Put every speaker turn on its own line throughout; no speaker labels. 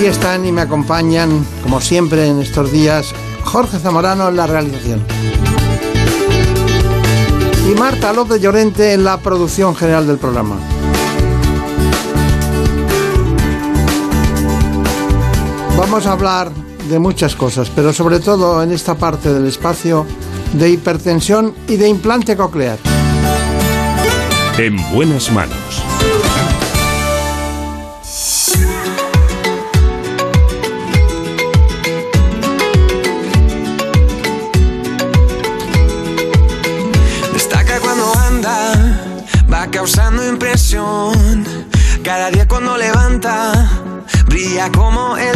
Aquí están y me acompañan, como siempre en estos días, Jorge Zamorano en la realización. Y Marta López Llorente en la producción general del programa. Vamos a hablar de muchas cosas, pero sobre todo en esta parte del espacio de hipertensión y de implante coclear.
En buenas manos.
Como el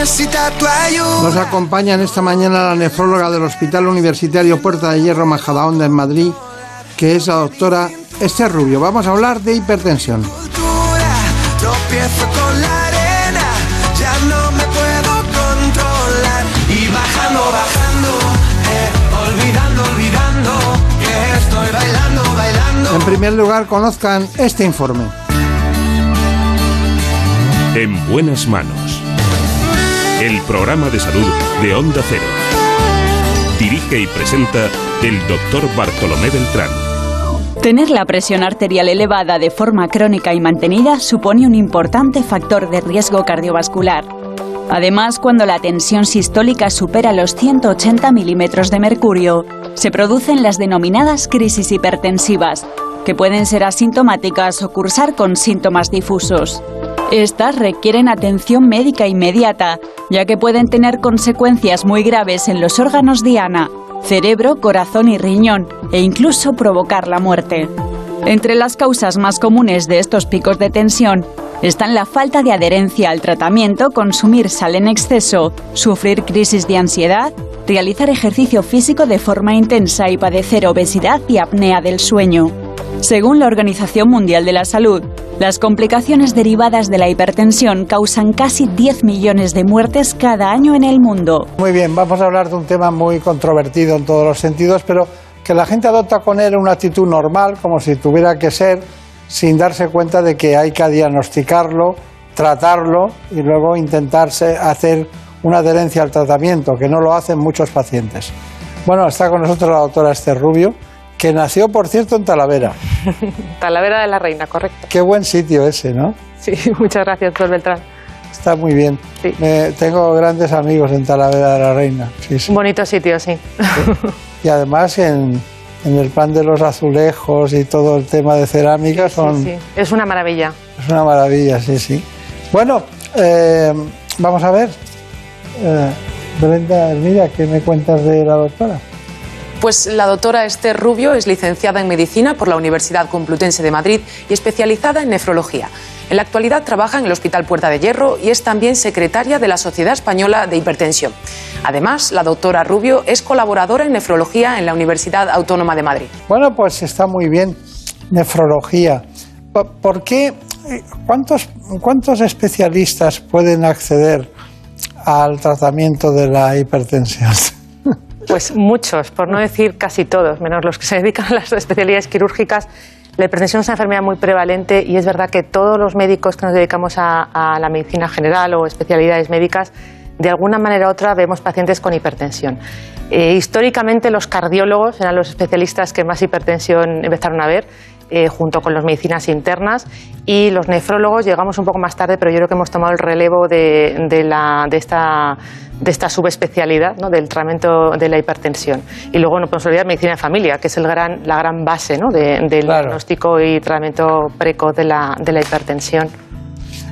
necesita tu ayuda.
Nos acompaña esta mañana la nefróloga del Hospital Universitario Puerta de Hierro Majadahonda en Madrid, que es la doctora Esther Rubio. Vamos a hablar de hipertensión. En primer lugar, conozcan este informe.
En buenas manos. El programa de salud de Onda Cero. Dirige y presenta el doctor Bartolomé Beltrán.
Tener la presión arterial elevada de forma crónica y mantenida supone un importante factor de riesgo cardiovascular. Además, cuando la tensión sistólica supera los 180 milímetros de mercurio, se producen las denominadas crisis hipertensivas, que pueden ser asintomáticas o cursar con síntomas difusos. Estas requieren atención médica inmediata, ya que pueden tener consecuencias muy graves en los órganos diana, cerebro, corazón y riñón, e incluso provocar la muerte. Entre las causas más comunes de estos picos de tensión están la falta de adherencia al tratamiento, consumir sal en exceso, sufrir crisis de ansiedad, realizar ejercicio físico de forma intensa y padecer obesidad y apnea del sueño. Según la Organización Mundial de la Salud, las complicaciones derivadas de la hipertensión causan casi 10 millones de muertes cada año en el mundo.
Muy bien, vamos a hablar de un tema muy controvertido en todos los sentidos, pero que la gente adopta con él una actitud normal, como si tuviera que ser, sin darse cuenta de que hay que diagnosticarlo, tratarlo y luego intentarse hacer una adherencia al tratamiento, que no lo hacen muchos pacientes. Bueno, está con nosotros la doctora Esther Rubio, que nació, por cierto, en Talavera.
Talavera de la Reina, correcto.
Qué buen sitio ese, ¿no?
Sí, muchas gracias, doctor Beltrán.
Está muy bien.
Sí.
Me- tengo grandes amigos en Talavera de la Reina. Sí, sí.
Un bonito sitio, sí.
Y además en, en el pan de los azulejos y todo el tema de cerámica son,
Sí, sí. Es una maravilla.
es una maravilla, sí, sí. Bueno, eh, vamos a ver. Eh, Brenda, mira, ¿qué me cuentas de la doctora?
Pues la doctora Esther Rubio es licenciada en Medicina por la Universidad Complutense de Madrid y especializada en nefrología. En la actualidad trabaja en el Hospital Puerta de Hierro y es también secretaria de la Sociedad Española de Hipertensión. Además, la doctora Rubio es colaboradora en nefrología en la Universidad Autónoma de Madrid.
Bueno, pues está muy bien. Nefrología. Po- ¿Por qué? eh, ¿Cuántos, cuántos especialistas pueden acceder al tratamiento de la hipertensión?
Pues muchos, por no decir casi todos, menos los que se dedican a las especialidades quirúrgicas. La hipertensión es una enfermedad muy prevalente y es verdad que todos los médicos que nos dedicamos a, la medicina general o especialidades médicas, de alguna manera u otra vemos pacientes con hipertensión. Eh, históricamente los cardiólogos eran los especialistas que más hipertensión empezaron a ver eh, junto con las medicinas internas y los nefrólogos llegamos un poco más tarde, pero yo creo que hemos tomado el relevo de esta de esta subespecialidad ¿no? del tratamiento de la hipertensión. Y luego no podemos olvidar medicina de familia, que es el gran, la gran base ¿no? de, del diagnóstico y tratamiento precoz de la, de la hipertensión.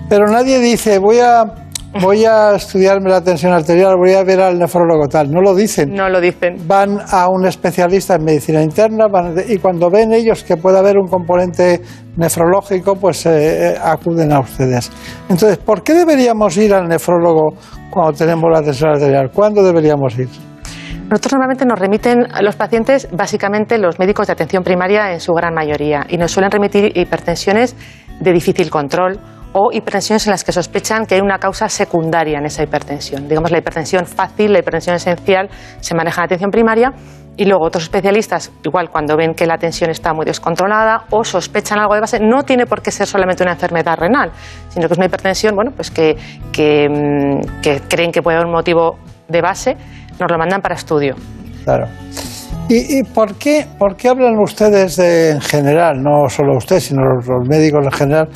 Pero nadie dice, voy a voy a estudiarme la tensión arterial, voy a ver al nefrólogo tal. No lo dicen.
No lo dicen.
Van a un especialista en medicina interna y cuando ven ellos que puede haber un componente nefrológico, pues eh, eh, acuden a ustedes. Entonces, ¿por qué deberíamos ir al nefrólogo cuando tenemos la tensión arterial? ¿Cuándo deberíamos ir?
Nosotros normalmente nos remiten a los pacientes, básicamente los médicos de atención primaria en su gran mayoría, y nos suelen remitir hipertensiones de difícil control o hipertensiones en las que sospechan que hay una causa secundaria en esa hipertensión. Digamos, la hipertensión fácil, la hipertensión esencial, se maneja en atención primaria y luego otros especialistas, igual cuando ven que la tensión está muy descontrolada o sospechan algo de base, no tiene por qué ser solamente una enfermedad renal, sino que es una hipertensión bueno, pues que, que, mm, creen que puede haber un motivo de base, nos lo mandan para estudio.
Claro. ¿Y, por, qué, por qué hablan ustedes de, en general, no solo usted, sino los, médicos en general,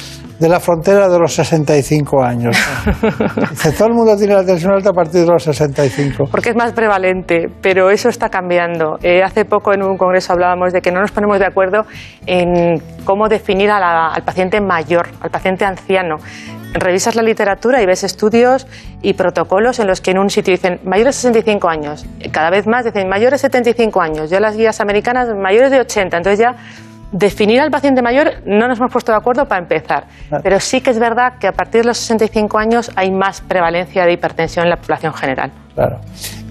de la frontera de los 65 años? Dice, todo el mundo tiene la tensión alta a partir de los 65.
Porque es más prevalente, pero eso está cambiando. Eh, hace poco en un congreso hablábamos de que no nos ponemos de acuerdo en cómo definir al paciente mayor, al paciente anciano revisas la literatura y ves estudios y protocolos en los que en un sitio dicen mayores de 65 años, cada vez más dicen mayores de 75 años, ya las guías americanas mayores de 80, entonces ya definir al paciente mayor no nos hemos puesto de acuerdo para empezar, pero sí que es verdad que a partir de los 65 años hay más prevalencia de hipertensión en la población general.
Claro.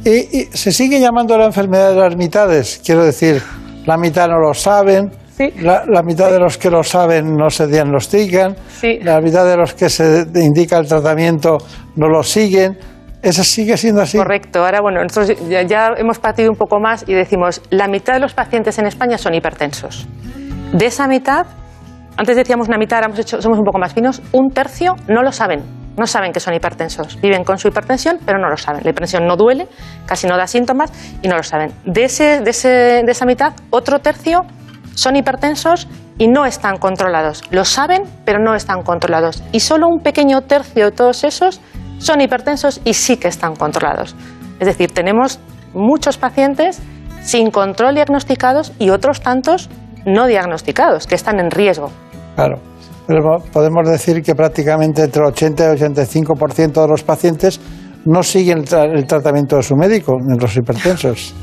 Y, se sigue llamando la enfermedad de las mitades, quiero decir, la mitad no lo saben, la, mitad de los que lo saben no se diagnostican, la mitad de los que se indica el tratamiento no lo siguen. ¿Eso sigue siendo así?
Correcto. Ahora, bueno, nosotros ya, hemos partido un poco más y decimos, la mitad de los pacientes en España son hipertensos. De esa mitad, antes decíamos una mitad, ahora hecho, somos un poco más finos, un tercio no lo saben. No saben que son hipertensos. Viven con su hipertensión, pero no lo saben. La hipertensión no duele, casi no da síntomas y no lo saben. De, ese, de, ese, de esa mitad, otro tercio son hipertensos y no están controlados. Lo saben, pero no están controlados. Y solo un pequeño tercio de todos esos son hipertensos y sí que están controlados. Es decir, tenemos muchos pacientes sin control diagnosticados y otros tantos no diagnosticados, que están en riesgo.
Claro, pero podemos decir que prácticamente entre el 80 y 85% de los pacientes no siguen el, tratamiento de su médico, los hipertensos.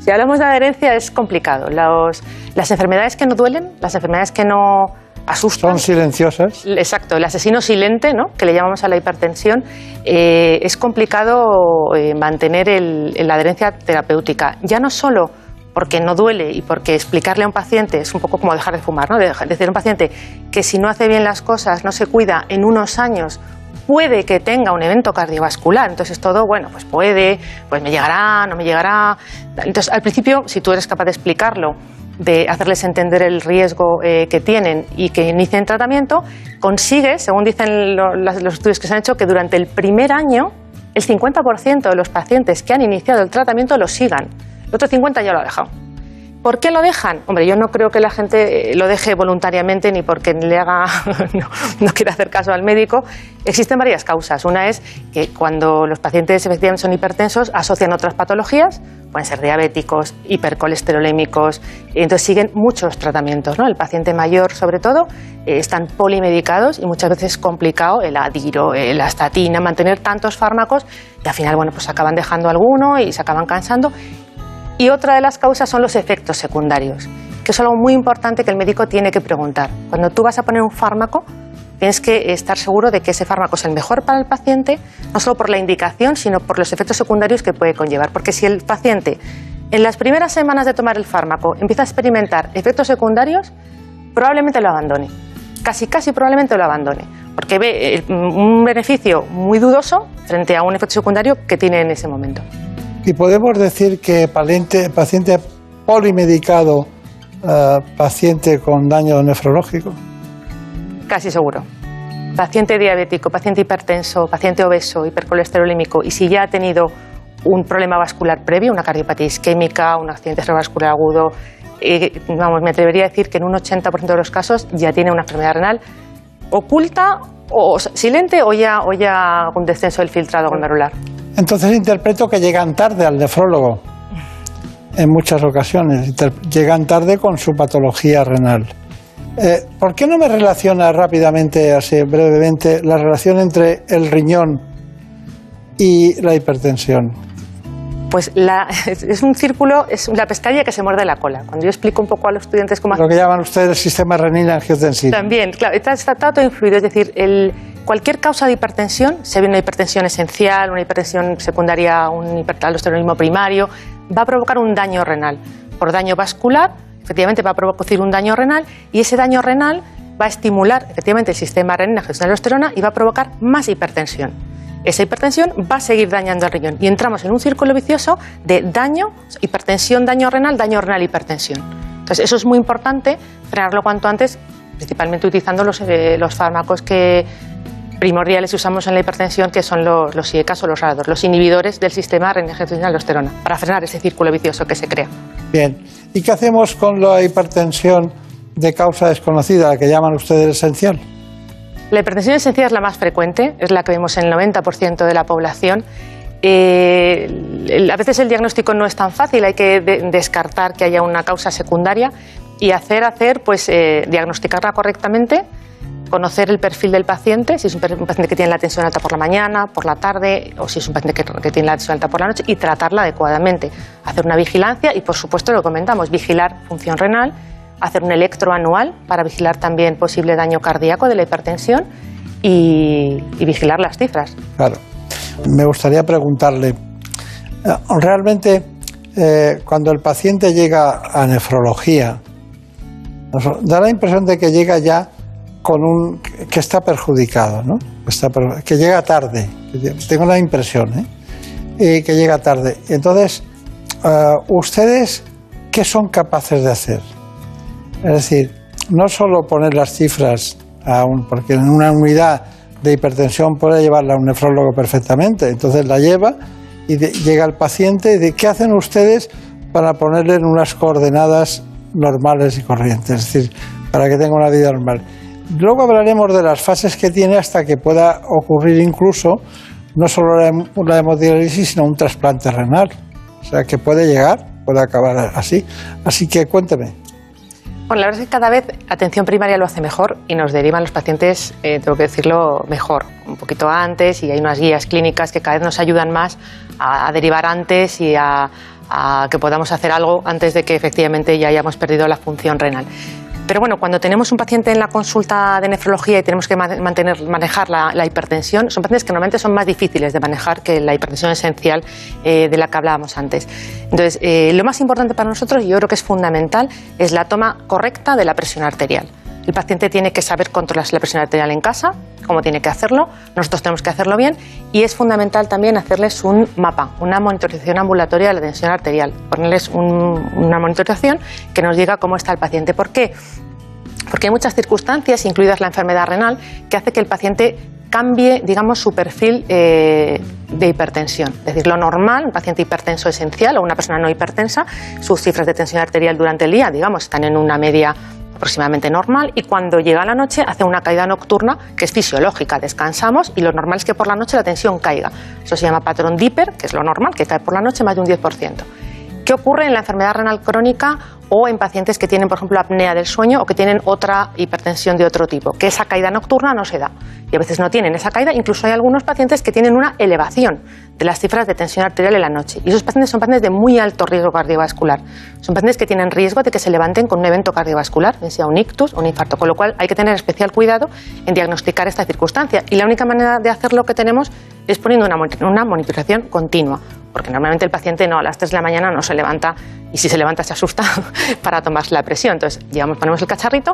Si hablamos de adherencia es complicado. las enfermedades que no duelen, las enfermedades que no asustan.
Son silenciosas.
Exacto, el asesino silente, ¿no? que le llamamos a la hipertensión, eh, es complicado eh, mantener la adherencia terapéutica. Ya no solo porque no duele y porque explicarle a un paciente es un poco como dejar de fumar, ¿no? decir a un paciente que si no hace bien las cosas, no se cuida, en unos años puede que tenga un evento cardiovascular. Entonces todo, bueno, pues puede, pues me llegará, no me llegará. Entonces al principio, si tú eres capaz de explicarlo, de hacerles entender el riesgo eh, que tienen y que inicien tratamiento, consigues, según dicen los estudios que se han hecho, que durante el primer año el 50% de los pacientes que han iniciado el tratamiento lo sigan. El otro 50% ya lo ha dejado. ¿Por qué lo dejan? Hombre, yo no creo que la gente eh, lo deje voluntariamente ni porque le haga, no, quiera hacer caso al médico. Existen varias causas. Una es que cuando los pacientes efectivamente son hipertensos asocian otras patologías, pueden ser diabéticos, hipercolesterolémicos, entonces siguen muchos tratamientos. ¿no? El paciente mayor, sobre todo, eh, están polimedicados y muchas veces es complicado el adiro, la estatina, mantener tantos fármacos y al final, bueno, pues acaban dejando alguno y se acaban cansando y otra de las causas son los efectos secundarios, que es algo muy importante que el médico tiene que preguntar. Cuando tú vas a poner un fármaco, tienes que estar seguro de que ese fármaco es el mejor para el paciente, no solo por la indicación, sino por los efectos secundarios que puede conllevar. Porque si el paciente en las primeras semanas de tomar el fármaco empieza a experimentar efectos secundarios, probablemente lo abandone. Casi, casi probablemente lo abandone. Porque ve eh, un beneficio muy dudoso frente a un efecto secundario que tiene en ese momento.
Y podemos decir que paciente, paciente polimedicado, eh, paciente con daño nefrológico.
Casi seguro. Paciente diabético, paciente hipertenso, paciente obeso, hipercolesterolímico, y si ya ha tenido un problema vascular previo, una cardiopatía isquémica, un accidente cerebrovascular agudo, eh, vamos, me atrevería a decir que en un 80% de los casos ya tiene una enfermedad renal oculta o silente o ya, o ya un descenso del filtrado glomerular.
Entonces interpreto que llegan tarde al nefrólogo en muchas ocasiones. Llegan tarde con su patología renal. Eh, ¿Por qué no me relaciona rápidamente, así brevemente, la relación entre el riñón y la hipertensión?
Pues es un círculo, es la pescadilla que se muerde la cola. Cuando yo explico un poco a los estudiantes cómo...
Lo que llaman ustedes el sistema renina-angiotensina.
También, claro, está, está, todo influido. Es decir, el, cualquier causa de hipertensión, se ve una hipertensión esencial, una hipertensión secundaria, un hiperaldosteronismo primario, va a provocar un daño renal. Por daño vascular, efectivamente va a provocar un daño renal y ese daño renal va a estimular efectivamente el sistema renina-aldosterona y va a provocar más hipertensión esa hipertensión va a seguir dañando el riñón y entramos en un círculo vicioso de daño, hipertensión, daño renal, daño renal, hipertensión. Entonces, eso es muy importante, frenarlo cuanto antes, principalmente utilizando los, eh, fármacos que primordiales usamos en la hipertensión, que son los, los IECAS o los RADOR, los inhibidores del sistema renina-aldosterona, para frenar ese círculo vicioso que se crea.
Bien, ¿y qué hacemos con la hipertensión de causa desconocida, la que llaman ustedes esencial?
La hipertensión esencial es la más frecuente, es la que vemos en el 90% de la población. Eh, a veces el diagnóstico no es tan fácil, hay que descartar que haya una causa secundaria y hacer, hacer, pues eh, diagnosticarla correctamente, conocer el perfil del paciente, si es un, paciente que tiene la tensión alta por la mañana, por la tarde, o si es un paciente que, tiene la tensión alta por la noche, y tratarla adecuadamente. Hacer una vigilancia y, por supuesto, lo comentamos, vigilar función renal hacer un electro anual para vigilar también posible daño cardíaco de la hipertensión y, vigilar las cifras.
Claro. Me gustaría preguntarle, eh, realmente eh, cuando el paciente llega a nefrología, da la impresión de que llega ya con un que está perjudicado, ¿no? que llega tarde. Tengo la impresión, ¿eh? Y que llega tarde. Entonces, eh, ¿ustedes qué son capaces de hacer? Es decir, no solo poner las cifras aún, porque en una unidad de hipertensión puede llevarla a un nefrólogo perfectamente, entonces la lleva y llega el paciente y de qué hacen ustedes para ponerle en unas coordenadas normales y corrientes, es decir, para que tenga una vida normal. Luego hablaremos de las fases que tiene hasta que pueda ocurrir incluso no solo la, hemodiálisis, sino un trasplante renal. O sea, que puede llegar, puede acabar así. Así que cuénteme.
Bueno, la verdad es que cada vez atención primaria lo hace mejor y nos derivan los pacientes, eh, tengo que decirlo, mejor, un poquito antes y hay unas guías clínicas que cada vez nos ayudan más a, derivar antes y a que podamos hacer algo antes de que efectivamente ya hayamos perdido la función renal. Pero bueno, cuando tenemos un paciente en la consulta de nefrología y tenemos que mantener, manejar la, hipertensión, son pacientes que normalmente son más difíciles de manejar que la hipertensión esencial eh, de la que hablábamos antes. Entonces, eh, lo más importante para nosotros, y yo creo que es fundamental, es la toma correcta de la presión arterial. El paciente tiene que saber controlar la presión arterial en casa, cómo tiene que hacerlo, nosotros tenemos que hacerlo bien y es fundamental también hacerles un mapa, una monitorización ambulatoria de la tensión arterial, ponerles una monitorización que nos diga cómo está el paciente. ¿Por qué? Porque hay muchas circunstancias, incluidas la enfermedad renal, que hace que el paciente cambie, digamos, su perfil eh, de hipertensión. Es decir, lo normal, un paciente hipertenso esencial o una persona no hipertensa, sus cifras de tensión arterial durante el día, digamos, están en una media aproximadamente normal y cuando llega la noche hace una caída nocturna que es fisiológica, descansamos y lo normal es que por la noche la tensión caiga. Eso se llama patrón Dipper, que es lo normal, que cae por la noche más de un 10%. ¿Qué ocurre en la enfermedad renal crónica o en pacientes que tienen, por ejemplo, apnea del sueño o que tienen otra hipertensión de otro tipo? Que esa caída nocturna no se da. Y a veces no tienen esa caída. Incluso hay algunos pacientes que tienen una elevación de las cifras de tensión arterial en la noche. Y esos pacientes son pacientes de muy alto riesgo cardiovascular. Son pacientes que tienen riesgo de que se levanten con un evento cardiovascular, sea un ictus o un infarto. Con lo cual hay que tener especial cuidado en diagnosticar esta circunstancia. Y la única manera de hacerlo que tenemos es poniendo una, una monitorización continua porque normalmente el paciente no a las 3 de la mañana no se levanta y si se levanta se asusta para tomar la presión. Entonces, llevamos, ponemos el cacharrito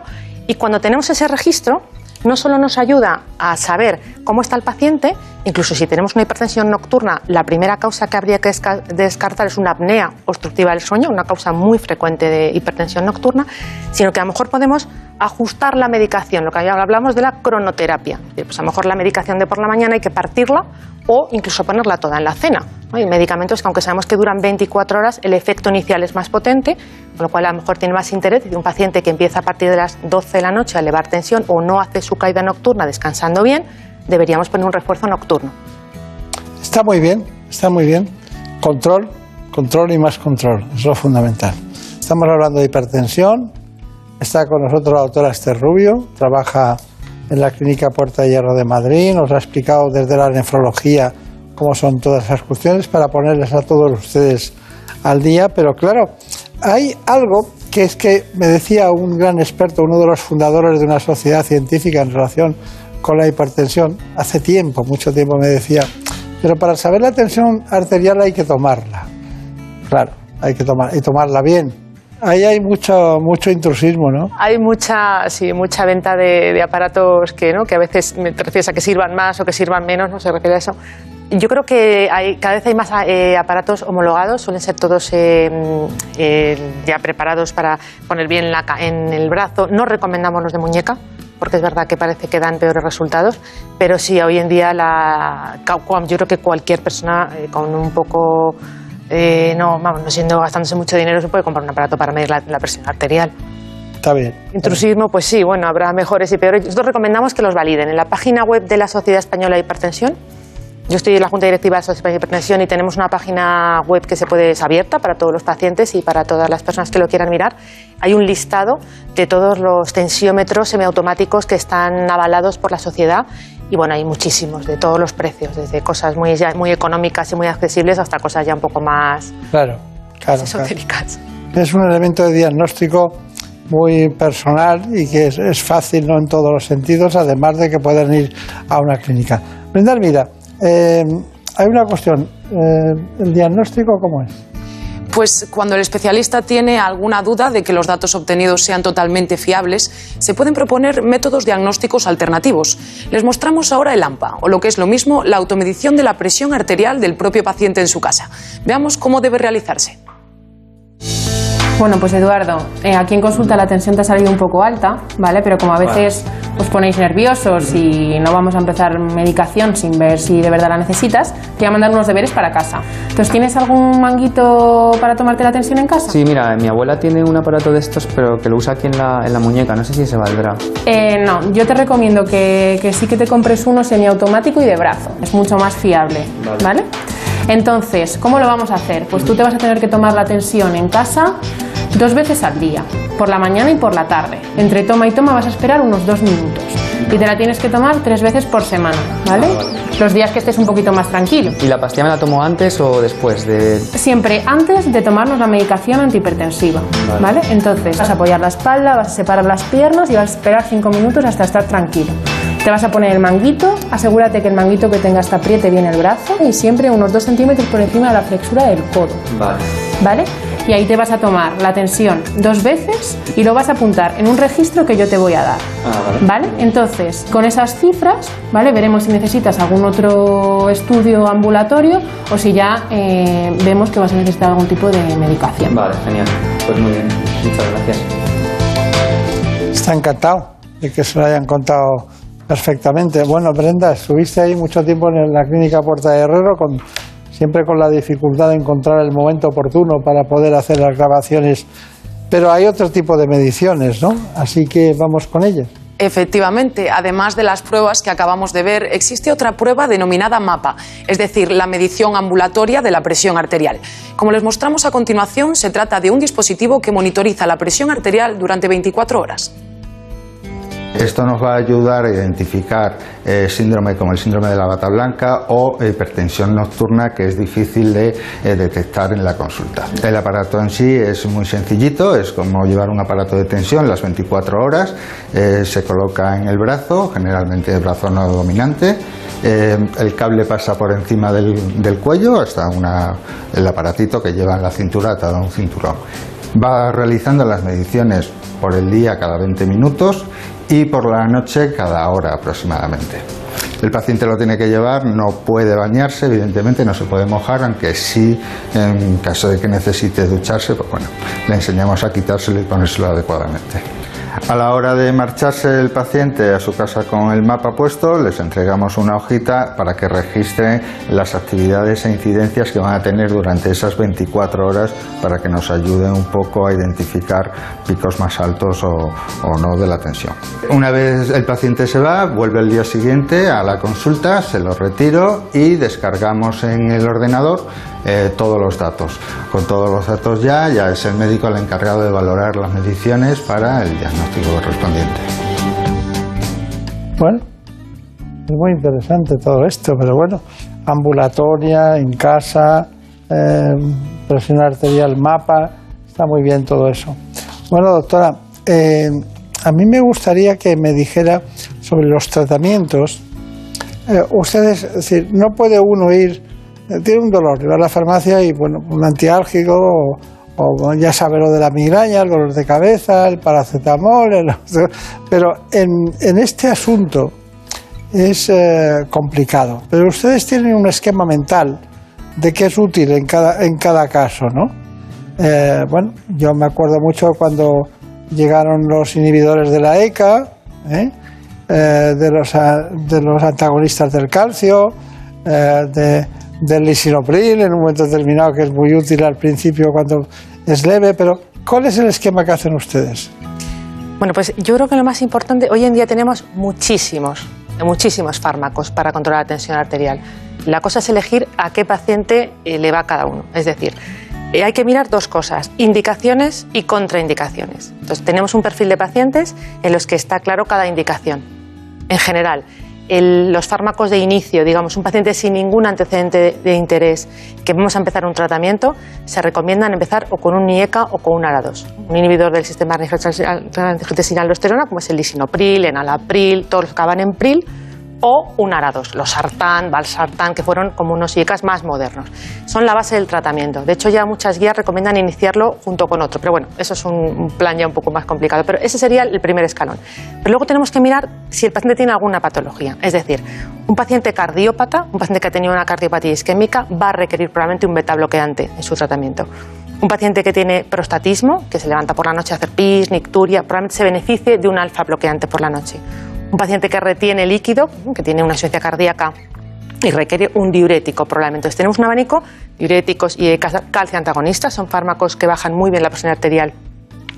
y cuando tenemos ese registro, no solo nos ayuda a saber cómo está el paciente, Incluso si tenemos una hipertensión nocturna, la primera causa que habría que descartar es una apnea obstructiva del sueño, una causa muy frecuente de hipertensión nocturna, sino que a lo mejor podemos ajustar la medicación, lo que hablamos de la cronoterapia. Pues a lo mejor la medicación de por la mañana hay que partirla o incluso ponerla toda en la cena. Hay medicamentos que aunque sabemos que duran 24 horas, el efecto inicial es más potente, con lo cual a lo mejor tiene más interés de un paciente que empieza a partir de las 12 de la noche a elevar tensión o no hace su caída nocturna descansando bien, deberíamos poner un refuerzo nocturno.
Está muy bien, está muy bien. Control, control y más control, es lo fundamental. Estamos hablando de hipertensión. Está con nosotros la doctora Esther Rubio, trabaja en la Clínica Puerta de Hierro de Madrid, nos ha explicado desde la nefrología cómo son todas esas cuestiones para ponerles a todos ustedes al día, pero claro, hay algo que es que me decía un gran experto, uno de los fundadores de una sociedad científica en relación con la hipertensión, hace tiempo, mucho tiempo me decía, pero para saber la tensión arterial hay que tomarla. Claro, hay que tomar, y tomarla bien. Ahí hay mucho, mucho intrusismo, ¿no?
Hay mucha, sí, mucha venta de, aparatos que, ¿no? que a veces me refieres a que sirvan más o que sirvan menos, no se refiere a eso. Yo creo que hay, cada vez hay más eh, aparatos homologados, suelen ser todos eh, eh, ya preparados para poner bien en el brazo. No recomendamos los de muñeca, porque es verdad que parece que dan peores resultados, pero sí, hoy en día la, yo creo que cualquier persona eh, con un poco, eh, no, vamos, no siendo gastándose mucho dinero, se puede comprar un aparato para medir la, presión arterial.
Está bien.
Intrusismo, pues sí, bueno, habrá mejores y peores. Nosotros recomendamos que los validen. En la página web de la Sociedad Española de Hipertensión yo estoy en la Junta Directiva de Sociedad de Hipertensión y tenemos una página web que se puede, es abierta para todos los pacientes y para todas las personas que lo quieran mirar. Hay un listado de todos los tensiómetros semiautomáticos que están avalados por la sociedad y bueno, hay muchísimos de todos los precios, desde cosas muy, muy económicas y muy accesibles hasta cosas ya un poco más
claro, claro,
esotéricas.
Es un elemento de diagnóstico muy personal y que es, fácil ¿no? en todos los sentidos, además de que pueden ir a una clínica. Brenda, mira, eh, hay una cuestión, eh, ¿el diagnóstico cómo es?
Pues cuando el especialista tiene alguna duda de que los datos obtenidos sean totalmente fiables, se pueden proponer métodos diagnósticos alternativos. Les mostramos ahora el AMPA, o lo que es lo mismo, la automedición de la presión arterial del propio paciente en su casa. Veamos cómo debe realizarse.
Bueno, pues Eduardo, eh, aquí en consulta la tensión te ha salido un poco alta, ¿vale? Pero como a veces os ponéis nerviosos y no vamos a empezar medicación sin ver si de verdad la necesitas, te voy a mandar unos deberes para casa. Entonces, ¿tienes algún manguito para tomarte la tensión en casa?
Sí, mira, mi abuela tiene un aparato de estos, pero que lo usa aquí en la, en la muñeca. No sé si se valdrá.
Eh, no, yo te recomiendo que, que, sí que te compres uno semiautomático y de brazo. Es mucho más fiable, ¿vale? Entonces, ¿cómo lo vamos a hacer? Pues tú te vas a tener que tomar la tensión en casa dos veces al día, por la mañana y por la tarde. Entre toma y toma vas a esperar unos dos minutos. Y te la tienes que tomar tres veces por semana, ¿vale? Los días que estés un poquito más tranquilo.
¿Y la pastilla me la tomo antes o después de...?
Siempre antes de tomarnos la medicación antihipertensiva, ¿vale? Entonces vas a apoyar la espalda, vas a separar las piernas y vas a esperar cinco minutos hasta estar tranquilo. Te vas a poner el manguito, asegúrate que el manguito que tengas te apriete bien el brazo y siempre unos dos centímetros por encima de la flexura del codo.
Vale.
¿Vale? y ahí te vas a tomar la tensión dos veces y lo vas a apuntar en un registro que yo te voy a dar.
Ah,
vale. Entonces, con esas cifras, ¿vale? Veremos si necesitas algún otro estudio ambulatorio o si ya eh, vemos que vas a necesitar algún tipo de medicación.
Vale, genial. Pues muy bien. Muchas gracias.
Está encantado de que se lo hayan contado perfectamente. Bueno, Brenda, estuviste ahí mucho tiempo en la clínica Puerta de Herrero con siempre con la dificultad de encontrar el momento oportuno para poder hacer las grabaciones. Pero hay otro tipo de mediciones, ¿no? Así que vamos con ellas.
Efectivamente, además de las pruebas que acabamos de ver, existe otra prueba denominada MAPA, es decir, la medición ambulatoria de la presión arterial. Como les mostramos a continuación, se trata de un dispositivo que monitoriza la presión arterial durante 24 horas.
Esto nos va a ayudar a identificar eh, síndrome como el síndrome de la bata blanca o hipertensión nocturna que es difícil de eh, detectar en la consulta. El aparato en sí es muy sencillito, es como llevar un aparato de tensión las 24 horas, eh, se coloca en el brazo, generalmente el brazo no dominante, el cable pasa por encima del, cuello hasta el aparatito que lleva en la cintura atado a un cinturón. Va realizando las mediciones por el día cada 20 minutos y por la noche cada hora aproximadamente. El paciente lo tiene que llevar, no puede bañarse, evidentemente no se puede mojar, aunque sí, en caso de que necesite ducharse, pues bueno, le enseñamos a quitárselo y ponérselo adecuadamente. A la hora de marcharse el paciente a su casa con el mapa puesto, les entregamos una hojita para que registren las actividades e incidencias que van a tener durante esas 24 horas para que nos ayuden un poco a identificar picos más altos o, no de la tensión. Una vez el paciente se va, vuelve el día siguiente a la consulta, se lo retiro y descargamos en el ordenador eh, todos los datos. Con todos los datos ya, ya es el médico el encargado de valorar las mediciones para el diagnóstico correspondiente.
Bueno, es muy interesante todo esto, pero bueno, ambulatoria, en casa, eh, presión arterial, mapa, está muy bien todo eso. Bueno, doctora, eh, a mí me gustaría que me dijera sobre los tratamientos. Ustedes, es decir, no puede uno ir, tiene un dolor, ir a la farmacia y, bueno, un antiálgico o, ya sabe lo de la migraña, el dolor de cabeza, el paracetamol, el- pero en, en este asunto es eh, complicado. Pero ustedes tienen un esquema mental de qué es útil en cada, en cada caso, ¿no? Eh, bueno, yo me acuerdo mucho cuando llegaron los inhibidores de la ECA, ¿eh? De, los, de los antagonistas del calcio, de- del lisinopril en un momento determinado que es muy útil al principio cuando es leve, pero ¿cuál es el esquema que hacen ustedes?
Bueno, pues yo creo que lo más importante, hoy en día tenemos muchísimos, muchísimos fármacos para controlar la tensión arterial. La cosa es elegir a qué paciente eh, le va cada uno. Es decir, eh, hay que mirar dos cosas, indicaciones y contraindicaciones. Entonces, tenemos un perfil de pacientes en los que está claro cada indicación. En general, el- los fármacos de inicio, digamos, un paciente sin ningún antecedente de, interés, que vamos a empezar un tratamiento, se recomiendan empezar o con un IECA o con un ARA2, un inhibidor del sistema de angiotensina-aldosterona, como es el lisinopril, enalapril, todos los que acaban en pril, o un ARA2, los sartán, valsartán, que fueron como unos IECAs más modernos. Son la base del tratamiento. De hecho, ya muchas guías recomiendan iniciarlo junto con otro. Pero bueno, eso es un plan ya un poco más complicado. Pero ese sería el primer escalón. Pero luego tenemos que mirar si el paciente tiene alguna patología. Es decir, un paciente cardiópata, un paciente que ha tenido una cardiopatía isquémica, va a requerir probablemente un beta bloqueante en su tratamiento. Un paciente que tiene prostatismo, que se levanta por la noche a hacer pis, nicturia, probablemente se beneficie de un alfa bloqueante por la noche. Un paciente que retiene líquido, que tiene una insuficiencia cardíaca y requiere un diurético probablemente. Entonces tenemos un abanico, diuréticos y calcio antagonistas, son fármacos que bajan muy bien la presión arterial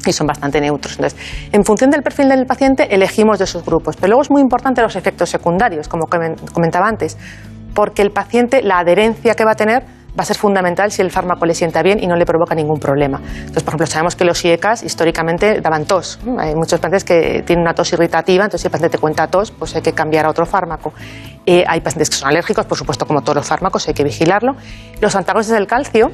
y son bastante neutros. Entonces, en función del perfil del paciente, elegimos de esos grupos. Pero luego es muy importante los efectos secundarios, como comen- comentaba antes, porque el paciente, la adherencia que va a tener, va a ser fundamental si el fármaco le sienta bien y no le provoca ningún problema. Entonces, por ejemplo, sabemos que los IECAS históricamente daban tos. Hay muchos pacientes que tienen una tos irritativa, entonces si el paciente te cuenta tos, pues hay que cambiar a otro fármaco. Eh, hay pacientes que son alérgicos, por supuesto, como todos los fármacos, hay que vigilarlo. Los antagonistas del calcio,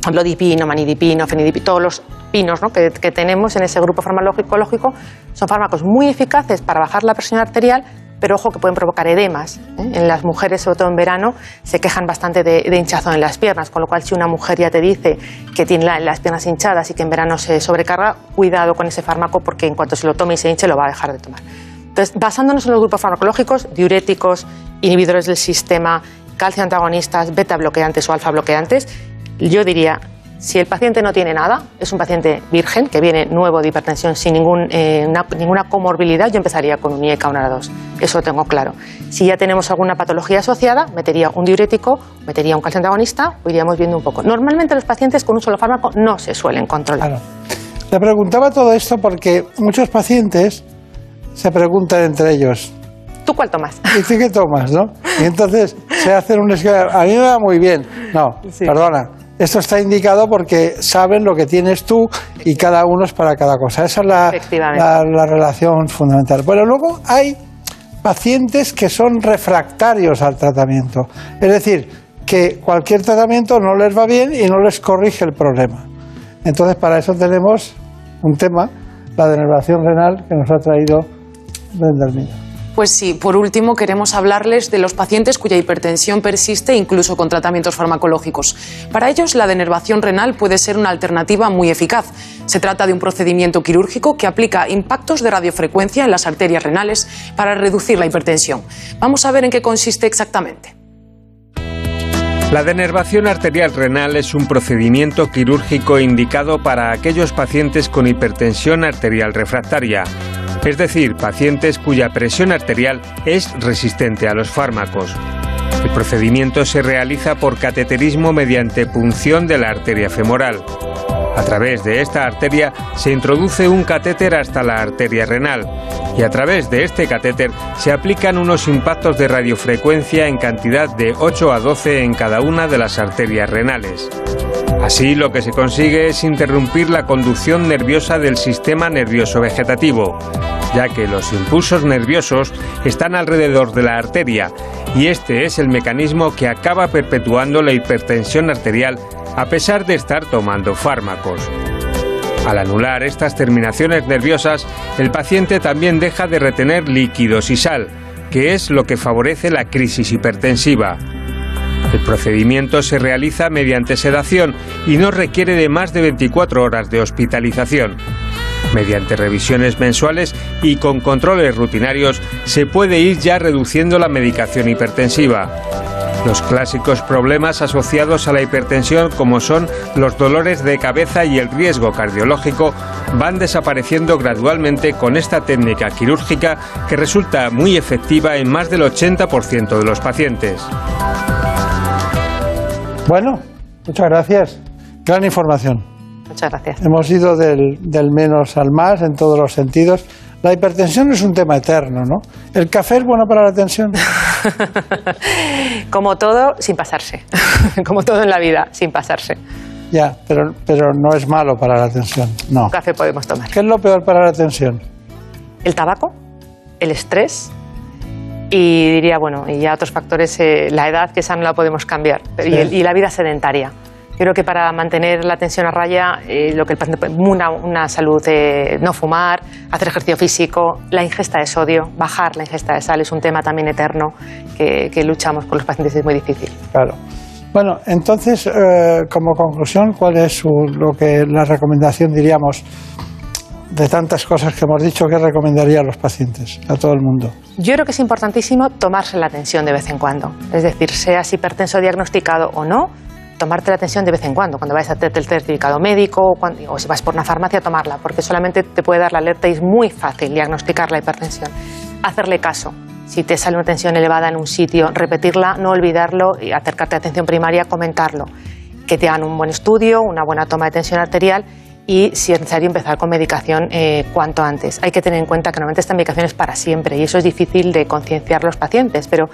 ejemplo, dipino, manidipino, fenidipino, todos los pinos ¿no? que, que tenemos en ese grupo farmacológico son fármacos muy eficaces para bajar la presión arterial, pero ojo que pueden provocar edemas. ¿eh? En las mujeres, sobre todo en verano, se quejan bastante de, hinchazón en las piernas, con lo cual si una mujer ya te dice que tiene la- las piernas hinchadas y que en verano se sobrecarga, cuidado con ese fármaco porque en cuanto se lo tome y se hinche lo va a dejar de tomar. Entonces, basándonos en los grupos farmacológicos, diuréticos, inhibidores del sistema, calcio antagonistas, beta bloqueantes o alfa bloqueantes, yo diría, si el paciente no tiene nada, es un paciente virgen que viene nuevo de hipertensión sin ningún, eh, una- ninguna comorbilidad, yo empezaría con un IECA o un ARA2. Eso lo tengo claro. Si ya tenemos alguna patología asociada, metería un diurético, metería un calcio antagonista o iríamos viendo un poco. Normalmente los pacientes con un solo fármaco no se suelen controlar.
Claro. Le preguntaba todo esto porque muchos pacientes se preguntan entre ellos,
¿Tú cuál tomas?
¿y tú qué tomas, no? Y entonces se hacen un esquema, a mí me va muy bien. No,
Sí.
perdona, esto está indicado porque saben lo que tienes tú y cada uno es para cada cosa. Esa es la, la, la relación fundamental. Bueno, luego hay pacientes que son refractarios al tratamiento. Es decir, que cualquier tratamiento no les va bien y no les corrige el problema. Entonces, para eso tenemos un tema, la denervación renal, que nos ha traído Brenda Hermida.
Pues sí, por último queremos hablarles de los pacientes cuya hipertensión persiste incluso con tratamientos farmacológicos. Para ellos la denervación renal puede ser una alternativa muy eficaz. Se trata de un procedimiento quirúrgico que aplica impactos de radiofrecuencia en las arterias renales para reducir la hipertensión. Vamos a ver en qué consiste exactamente.
La denervación arterial renal es un procedimiento quirúrgico indicado para aquellos pacientes con hipertensión arterial refractaria es decir, pacientes cuya presión arterial es resistente a los fármacos. El procedimiento se realiza por cateterismo mediante punción de la arteria femoral. A través de esta arteria se introduce un catéter hasta la arteria renal y a través de este catéter se aplican unos impactos de radiofrecuencia en cantidad de 8 a 12 en cada una de las arterias renales. Así lo que se consigue es interrumpir la conducción nerviosa del sistema nervioso vegetativo, ya que los impulsos nerviosos están alrededor de la arteria y este es el mecanismo que acaba perpetuando la hipertensión arterial a pesar de estar tomando fármacos. Al anular estas terminaciones nerviosas, el paciente también deja de retener líquidos y sal, que es lo que favorece la crisis hipertensiva. El procedimiento se realiza mediante sedación y no requiere de más de 24 horas de hospitalización. Mediante revisiones mensuales y con controles rutinarios se puede ir ya reduciendo la medicación hipertensiva. Los clásicos problemas asociados a la hipertensión como son los dolores de cabeza y el riesgo cardiológico van desapareciendo gradualmente con esta técnica quirúrgica que resulta muy efectiva en más del 80% de los pacientes.
Bueno, muchas gracias. Gran información.
Muchas gracias.
Hemos ido del, del, menos al más en todos los sentidos. La hipertensión es un tema eterno, ¿no? ¿El café es bueno para la tensión?
Como todo, sin pasarse. Como todo en la vida, sin pasarse.
Ya, pero, pero no es malo para la tensión, no.
Un café podemos tomar.
¿Qué es lo peor para la tensión?
El tabaco, el estrés y diría, bueno, y ya otros factores, eh, la edad, que esa no la podemos cambiar, sí. y, y, la vida sedentaria. Creo que para mantener la tensión a raya, eh, lo que el paciente una, una salud, eh, no fumar, hacer ejercicio físico, la ingesta de sodio, bajar la ingesta de sal es un tema también eterno que, que luchamos con los pacientes, es muy difícil.
Claro. Bueno, entonces, eh, como conclusión, ¿cuál es su, lo que la recomendación, diríamos, de tantas cosas que hemos dicho, qué recomendaría a los pacientes, a todo el mundo?
Yo creo que es importantísimo tomarse la atención de vez en cuando. Es decir, seas hipertenso diagnosticado o no, tomarte la atención de vez en cuando, cuando vais a hacerte el certificado médico o, cuando, o si vas por una farmacia, tomarla, porque solamente te puede dar la alerta y es muy fácil diagnosticar la hipertensión. Hacerle caso. Si te sale una tensión elevada en un sitio, repetirla, no olvidarlo y acercarte a atención primaria, comentarlo. Que te hagan un buen estudio, una buena toma de tensión arterial y, si es necesario, empezar con medicación eh, cuanto antes. Hay que tener en cuenta que normalmente esta medicación es para siempre y eso es difícil de concienciar a los pacientes, pero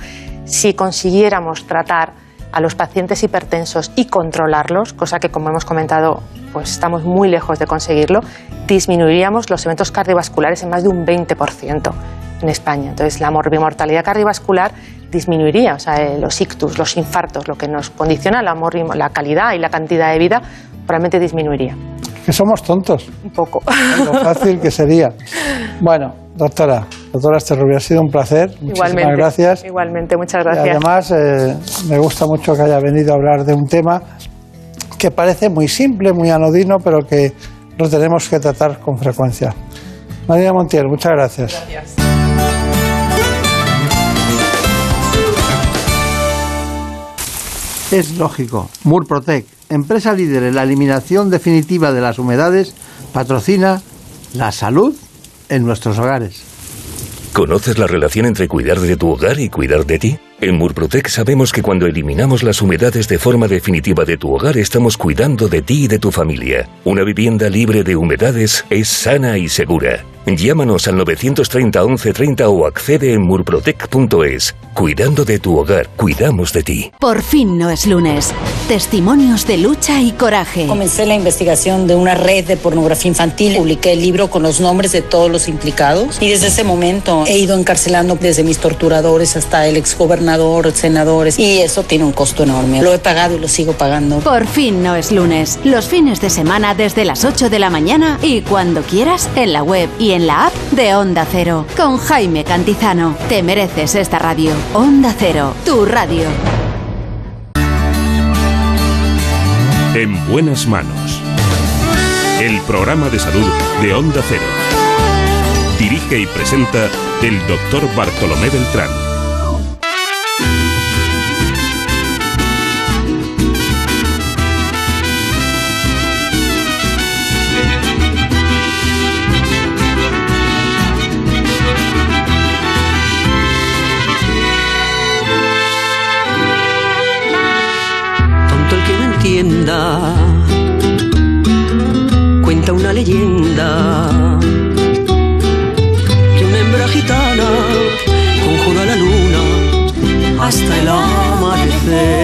si consiguiéramos tratar a los pacientes hipertensos y controlarlos, cosa que como hemos comentado, pues estamos muy lejos de conseguirlo, disminuiríamos los eventos cardiovasculares en más de un 20% en España. Entonces la morbimortalidad cardiovascular disminuiría, o sea, eh, los ictus, los infartos, lo que nos condiciona la, la calidad y la cantidad de vida, probablemente disminuiría.
Que somos tontos.
Un poco.
Lo fácil que sería. Bueno, doctora, doctora Esterrubia, ha sido un placer. Muchísimas
igualmente,
gracias.
Igualmente, muchas gracias.
Y además, eh, me gusta mucho que haya venido a hablar de un tema que parece muy simple, muy anodino, pero que lo tenemos que tratar con frecuencia. María Montiel, muchas gracias.
Gracias.
Es lógico. Murprotec, empresa líder en la eliminación definitiva de las humedades, patrocina la salud en nuestros hogares.
¿Conoces la relación entre cuidar de tu hogar y cuidar de ti? En Murprotec sabemos que cuando eliminamos las humedades de forma definitiva de tu hogar estamos cuidando de ti y de tu familia. Una vivienda libre de humedades es sana y segura. Llámanos al 930 1130 o accede en murprotec.es. Cuidando de tu hogar, cuidamos de ti.
Por fin no es lunes. Testimonios de lucha y coraje.
Comencé la investigación de una red de pornografía infantil. Publiqué el libro con los nombres de todos los implicados. Y desde ese momento he ido encarcelando desde mis torturadores hasta el exgobernador, senadores. Y eso tiene un costo enorme. Lo he pagado y lo sigo pagando.
Por fin no es lunes. Los fines de semana desde las 8 de la mañana y cuando quieras en la web y en la app de Onda Cero. Con Jaime Cantizano. Te mereces esta radio. Onda Cero, tu radio.
En buenas manos. El programa de salud de Onda Cero. Dirige y presenta el doctor Bartolomé Beltrán.
Entienda, cuenta una leyenda que una hembra gitana conjura la luna hasta el amanecer.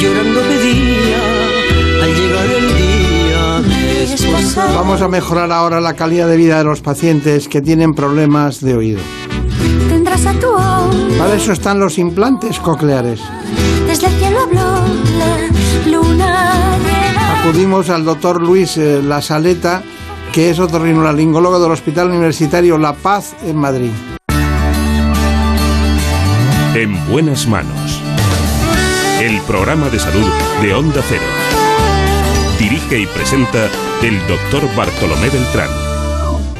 Llorando pedía al llegar el día desposar.
Vamos a mejorar ahora la calidad de vida de los pacientes que tienen problemas de oído.
Tendrás a tu ojo,
Para eso están los implantes cocleares.
desde el cielo habló.
Acudimos al doctor Luis eh, La Saleta, que es otorrinolaringólogo del Hospital Universitario La Paz en Madrid.
En buenas manos. El programa de salud de Onda Cero. Dirige y presenta el doctor Bartolomé Beltrán.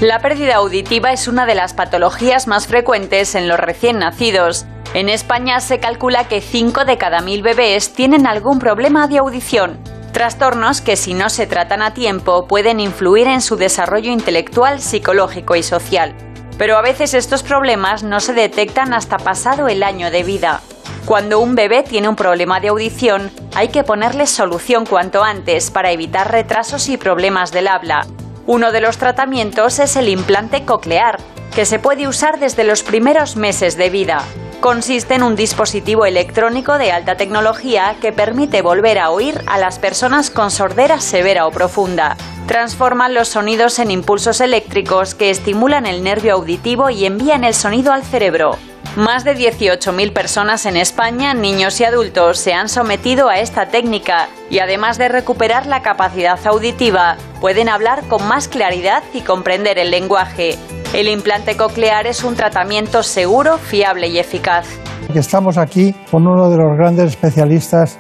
La pérdida auditiva es una de las patologías más frecuentes en los recién nacidos. En España se calcula que 5 de cada 1000 bebés tienen algún problema de audición. Trastornos que si no se tratan a tiempo pueden influir en su desarrollo intelectual, psicológico y social. Pero a veces estos problemas no se detectan hasta pasado el año de vida. Cuando un bebé tiene un problema de audición, hay que ponerle solución cuanto antes para evitar retrasos y problemas del habla. Uno de los tratamientos es el implante coclear, que se puede usar desde los primeros meses de vida. Consiste en un dispositivo electrónico de alta tecnología que permite volver a oír a las personas con sordera severa o profunda. Transforman los sonidos en impulsos eléctricos que estimulan el nervio auditivo y envían el sonido al cerebro. Más de 18.000 personas en España, niños y adultos, se han sometido a esta técnica y además de recuperar la capacidad auditiva, pueden hablar con más claridad y comprender el lenguaje. El implante coclear es un tratamiento seguro, fiable y eficaz.
Estamos aquí con uno de los grandes especialistas,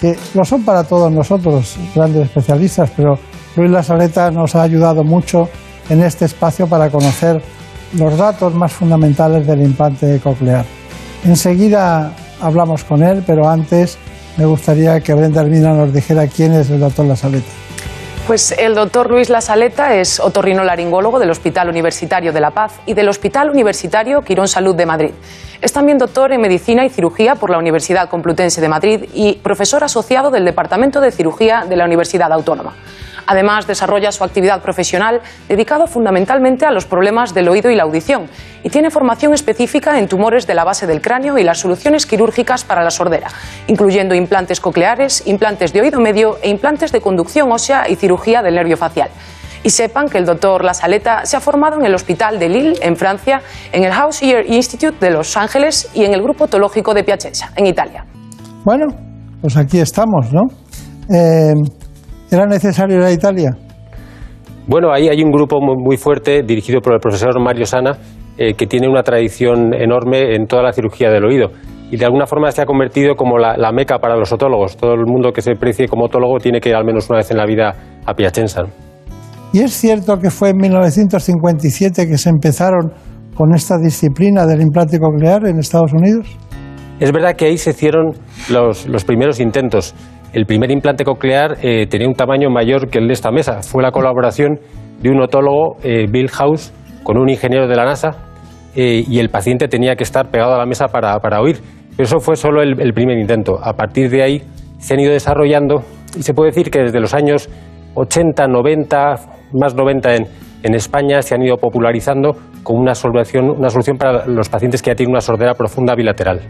que lo son para todos nosotros, grandes especialistas, pero Luis La Saleta nos ha ayudado mucho en este espacio para conocer los datos más fundamentales del implante coclear. Enseguida hablamos con él, pero antes me gustaría que Brenda Hermina nos dijera quién es el doctor La Saleta.
Pues el doctor Luis Lasaleta es otorrinolaringólogo del Hospital Universitario de La Paz y del Hospital Universitario Quirón Salud de Madrid. Es también doctor en Medicina y Cirugía por la Universidad Complutense de Madrid y profesor asociado del Departamento de Cirugía de la Universidad Autónoma. Además, desarrolla su actividad profesional dedicado fundamentalmente a los problemas del oído y la audición y tiene formación específica en tumores de la base del cráneo y las soluciones quirúrgicas para la sordera, incluyendo implantes cocleares, implantes de oído medio e implantes de conducción ósea y cirugía del nervio facial. Y sepan que el doctor La Saleta se ha formado en el Hospital de Lille, en Francia, en el House Ear Institute de Los Ángeles y en el Grupo Otológico de Piacenza, en Italia.
Bueno, pues aquí estamos, ¿no? Eh, ¿Era necesario ir a Italia?
Bueno, ahí hay un grupo muy, muy fuerte dirigido por el profesor Mario Sana eh, que tiene una tradición enorme en toda la cirugía del oído y de alguna forma se ha convertido como la, la meca para los otólogos. Todo el mundo que se precie como otólogo tiene que ir al menos una vez en la vida a Piacenza.
¿Y es cierto que fue en 1957 que se empezaron con esta disciplina del implante coclear en Estados Unidos?
Es verdad que ahí se hicieron los, los primeros intentos. El primer implante coclear eh, tenía un tamaño mayor que el de esta mesa. Fue la colaboración de un otólogo, eh, Bill House, con un ingeniero de la NASA eh, y el paciente tenía que estar pegado a la mesa para, para oír. Pero eso fue solo el, primer intento. A partir de ahí se han ido desarrollando y se puede decir que desde los años 80, 90, más 90 en, en España se han ido popularizando como una solución, una solución para los pacientes que ya tienen una sordera profunda bilateral.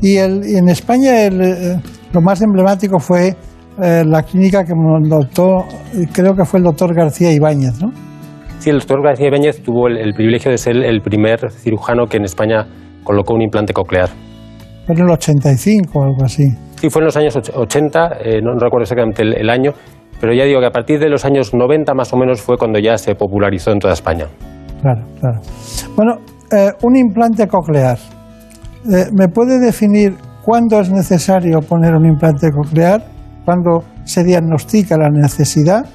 Y el- en España el, eh, lo más emblemático fue eh, la clínica que montó, creo que fue el doctor García Ibáñez, ¿no?
Sí, el doctor García Ibáñez tuvo el, el privilegio de ser el primer cirujano que en España colocó un implante coclear.
Fue en el 85 o algo así.
Sí, fue en los años och- 80, eh, no recuerdo exactamente el, el año, Pero ya digo que a partir de los años 90 más o menos fue cuando ya se popularizó en toda España.
Claro, claro. Bueno, eh, un implante coclear. Eh, ¿Me puede definir cuándo es necesario poner un implante coclear? ¿Cuándo se diagnostica la necesidad?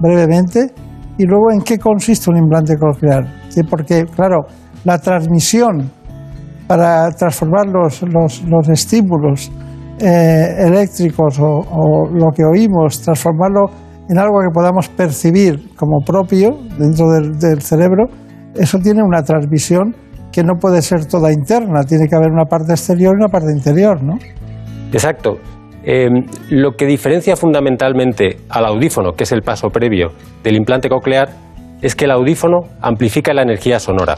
Brevemente. Y luego, ¿en qué consiste un implante coclear? Sí, porque, claro, la transmisión para transformar los, los- los estímulos eh, eléctricos o, lo que oímos, transformarlo en algo que podamos percibir como propio dentro del cerebro, eso tiene una transmisión que no puede ser toda interna, tiene que haber una parte exterior y una parte interior, ¿no?
Exacto. Eh, lo que diferencia fundamentalmente al audífono, que es el paso previo del implante coclear, es que el audífono amplifica la energía sonora.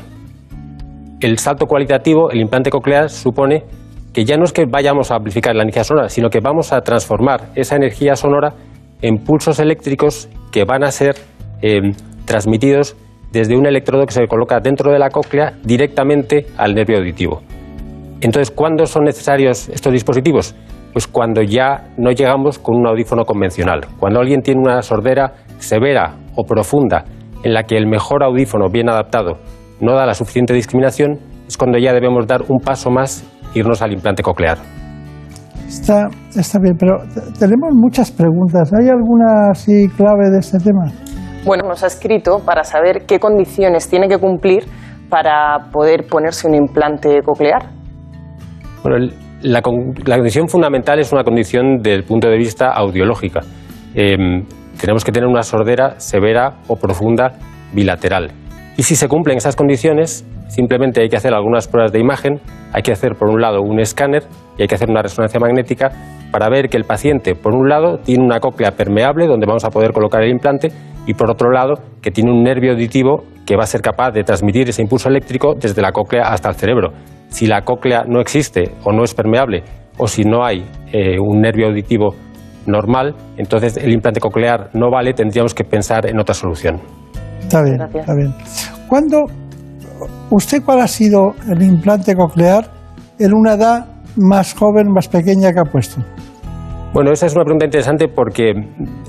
El salto cualitativo, el implante coclear, supone que ya no es que vayamos a amplificar la energía sonora, sino que vamos a transformar esa energía sonora en pulsos eléctricos que van a ser eh, transmitidos desde un electrodo que se coloca dentro de la cóclea directamente al nervio auditivo. Entonces, ¿cuándo son necesarios estos dispositivos? Pues cuando ya no llegamos con un audífono convencional. Cuando alguien tiene una sordera severa o profunda en la que el mejor audífono bien adaptado no da la suficiente discriminación, es cuando ya debemos dar un paso más e irnos al implante coclear.
Está, está bien, pero te- tenemos muchas preguntas. ¿Hay alguna así clave de este tema?
Bueno, nos ha escrito para saber qué condiciones tiene que cumplir para poder ponerse un implante coclear.
Bueno, la, la condición fundamental es una condición del punto de vista audiológica. Em, tenemos que tener una sordera severa o profunda bilateral. Y si se cumplen esas condiciones, simplemente hay que hacer algunas pruebas de imagen, hay que hacer por un lado un escáner y hay que hacer una resonancia magnética para ver que el paciente, por un lado, tiene una cóclea permeable donde vamos a poder colocar el implante y por otro lado, que tiene un nervio auditivo que va a ser capaz de transmitir ese impulso eléctrico desde la cóclea hasta el cerebro. Si la cóclea no existe o no es permeable o si no hay eh, un nervio auditivo normal, entonces el implante coclear no vale, tendríamos que pensar en otra solución.
Está bien, está bien. ¿Cuándo, usted cuál ha sido el implante coclear en una edad más joven, más pequeña que ha puesto?
Bueno, esa es una pregunta interesante porque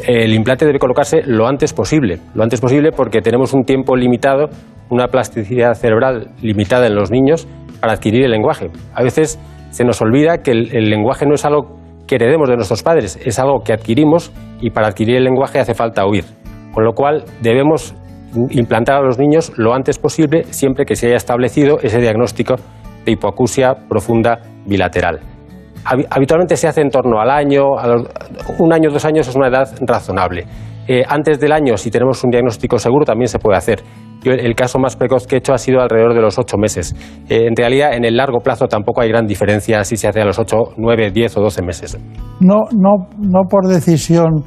el implante debe colocarse lo antes posible. Lo antes posible porque tenemos un tiempo limitado, una plasticidad cerebral limitada en los niños para adquirir el lenguaje. A veces se nos olvida que el, el lenguaje no es algo que heredemos de nuestros padres, es algo que adquirimos y para adquirir el lenguaje hace falta oír. Con lo cual debemos implantar a los niños lo antes posible siempre que se haya establecido ese diagnóstico de hipoacusia profunda bilateral. Habi- Habitualmente se hace en torno al año, a los- un año, dos años es una edad razonable. Eh, antes del año, si tenemos un diagnóstico seguro, también se puede hacer. Yo, el caso más precoz que he hecho ha sido alrededor de los ocho meses. Eh, en realidad, en el largo plazo tampoco hay gran diferencia si se hace a los ocho, nueve, diez o doce meses.
No, no, no por decisión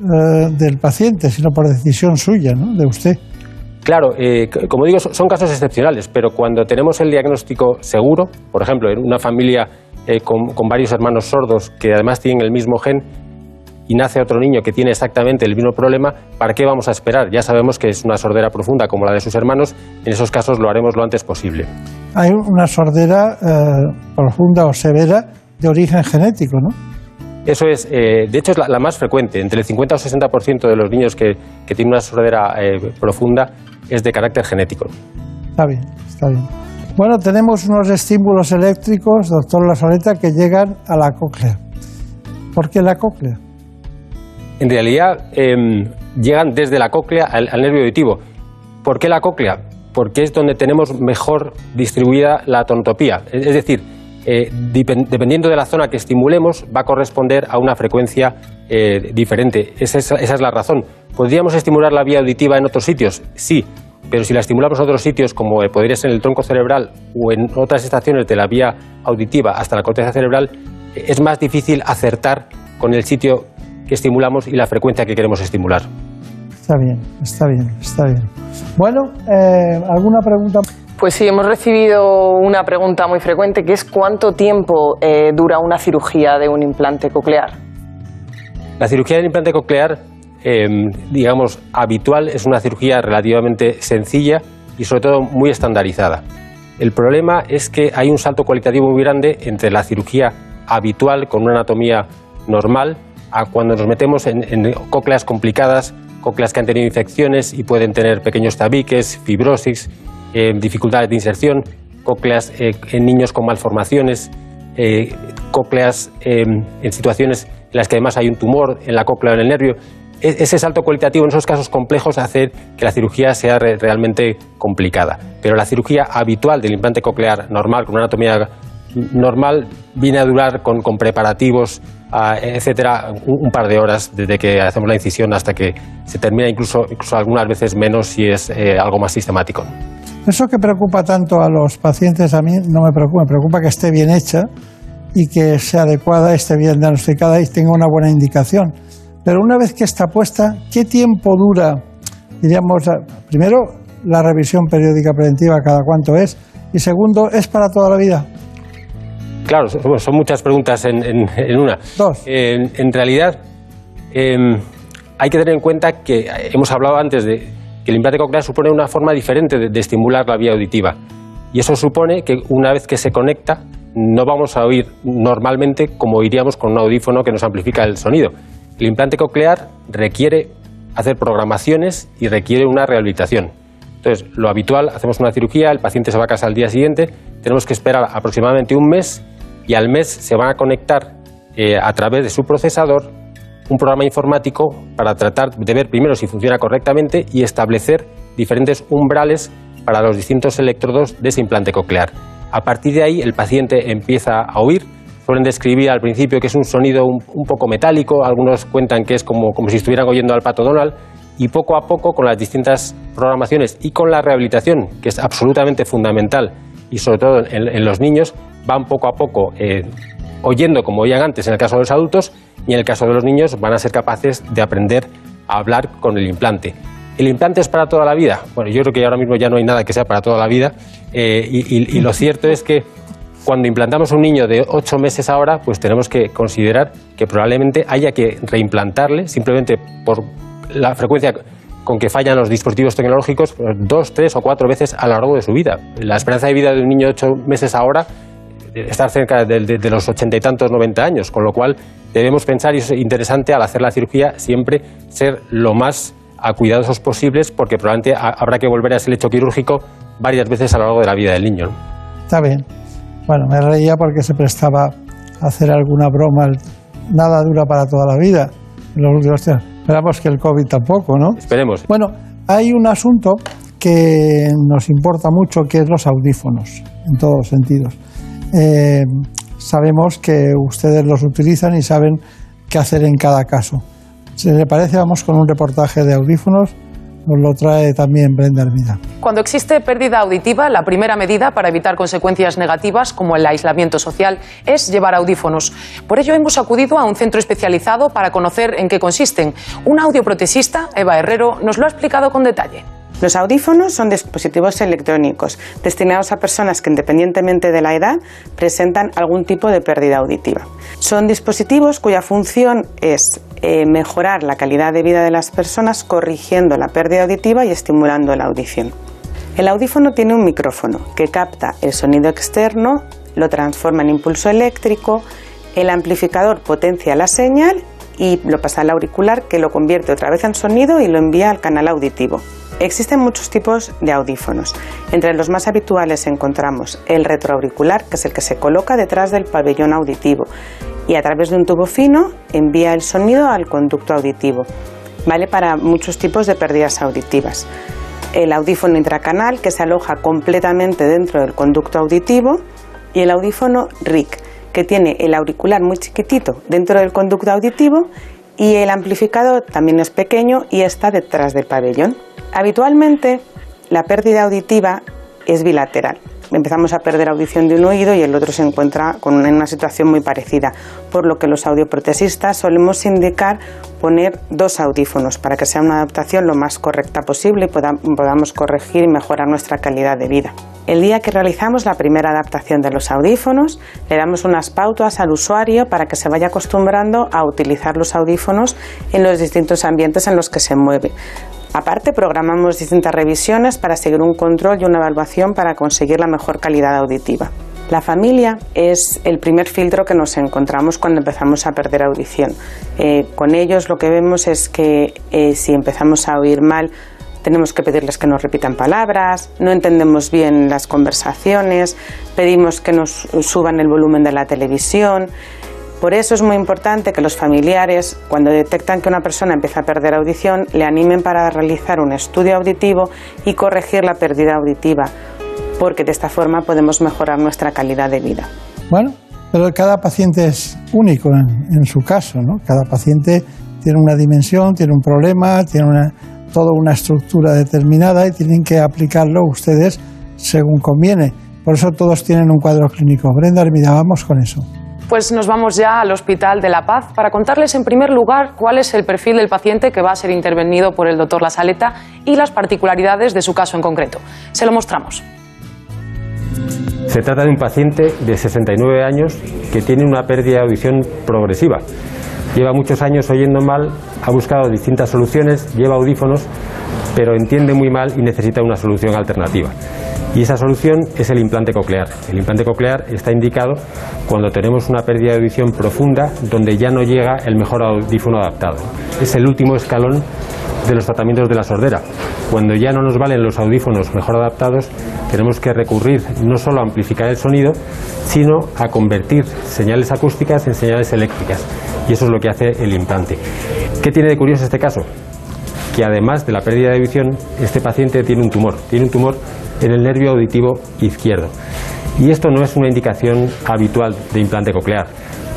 eh, del paciente, sino por decisión suya, ¿no? De usted.
Claro, eh, como digo, son casos excepcionales, pero cuando tenemos el diagnóstico seguro, por ejemplo, en una familia eh, con, con varios hermanos sordos que además tienen el mismo gen y nace otro niño que tiene exactamente el mismo problema, ¿para qué vamos a esperar? Ya sabemos que es una sordera profunda como la de sus hermanos, en esos casos lo haremos lo antes posible.
Hay una sordera eh, profunda o severa de origen genético, ¿no?
Eso es, eh, de hecho, es la, la más frecuente. Entre el 50 o 60% de los niños que, que tienen una sordera eh, profunda es de carácter genético.
Está bien, está bien. Bueno, tenemos unos estímulos eléctricos, doctor Lazareta, que llegan a la cóclea. ¿Por qué la cóclea?
En realidad em, llegan desde la cóclea al, nervio auditivo. ¿Por qué la cóclea? Porque es donde tenemos mejor distribuida la tonotopía. Es decir, eh, dependiendo de la zona que estimulemos, va a corresponder a una frecuencia eh, diferente. Esa es, esa es la razón. ¿Podríamos estimular la vía auditiva en otros sitios? Sí, pero si la estimulamos en otros sitios, como podría ser en el tronco cerebral o en otras estaciones de la vía auditiva hasta la corteza cerebral, es más difícil acertar con el sitio que estimulamos y la frecuencia que queremos estimular.
Está bien, está bien, está bien. Bueno, eh, ¿alguna pregunta?
Pues sí, hemos recibido una pregunta muy frecuente que es ¿cuánto tiempo eh, dura una cirugía de un implante coclear?
La cirugía del implante coclear, eh, digamos, habitual, es una cirugía relativamente sencilla y sobre todo muy estandarizada. El problema es que hay un salto cualitativo muy grande entre la cirugía habitual con una anatomía normal a cuando nos metemos en, en cócleas complicadas, cócleas que han tenido infecciones y pueden tener pequeños tabiques, fibrosis, eh, dificultades de inserción, cócleas eh, en niños con malformaciones, eh, cócleas eh, en situaciones en las que además hay un tumor en la cóclea o en el nervio. E- ese salto cualitativo en esos casos complejos hace que la cirugía sea re- realmente complicada. Pero la cirugía habitual del implante coclear normal, con una anatomía normal, viene a durar con, con preparativos, ah, etcétera, un, un par de horas desde que hacemos la incisión hasta que se termina, incluso, incluso algunas veces menos si es eh, algo más sistemático.
Eso que preocupa tanto a los pacientes, a mí no me preocupa, me preocupa que esté bien hecha y que sea adecuada, esté bien diagnosticada y tenga una buena indicación. Pero una vez que está puesta, ¿qué tiempo dura, diríamos, primero, la revisión periódica preventiva, cada cuánto es? Y segundo, ¿es para toda la vida?
Claro, son muchas preguntas en, en- en una.
Dos.
En, en realidad, em, hay que tener en cuenta que hemos hablado antes de que el implante coclear supone una forma diferente de, de estimular la vía auditiva. Y eso supone que una vez que se conecta, no vamos a oír normalmente como oiríamos con un audífono que nos amplifica el sonido. El implante coclear requiere hacer programaciones y requiere una rehabilitación. Entonces, lo habitual, hacemos una cirugía, el paciente se va a casa al día siguiente, tenemos que esperar aproximadamente un mes y al mes se van a conectar eh, a través de su procesador un programa informático para tratar de ver primero si funciona correctamente y establecer diferentes umbrales para los distintos electrodos de ese implante coclear. A partir de ahí el paciente empieza a oír, suelen describir al principio que es un sonido un, poco metálico, algunos cuentan que es como, como si estuvieran oyendo al pato Donald y poco a poco con las distintas programaciones y con la rehabilitación, que es absolutamente fundamental y sobre todo en, los niños, van poco a poco eh, oyendo como oían antes en el caso de los adultos y en el caso de los niños van a ser capaces de aprender a hablar con el implante. ¿El implante es para toda la vida? Bueno, yo creo que ahora mismo ya no hay nada que sea para toda la vida eh, y lo cierto es que cuando implantamos un niño de 8 meses ahora, pues tenemos que considerar que probablemente haya que reimplantarle simplemente por la frecuencia con que fallan los dispositivos tecnológicos pues, dos, tres o cuatro veces a lo largo de su vida. La esperanza de vida de un niño de 8 meses ahora eh, está cerca de, de- los ochenta y tantos, 90 años, con lo cual debemos pensar, y es interesante al hacer la cirugía, siempre ser lo más a cuidadosos posibles, porque probablemente ha- habrá que volver a ese lecho quirúrgico varias veces a lo largo de la vida del niño.
Está bien. Bueno, me reía porque se prestaba a hacer alguna broma. Nada dura para toda la vida. En los últimos tiempos. Esperamos que el COVID tampoco, ¿no?
Esperemos.
Bueno, hay un asunto que nos importa mucho, que es los audífonos, en todos los sentidos. Eh, sabemos que ustedes los utilizan y saben qué hacer en cada caso. Si le parece, vamos con un reportaje de audífonos. Nos lo trae también Brenda Hermida.
Cuando existe pérdida auditiva, la primera medida para evitar consecuencias negativas como el aislamiento social es llevar audífonos. Por ello hemos acudido a un centro especializado para conocer en qué consisten. Un audioprotesista, Eva Herrero, nos lo ha explicado con detalle.
Los audífonos son dispositivos electrónicos destinados a personas que, independientemente de la edad, presentan algún tipo de pérdida auditiva. Son dispositivos cuya función es eh, mejorar la calidad de vida de las personas corrigiendo la pérdida auditiva y estimulando la audición. El audífono tiene un micrófono que capta el sonido externo, lo transforma en impulso eléctrico, el amplificador potencia la señal y lo pasa al auricular que lo convierte otra vez en sonido y lo envía al canal auditivo. Existen muchos tipos de audífonos. Entre los más habituales encontramos el retroauricular, que es el que se coloca detrás del pabellón auditivo y a través de un tubo fino envía el sonido al conducto auditivo. Vale para muchos tipos de pérdidas auditivas. El audífono intracanal, que se aloja completamente dentro del conducto auditivo, y el audífono RIC, que tiene el auricular muy chiquitito dentro del conducto auditivo y el amplificador también es pequeño y está detrás del pabellón. Habitualmente la pérdida auditiva es bilateral. Empezamos a perder audición de un oído y el otro se encuentra con en una situación muy parecida, por lo que los audioprotesistas solemos indicar poner dos audífonos para que sea una adaptación lo más correcta posible y poda- podamos corregir y mejorar nuestra calidad de vida. El día que realizamos la primera adaptación de los audífonos, le damos unas pautas al usuario para que se vaya acostumbrando a utilizar los audífonos en los distintos ambientes en los que se mueve. Aparte, programamos distintas revisiones para seguir un control y una evaluación para conseguir la mejor calidad auditiva.
La familia es el primer filtro que nos encontramos cuando empezamos a perder audición. Eh, con ellos lo que vemos es que eh, si empezamos a oír mal, tenemos que pedirles que nos repitan palabras, no entendemos bien las conversaciones, pedimos que nos suban el volumen de la televisión. Por eso es muy importante que los familiares, cuando detectan que una persona empieza a perder audición, le animen para realizar un estudio auditivo y corregir la pérdida auditiva porque de esta forma podemos mejorar nuestra calidad de vida.
Bueno, pero cada paciente es único en, su caso, ¿no? Cada paciente tiene una dimensión, tiene un problema, tiene toda una estructura determinada y tienen que aplicarlo ustedes según conviene. Por eso todos tienen un cuadro clínico. Brenda Hermida, vamos con eso.
Pues nos vamos ya al Hospital de la Paz para contarles en primer lugar cuál es el perfil del paciente que va a ser intervenido por el doctor La Saleta y las particularidades de su caso en concreto. Se lo mostramos.
Se trata de un paciente de 69 años que tiene una pérdida de audición progresiva. Lleva muchos años oyendo mal, ha buscado distintas soluciones, lleva audífonos, pero entiende muy mal y necesita una solución alternativa. Y esa solución es el implante coclear. El implante coclear está indicado cuando tenemos una pérdida de audición profunda donde ya no llega el mejor audífono adaptado. Es el último escalón de los tratamientos de la sordera. Cuando ya no nos valen los audífonos mejor adaptados, tenemos que recurrir no solo a amplificar el sonido, sino a convertir señales acústicas en señales eléctricas. Y eso es lo que hace el implante. ¿Qué tiene de curioso este caso? Que además de la pérdida de visión, este paciente tiene un tumor. Tiene un tumor en el nervio auditivo izquierdo. Y esto no es una indicación habitual de implante coclear.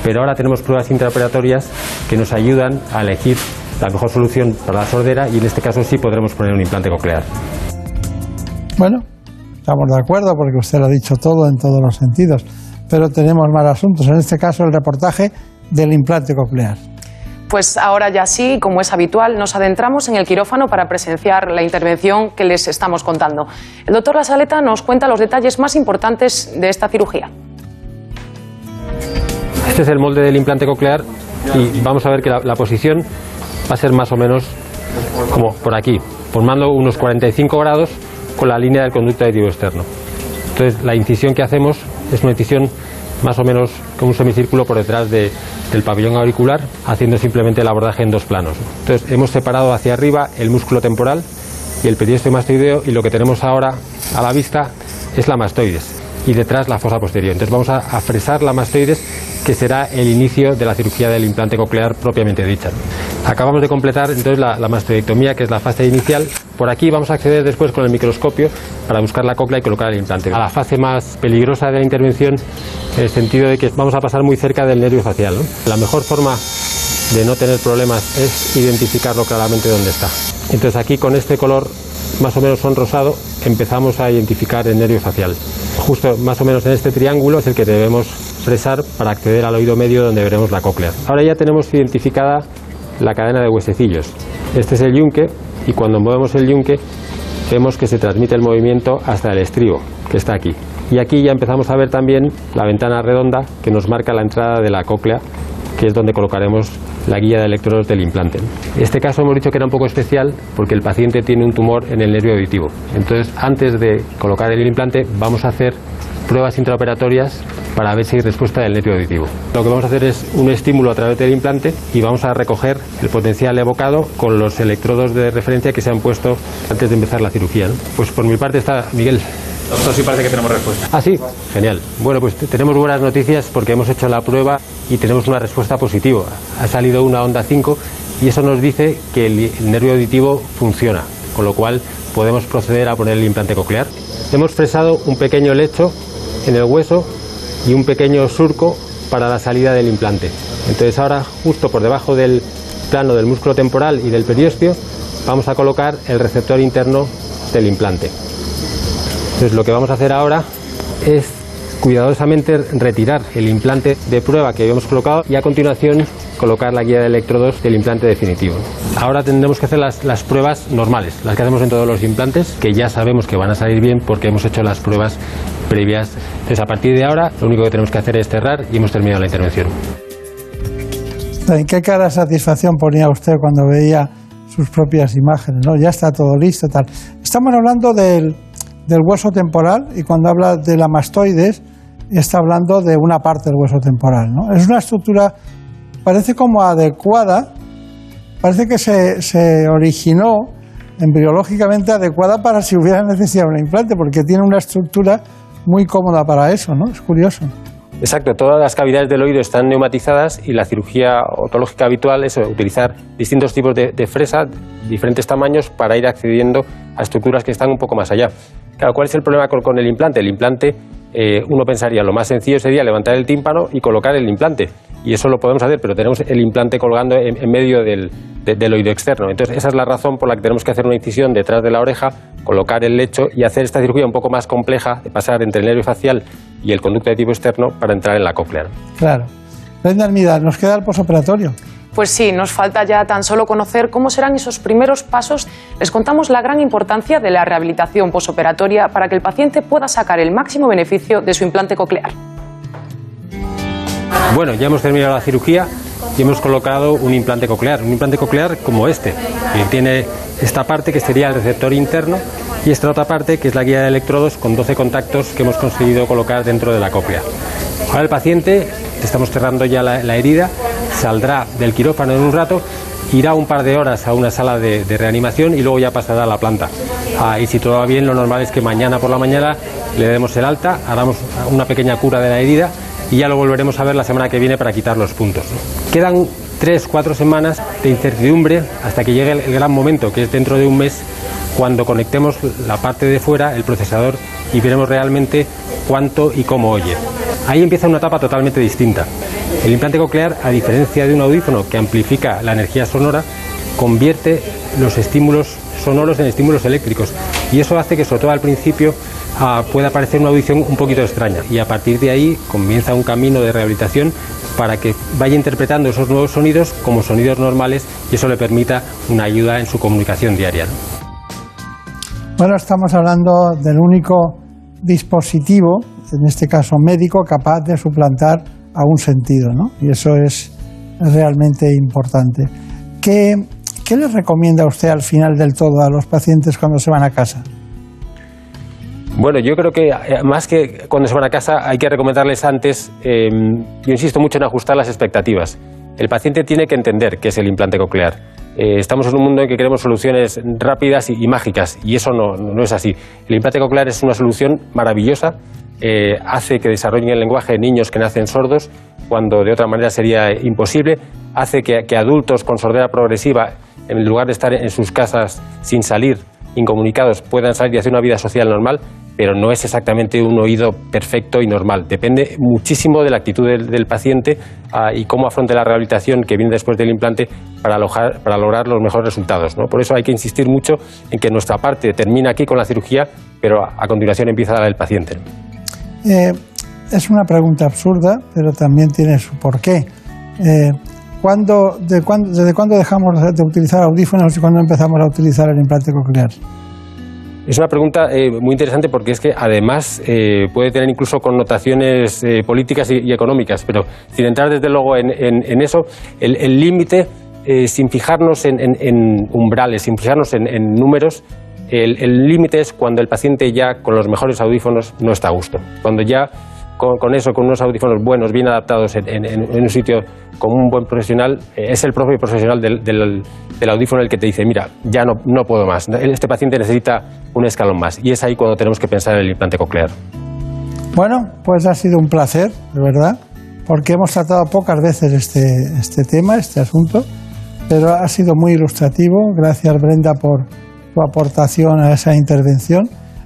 Pero ahora tenemos pruebas intraoperatorias que nos ayudan a elegir la mejor solución para la sordera y en este caso sí podremos poner un implante coclear.
Bueno, estamos de acuerdo porque usted lo ha dicho todo en todos los sentidos, pero tenemos más asuntos, en este caso el reportaje del implante coclear.
Pues ahora ya sí, como es habitual, nos adentramos en el quirófano para presenciar la intervención que les estamos contando. El doctor La Saleta nos cuenta los detalles más importantes de esta cirugía.
Este es el molde del implante coclear y vamos a ver que la, la posición va a ser más o menos como por aquí, formando unos 45 grados con la línea del conducto auditivo externo. Entonces, la incisión que hacemos es una incisión más o menos como un semicírculo por detrás del pabellón auricular, haciendo simplemente el abordaje en dos planos. Entonces, hemos separado hacia arriba el músculo temporal y el periósteo mastoideo, y lo que tenemos ahora a la vista es la mastoides y detrás la fosa posterior. Entonces vamos a, a, fresar la mastoides, que será el inicio de la cirugía del implante coclear propiamente dicha. Acabamos de completar entonces la, la mastoidectomía, que es la fase inicial. Por aquí vamos a acceder después con el microscopio para buscar la cóclea y colocar el implante. A la fase más peligrosa de la intervención, en el sentido de que vamos a pasar muy cerca del nervio facial. ¿no? La mejor forma de no tener problemas es identificarlo claramente dónde está. Entonces aquí con este color más o menos son rosado, empezamos a identificar el nervio facial. Justo más o menos en este triángulo es el que debemos fresar para acceder al oído medio donde veremos la cóclea. Ahora ya tenemos identificada la cadena de huesecillos. Este es el yunque y cuando movemos el yunque vemos que se transmite el movimiento hasta el estribo, que está aquí. Y aquí ya empezamos a ver también la ventana redonda que nos marca la entrada de la cóclea, que es donde colocaremos la guía de electrodos del implante. Este caso hemos dicho que era un poco especial porque el paciente tiene un tumor en el nervio auditivo. Entonces, antes de colocar el implante, vamos a hacer pruebas intraoperatorias para ver si hay respuesta del nervio auditivo. Lo que vamos a hacer es un estímulo a través del implante y vamos a recoger el potencial evocado con los electrodos de referencia que se han puesto antes de empezar la cirugía. Pues por mi parte está Miguel.
Doctor, sí parece que tenemos respuesta.
Ah, sí, genial. Bueno, pues tenemos buenas noticias porque hemos hecho la prueba y tenemos una respuesta positiva. Ha salido una onda 5 y eso nos dice que el nervio auditivo funciona, con lo cual podemos proceder a poner el implante coclear. Hemos fresado un pequeño lecho en el hueso y un pequeño surco para la salida del implante. Entonces ahora, justo por debajo del plano del músculo temporal y del periósteo, vamos a colocar el receptor interno del implante. Entonces lo que vamos a hacer ahora es cuidadosamente retirar el implante de prueba que habíamos colocado y a continuación colocar la guía de electrodos del implante definitivo. Ahora tendremos que hacer las, pruebas normales, las que hacemos en todos los implantes, que ya sabemos que van a salir bien porque hemos hecho las pruebas previas. Entonces a partir de ahora lo único que tenemos que hacer es cerrar y hemos terminado la intervención.
¿En qué cara de satisfacción ponía usted cuando veía sus propias imágenes? ¿no? Ya está todo listo, tal. Estamos hablando del, del hueso temporal y cuando habla de la mastoides, está hablando de una parte del hueso temporal. ¿no? Es una estructura, parece como adecuada, parece que se, se originó embriológicamente adecuada para si hubiera necesidad de un implante, porque tiene una estructura muy cómoda para eso, ¿no? Es curioso.
Exacto, todas las cavidades del oído están neumatizadas y la cirugía otológica habitual es utilizar distintos tipos de, fresa, diferentes tamaños, para ir accediendo a estructuras que están un poco más allá. Claro, ¿cuál es el problema con, el implante? El implante, eh, uno pensaría, lo más sencillo sería levantar el tímpano y colocar el implante. Y eso lo podemos hacer, pero tenemos el implante colgando en, medio del, de- del oído externo. Entonces, esa es la razón por la que tenemos que hacer una incisión detrás de la oreja, colocar el lecho y hacer esta cirugía un poco más compleja, de pasar entre el nervio facial y el conducto de tipo externo para entrar en la cóclea.
Claro. Brenda Hermida, nos queda el posoperatorio.
Pues sí, nos falta ya tan solo conocer cómo serán esos primeros pasos. Les contamos la gran importancia de la rehabilitación posoperatoria para que el paciente pueda sacar el máximo beneficio de su implante coclear.
Bueno, ya hemos terminado la cirugía y hemos colocado un implante coclear, un implante coclear como este, que tiene esta parte que sería el receptor interno y esta otra parte que es la guía de electrodos con 12 contactos que hemos conseguido colocar dentro de la cóclea. Ahora el paciente, estamos cerrando ya la, herida, saldrá del quirófano en un rato, irá un par de horas a una sala de, de reanimación y luego ya pasará a la planta. Ah, y si todo va bien, lo normal es que mañana por la mañana le demos el alta, hagamos una pequeña cura de la herida y ya lo volveremos a ver la semana que viene para quitar los puntos. Quedan tres, cuatro semanas de incertidumbre hasta que llegue el, gran momento, que es dentro de un mes, cuando conectemos la parte de fuera, el procesador, y veremos realmente cuánto y cómo oye. Ahí empieza una etapa totalmente distinta. El implante coclear, a diferencia de un audífono que amplifica la energía sonora, convierte los estímulos sonoros en estímulos eléctricos y eso hace que sobre todo al principio ah, pueda parecer una audición un poquito extraña y a partir de ahí comienza un camino de rehabilitación para que vaya interpretando esos nuevos sonidos como sonidos normales y eso le permita una ayuda en su comunicación diaria. ¿no?
Bueno, estamos hablando del único dispositivo, en este caso médico, capaz de suplantar a un sentido, ¿no? Y eso es realmente importante. ¿Qué, qué les recomienda usted al final del todo a los pacientes cuando se van a casa?
Bueno, yo creo que eh, más que cuando se van a casa hay que recomendarles antes, eh, yo insisto mucho en ajustar las expectativas. El paciente tiene que entender qué es el implante coclear. Eh, estamos en un mundo en que queremos soluciones rápidas y, y mágicas y eso no, no es así. El implante coclear es una solución maravillosa, eh, hace que desarrollen el lenguaje niños que nacen sordos cuando de otra manera sería imposible, hace que, que adultos con sordera progresiva, en lugar de estar en sus casas sin salir, incomunicados, puedan salir y hacer una vida social normal, pero no es exactamente un oído perfecto y normal. Depende muchísimo de la actitud del, paciente ah, y cómo afronte la rehabilitación que viene después del implante para, alojar- para lograr los mejores resultados. Por eso hay que insistir mucho en que nuestra parte termina aquí con la cirugía, pero a, continuación empieza la del paciente.
Eh, es una pregunta absurda, pero también tiene su porqué. Eh, ¿cuándo, de cuándo- ¿Desde cuándo dejamos de utilizar audífonos y cuándo empezamos a utilizar el implante coclear?
Es una pregunta eh, muy interesante porque es que además eh, puede tener incluso connotaciones eh, políticas y, económicas, pero sin entrar desde luego en, en- eso, el límite, eh, sin fijarnos en, en- umbrales, sin fijarnos en, números, el límite es cuando el paciente ya con los mejores audífonos no está a gusto. Cuando ya con, con eso, con unos audífonos buenos, bien adaptados en, un sitio con un buen profesional, eh, es el propio profesional del, del- del audífono el que te dice, mira, ya no, no puedo más, este paciente necesita un escalón más. Y es ahí cuando tenemos que pensar en el implante coclear.
Bueno, pues ha sido un placer, de verdad, porque hemos tratado pocas veces este, este tema, este asunto, pero ha sido muy ilustrativo. Gracias, Brenda, por tu aportación a esa intervención.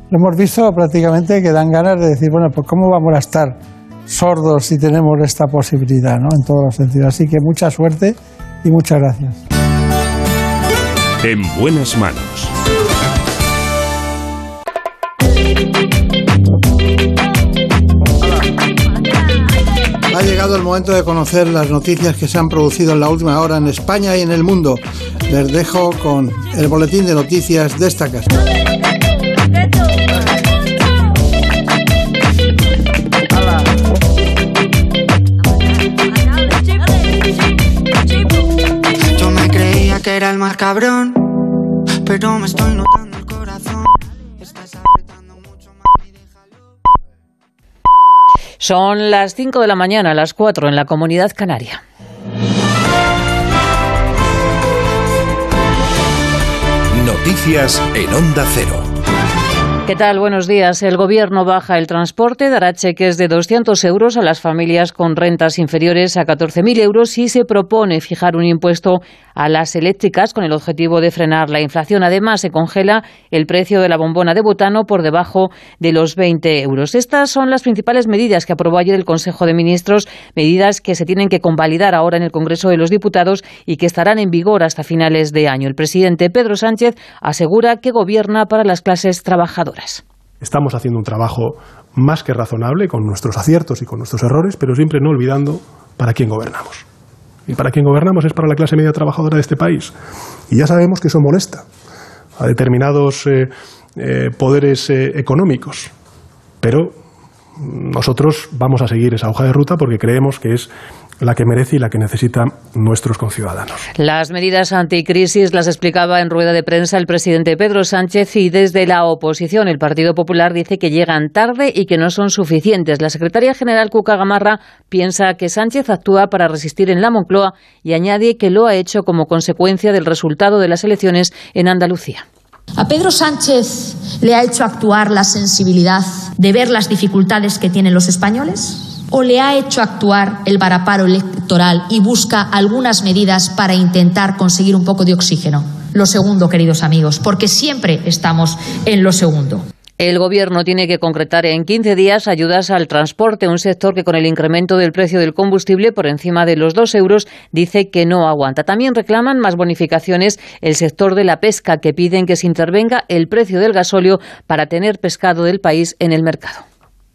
Lo hemos visto prácticamente que dan ganas de decir, bueno, pues cómo vamos a estar sordos si tenemos esta posibilidad, ¿no? En todos los sentidos. Así que mucha suerte y muchas gracias.
En buenas manos.
Ha llegado el momento de conocer las noticias que se han producido en la última hora en España y en el mundo. Les dejo con el boletín de noticias de
cabrón, pero me estoy notando el corazón. Estás apretando mucho más y déjalo.
Son las 5 de la mañana, las 4 en la comunidad canaria.
Noticias en Onda Cero.
¿Qué tal? Buenos días. El Gobierno baja el transporte, dará cheques de 200 euros a las familias con rentas inferiores a 14.000 euros y se propone fijar un impuesto a las eléctricas con el objetivo de frenar la inflación. Además, se congela el precio de la bombona de butano por debajo de los 20 euros. Estas son las principales medidas que aprobó ayer el Consejo de Ministros, medidas que se tienen que convalidar ahora en el Congreso de los Diputados y que estarán en vigor hasta finales de año. El presidente Pedro Sánchez asegura que gobierna para las clases trabajadoras.
Estamos haciendo un trabajo más que razonable con nuestros aciertos y con nuestros errores, pero siempre no olvidando para quién gobernamos. Y para quién gobernamos es para la clase media trabajadora de este país. Y ya sabemos que eso molesta a determinados eh, eh, poderes eh, económicos. Pero nosotros vamos a seguir esa hoja de ruta porque creemos que es la que merece y la que necesitan nuestros conciudadanos.
Las medidas anticrisis las explicaba en rueda de prensa el presidente Pedro Sánchez y desde la oposición el Partido Popular dice que llegan tarde y que no son suficientes. La secretaria general Cuca Gamarra piensa que Sánchez actúa para resistir en la Moncloa y añade que lo ha hecho como consecuencia del resultado de las elecciones en Andalucía.
A Pedro Sánchez le ha hecho actuar la sensibilidad de ver las dificultades que tienen los españoles o le ha hecho actuar el varaparo electoral y busca algunas medidas para intentar conseguir un poco de oxígeno. Lo segundo, queridos amigos, porque siempre estamos en lo segundo.
El Gobierno tiene que concretar en 15 días ayudas al transporte, un sector que con el incremento del precio del combustible por encima de los 2 euros dice que no aguanta. También reclaman más bonificaciones el sector de la pesca, que piden que se intervenga el precio del gasóleo para tener pescado del país en el mercado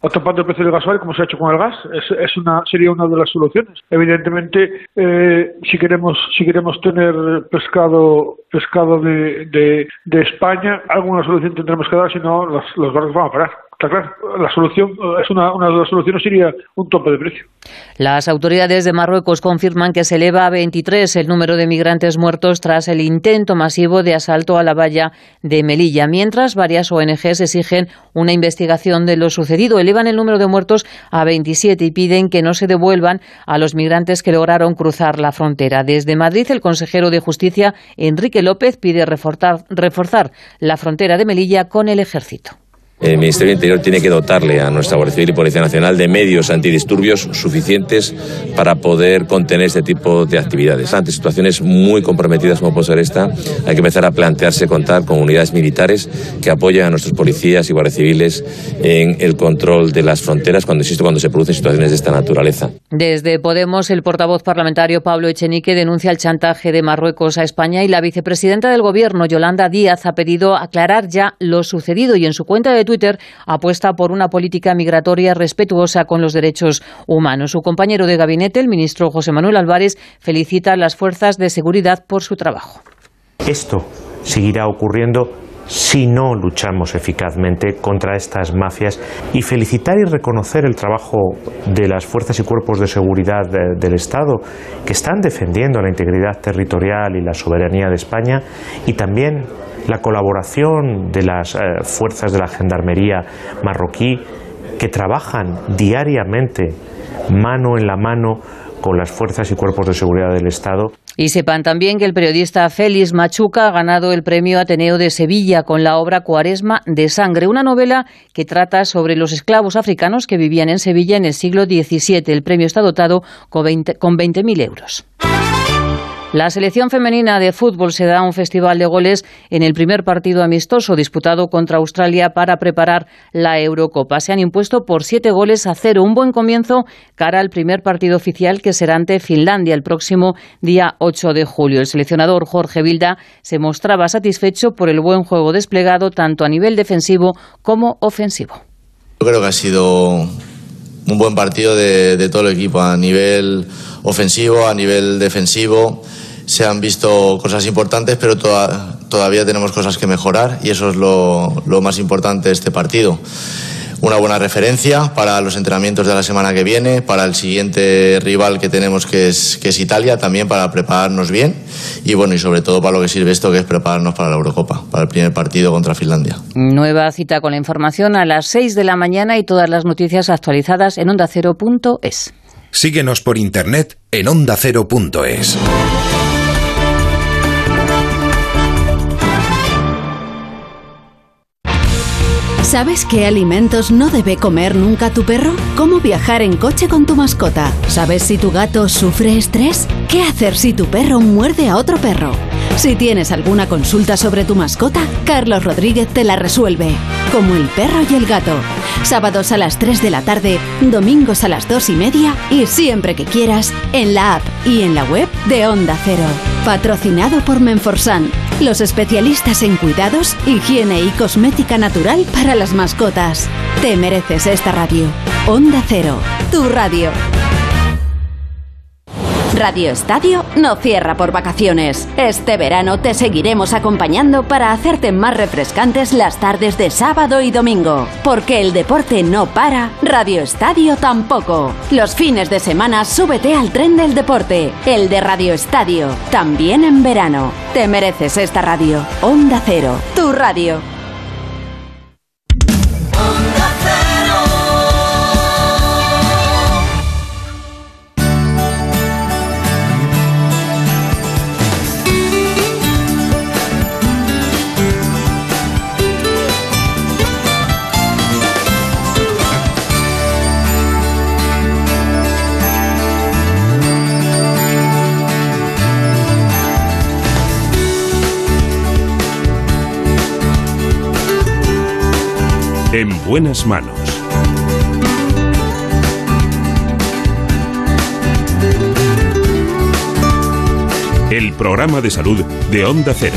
topando el precio del gasoil como se ha hecho con el gas es, es una sería una de las soluciones. Evidentemente eh, si queremos si queremos tener pescado pescado de, de, de España alguna solución tendremos que dar si no los, los barcos van a parar la solución es una, una de las soluciones sería un tope de precio.
Las autoridades de Marruecos confirman que se eleva a 23 el número de migrantes muertos tras el intento masivo de asalto a la valla de Melilla, mientras varias ONGs exigen una investigación de lo sucedido. Elevan el número de muertos a 27 y piden que no se devuelvan a los migrantes que lograron cruzar la frontera. Desde Madrid, el consejero de Justicia, Enrique López, pide reforzar, reforzar la frontera de Melilla con el ejército.
El Ministerio del Interior tiene que dotarle a nuestra Guardia Civil y Policía Nacional de medios antidisturbios suficientes para poder contener este tipo de actividades. Ante situaciones muy comprometidas como puede ser esta, hay que empezar a plantearse contar con unidades militares que apoyen a nuestros policías y guardias civiles en el control de las fronteras cuando existe cuando se producen situaciones de esta naturaleza.
Desde Podemos, el portavoz parlamentario Pablo Echenique denuncia el chantaje de Marruecos a España y la vicepresidenta del Gobierno, Yolanda Díaz, ha pedido aclarar ya lo sucedido y en su cuenta de Twitter apuesta por una política migratoria respetuosa con los derechos humanos. Su compañero de gabinete, el ministro José Manuel Álvarez, felicita a las fuerzas de seguridad por su trabajo.
Esto seguirá ocurriendo si no luchamos eficazmente contra estas mafias y felicitar y reconocer el trabajo de las fuerzas y cuerpos de seguridad del Estado que están defendiendo la integridad territorial y la soberanía de España y también la colaboración de las eh, fuerzas de la Gendarmería marroquí que trabajan diariamente mano en la mano con las fuerzas y cuerpos de seguridad del Estado.
Y sepan también que el periodista Félix Machuca ha ganado el premio Ateneo de Sevilla con la obra Cuaresma de Sangre, una novela que trata sobre los esclavos africanos que vivían en Sevilla en el siglo XVII. El premio está dotado con 20.000 euros. La selección femenina de fútbol se da un festival de goles en el primer partido amistoso disputado contra Australia para preparar la Eurocopa. Se han impuesto por siete goles a cero. Un buen comienzo cara al primer partido oficial que será ante Finlandia el próximo día 8 de julio. El seleccionador Jorge Vilda se mostraba satisfecho por el buen juego desplegado tanto a nivel defensivo como ofensivo.
Yo creo que ha sido un buen partido de, todo el equipo a nivel ofensivo, a nivel defensivo se han visto cosas importantes, pero todavía tenemos cosas que mejorar y eso es lo, más importante de este partido. Una buena referencia para los entrenamientos de la semana que viene, para el siguiente rival que tenemos que es, que es Italia, también para prepararnos bien y bueno, y sobre todo para lo que sirve esto que es prepararnos para la Eurocopa, para el primer partido contra Finlandia.
Nueva cita con la información a las 6 de la mañana y todas las noticias actualizadas en ondacero.es.
Síguenos por internet en ondacero.es.
¿Sabes qué alimentos no debe comer nunca tu perro? ¿Cómo viajar en coche con tu mascota? ¿Sabes si tu gato sufre estrés? ¿Qué hacer si tu perro muerde a otro perro? Si tienes alguna consulta sobre tu mascota, Carlos Rodríguez te la resuelve. Como el perro y el gato. Sábados a las 3 de la tarde, domingos a las 2 y media y siempre que quieras en la app y en la web de Onda Cero. Patrocinado por Menforsan, los especialistas en cuidados, higiene y cosmética natural para las mascotas. Te mereces esta radio. Onda Cero, tu radio. Radio Estadio no cierra por vacaciones. Este verano te seguiremos acompañando para hacerte más refrescantes las tardes de sábado y domingo. Porque el deporte no para, Radio Estadio tampoco. Los fines de semana súbete al tren del deporte, el de Radio Estadio, también en verano. Te mereces esta radio. Onda Cero, tu radio.
Buenas manos. El programa de salud de Onda Cero.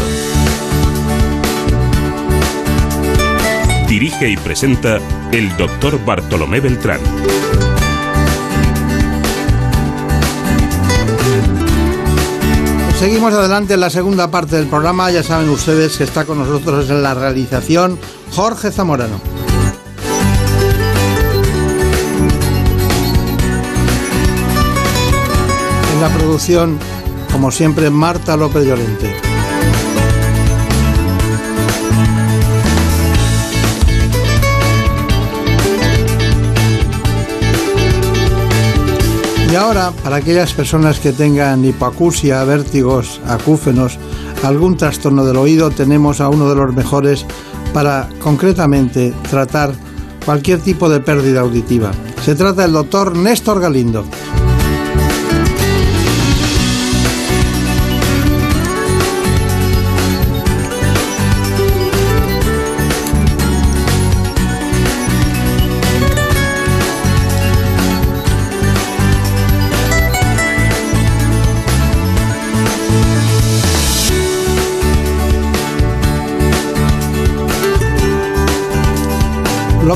Dirige y presenta el doctor Bartolomé Beltrán.
Seguimos adelante en la segunda parte del programa. Ya saben ustedes que está con nosotros en la realización Jorge Zamorano. La producción, como siempre, Marta López Llorente. Y ahora, para aquellas personas que tengan hipoacusia, vértigos, acúfenos, algún trastorno del oído, tenemos a uno de los mejores para concretamente tratar cualquier tipo de pérdida auditiva. Se trata del doctor Néstor Galindo.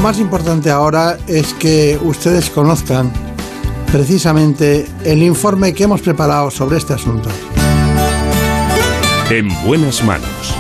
Lo más importante ahora es que ustedes conozcan precisamente el informe que hemos preparado sobre este asunto.
En buenas manos.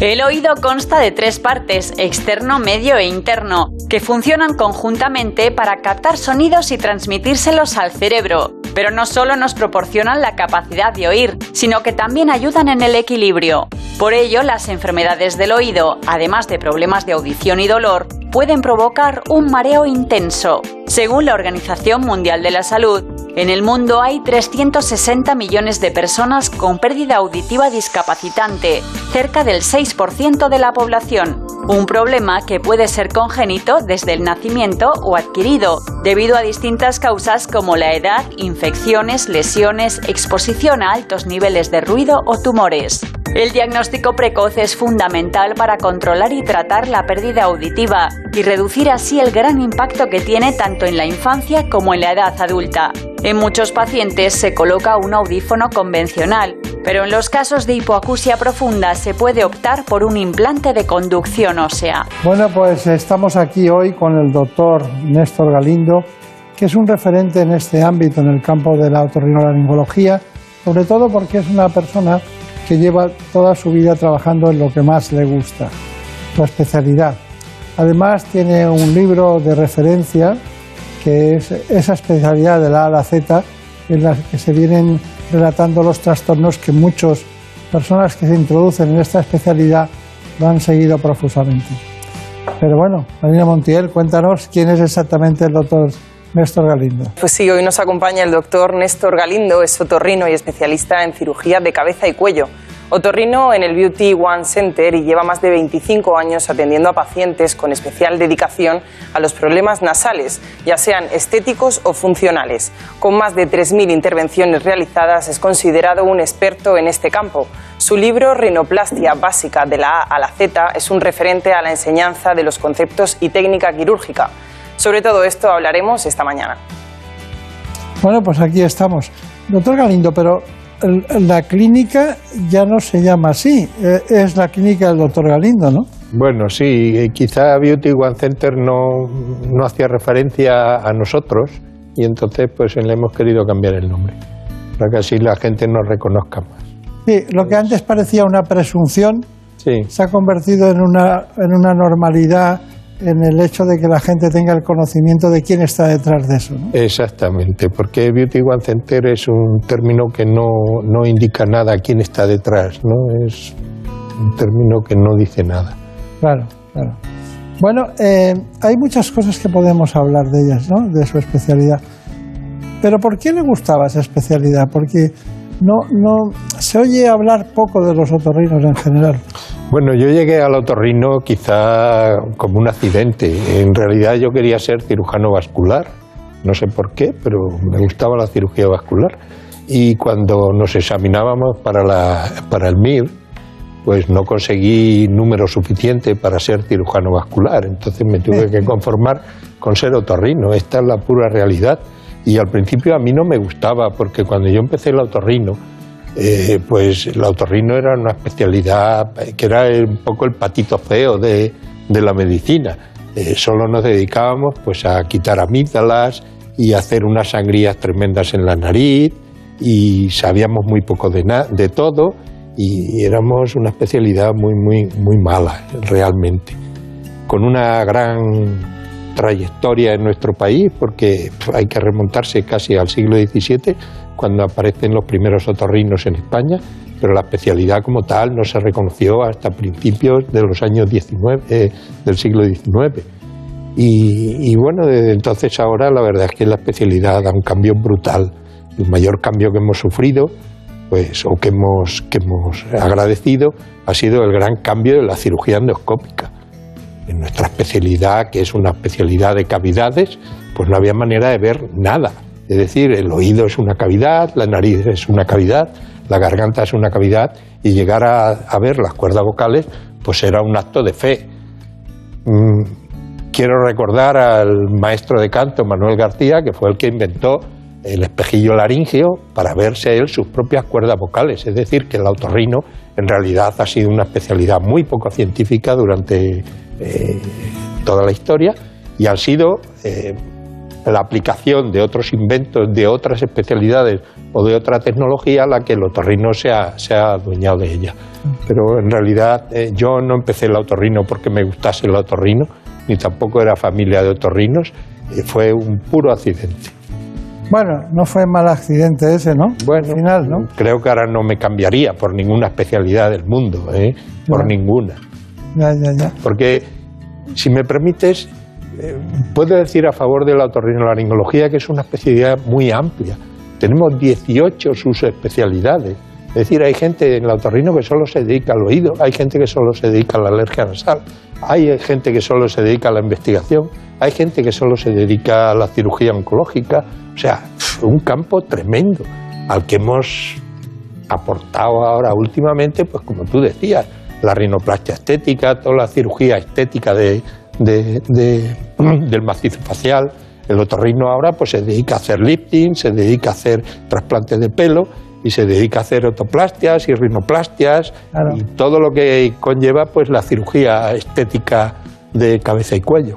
El oído consta de tres partes, externo, medio e interno, que funcionan conjuntamente para captar sonidos y transmitírselos al cerebro. Pero no solo nos proporcionan la capacidad de oír, sino que también ayudan en el equilibrio. Por ello, las enfermedades del oído, además de problemas de audición y dolor, pueden provocar un mareo intenso. Según la Organización Mundial de la Salud, en el mundo hay 360 millones de personas con pérdida auditiva discapacitante, cerca del 6% de la población, un problema que puede ser congénito desde el nacimiento o adquirido, debido a distintas causas como la edad, infecciones, lesiones, exposición a altos niveles de ruido o tumores. El diagnóstico precoz es fundamental para controlar y tratar la pérdida auditiva y reducir así el gran impacto que tiene tanto en la infancia como en la edad adulta. En muchos pacientes se coloca un audífono convencional, pero en los casos de hipoacusia profunda se puede optar por un implante de conducción ósea.
Bueno, pues estamos aquí hoy con el doctor Néstor Galindo, que es un referente en este ámbito, en el campo de la otorrinolaringología, sobre todo porque es una persona que lleva toda su vida trabajando en lo que más le gusta, su especialidad. Además tiene un libro de referencia que es esa especialidad de la A a la Z en la que se vienen relatando los trastornos que muchas personas que se introducen en esta especialidad lo han seguido profusamente. Pero bueno, Marina Montiel, cuéntanos quién es exactamente el doctor Néstor Galindo.
Pues sí, hoy nos acompaña el doctor Néstor Galindo, es otorrino y especialista en cirugía de cabeza y cuello. Otorrino en el Beauty One Center y lleva más de 25 años atendiendo a pacientes con especial dedicación a los problemas nasales, ya sean estéticos o funcionales. Con más de 3.000 intervenciones realizadas es considerado un experto en este campo. Su libro Rinoplastia básica de la A a la Z es un referente a la enseñanza de los conceptos y técnica quirúrgica. Sobre todo esto hablaremos esta mañana.
Bueno, pues aquí estamos. Doctor Galindo, pero la clínica ya no se llama así, eh, es la clínica del doctor Galindo, ¿no?
Bueno, sí, eh, quizá Beauty One Center no, no hacía referencia a nosotros y entonces pues le hemos querido cambiar el nombre para que así la gente nos reconozca más.
Sí, lo que antes parecía una presunción
Sí.
se ha convertido en una, en una normalidad en el hecho de que la gente tenga el conocimiento de quién está detrás de eso. ¿no?
Exactamente, porque Beauty One Center es un término que no, no indica nada a quién está detrás, ¿no? Es un término que no dice nada.
Claro, claro. Bueno, eh, hay muchas cosas que podemos hablar de ellas, ¿no? De su especialidad. Pero ¿por qué le gustaba esa especialidad? Porque no, no se oye hablar poco de los otorrinos en general.
Bueno, yo llegué al otorrino quizá como un accidente. En realidad yo quería ser cirujano vascular. No sé por qué, pero me gustaba la cirugía vascular. Y cuando nos examinábamos para, la, para el MIR, pues no conseguí número suficiente para ser cirujano vascular. Entonces me tuve que conformar con ser otorrino. Esta es la pura realidad. Y al principio a mí no me gustaba, porque cuando yo empecé el otorrino, eh, pues el otorrino era una especialidad que era un poco el patito feo de, de la medicina. Eh, solo nos dedicábamos pues a quitar amígdalas y hacer unas sangrías tremendas en la nariz y sabíamos muy poco de, de todo y éramos una especialidad muy, muy, muy mala realmente. Con una gran trayectoria en nuestro país, porque hay que remontarse casi al siglo XVII, cuando aparecen los primeros otorrinos en España, pero la especialidad como tal no se reconoció hasta principios de los años 19, eh, del siglo XIX. Y, y bueno, desde entonces ahora la verdad es que la especialidad da un cambio brutal. El mayor cambio que hemos sufrido, pues, o que hemos, que hemos agradecido, ha sido el gran cambio de la cirugía endoscópica en nuestra especialidad, que es una especialidad de cavidades, pues no había manera de ver nada. Es decir, el oído es una cavidad, la nariz es una cavidad, la garganta es una cavidad, y llegar a, ver las cuerdas vocales, pues era un acto de fe. Mm, quiero recordar al maestro de canto, Manuel García, que fue el que inventó el espejillo laringeo para verse él sus propias cuerdas vocales. Es decir, que el autorrino en realidad ha sido una especialidad muy poco científica durante eh, toda la historia y han sido eh, la aplicación de otros inventos, de otras especialidades o de otra tecnología la que el otorrino se ha, se ha adueñado de ella. Pero en realidad eh, yo no empecé el otorrino porque me gustase el otorrino, ni tampoco era familia de otorrinos, fue un puro accidente.
Bueno, no fue mal accidente ese, ¿no?
Bueno,
final, ¿no?
creo que ahora no me cambiaría por ninguna especialidad del mundo, ¿eh? por ninguna. Porque, si me permites, eh, puedo decir a favor de la otorrinolaringología que es una especialidad muy amplia. Tenemos 18 subespecialidades. Es decir, hay gente en la otorrino que solo se dedica al oído, hay gente que solo se dedica a la alergia nasal, hay gente que solo se dedica a la investigación, hay gente que solo se dedica a la cirugía oncológica. O sea, un campo tremendo al que hemos aportado ahora últimamente, pues como tú decías, la rinoplastia estética, toda la cirugía estética de, de- de- del macizo facial. El otorrino ahora pues se dedica a hacer lifting, se dedica a hacer trasplantes de pelo y se dedica a hacer otoplastias y rinoplastias y todo lo que conlleva pues la cirugía estética de cabeza y cuello.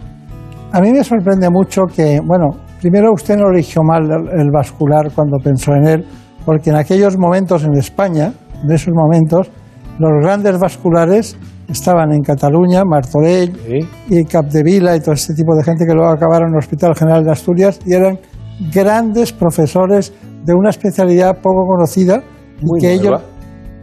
A mí me sorprende mucho que, bueno, primero usted no eligió mal el, el vascular cuando pensó en él, porque en aquellos momentos en España, de esos momentos, los grandes vasculares estaban en Cataluña, Martorell y Capdevila y todo este tipo de gente que luego acabaron en el Hospital General de Asturias y eran grandes profesores de una especialidad poco conocida y que ellos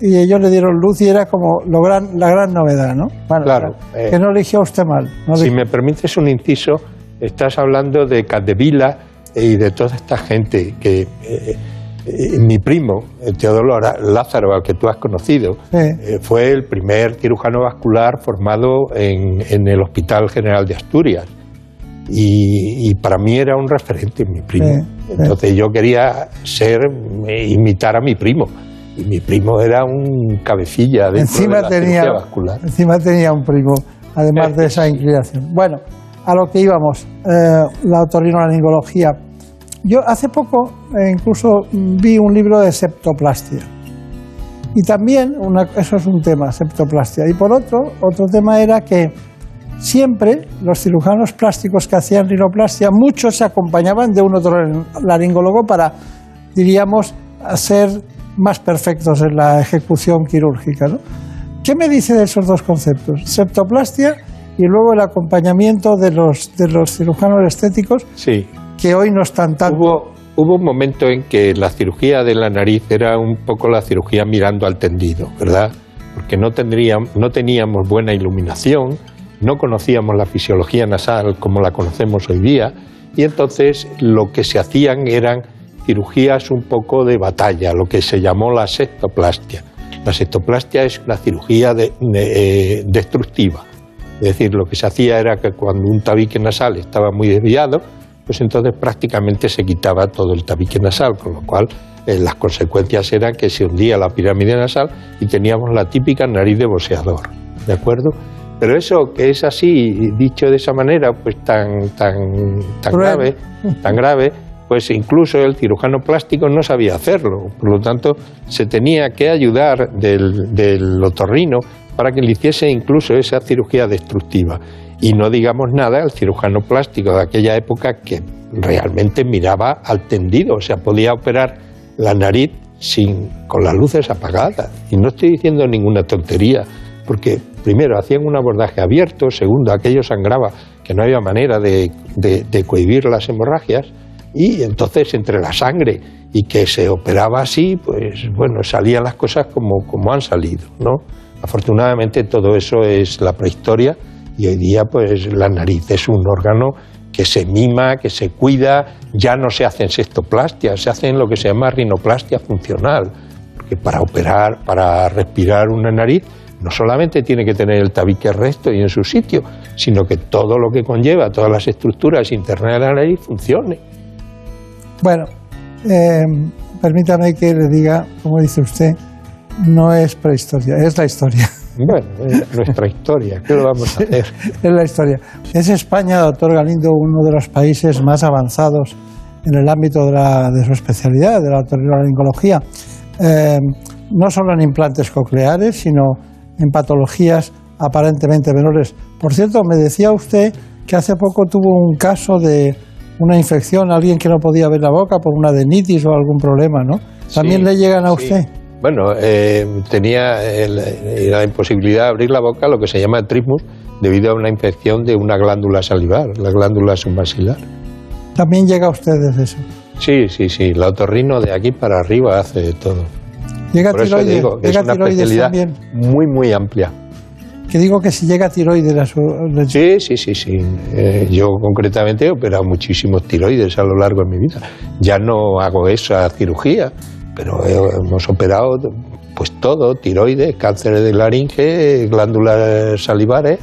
y ellos le dieron luz y era como lo gran, la gran novedad, ¿no? Bueno,
Claro,
que
eh,
no eligió usted mal. no
si me permites un inciso, estás hablando de Capdevila y de toda esta gente que eh, eh, mi primo, eh, Teodoro Lázaro, al que tú has conocido, eh, fue el primer cirujano vascular formado en, en el Hospital General de Asturias. Y, y para mí era un referente, mi primo. Entonces yo quería ser, imitar a mi primo. Y mi primo era un cabecilla
encima
de la
tenía,
vascular.
encima tenía un primo, además de esa inclinación. Bueno, a lo que íbamos, la otorrinolaringología. Yo hace poco eh, incluso vi un libro de septoplastia. Y también, una- eso es un tema, septoplastia. Y por otro, otro tema era que siempre los cirujanos plásticos que hacían rinoplastia, muchos se acompañaban de un otorrinolaringólogo para, diríamos, ser más perfectos en la ejecución quirúrgica. ¿no? ¿Qué me dice de esos dos conceptos? Septoplastia y luego el acompañamiento de los, de los cirujanos estéticos
Sí.
Que hoy no están tan...
Hubo, hubo un momento en que la cirugía de la nariz era un poco la cirugía mirando al tendido, ¿verdad? Porque no, tendríamos, no teníamos buena iluminación, no conocíamos la fisiología nasal como la conocemos hoy día, y entonces lo que se hacían eran cirugías un poco de batalla, lo que se llamó la septoplastia. La septoplastia es una cirugía de- de- eh, destructiva. Es decir, lo que se hacía era que cuando un tabique nasal estaba muy desviado, pues entonces prácticamente se quitaba todo el tabique nasal, con lo cual eh, las consecuencias eran que se hundía la pirámide nasal y teníamos la típica nariz de boxeador, ¿de acuerdo? Pero eso que es así, dicho de esa manera, pues tan, tan, tan grave, tan grave, pues incluso el cirujano plástico no sabía hacerlo. Por lo tanto, se tenía que ayudar del, del otorrino para que le hiciese incluso esa cirugía destructiva. Y no digamos nada al cirujano plástico de aquella época que realmente miraba al tendido, o sea, podía operar la nariz sin, con las luces apagadas. Y no estoy diciendo ninguna tontería, porque primero hacían un abordaje abierto, segundo aquello sangraba, que no había manera de, de- de cohibir las hemorragias, y entonces entre la sangre y que se operaba así, pues bueno, salían las cosas como, como han salido, ¿no? Afortunadamente todo eso es la prehistoria y hoy día pues la nariz es un órgano que se mima, que se cuida, ya no se hacen sextoplastias, se hacen lo que se llama rinoplastia funcional, porque para operar, para respirar una nariz, no solamente tiene que tener el tabique recto y en su sitio, sino que todo lo que conlleva, todas las estructuras internas de la nariz funcione.
Bueno, eh, permítame que le diga, como dice usted, no es prehistoria, es la historia.
Bueno, es nuestra historia, ¿qué lo vamos a hacer?
es la historia. Es España, doctor Galindo, uno de los países más avanzados en el ámbito de, la- de su especialidad, de la otorrinolaringología, eh, no solo en implantes cocleares, sino en patologías aparentemente menores. Por cierto, me decía usted que hace poco tuvo un caso de una infección, alguien que no podía ver la boca por una adenitis o algún problema, ¿no? También
Sí,
le llegan a
sí.
usted.
Bueno, eh, tenía el- la imposibilidad de abrir la boca, lo que se llama trismus, debido a una infección de una glándula salivar, la glándula submaxilar.
También llega a ustedes eso.
Sí, sí, sí, la otorrino de aquí para arriba hace de todo.
Llega
Por eso
tiroides,
digo que es
llega
una
tiroides
especialidad
también.
muy, muy amplia.
Que digo que si llega tiroides a su... le-
Sí, sí, sí, sí. Eh, yo concretamente he operado muchísimos tiroides a lo largo de mi vida. Ya no hago esa cirugía, pero he- hemos operado pues todo, tiroides, cáncer de laringe, glándulas salivares,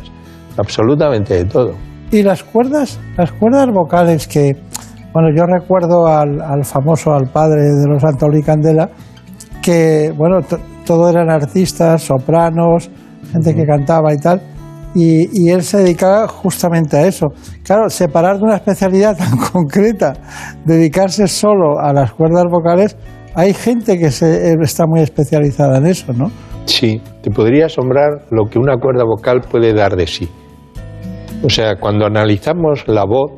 absolutamente de todo.
Y las cuerdas, las cuerdas vocales que, bueno, yo recuerdo al, al famoso, al padre de los Antolí Candela, que, bueno, to- todo eran artistas, sopranos, gente que cantaba y tal, y, y él se dedicaba justamente a eso. Claro, separar de una especialidad tan concreta, dedicarse solo a las cuerdas vocales, hay gente que se, eh, está muy especializada en eso, ¿no?
Sí, te podría asombrar lo que una cuerda vocal puede dar de sí. O sea, cuando analizamos la voz,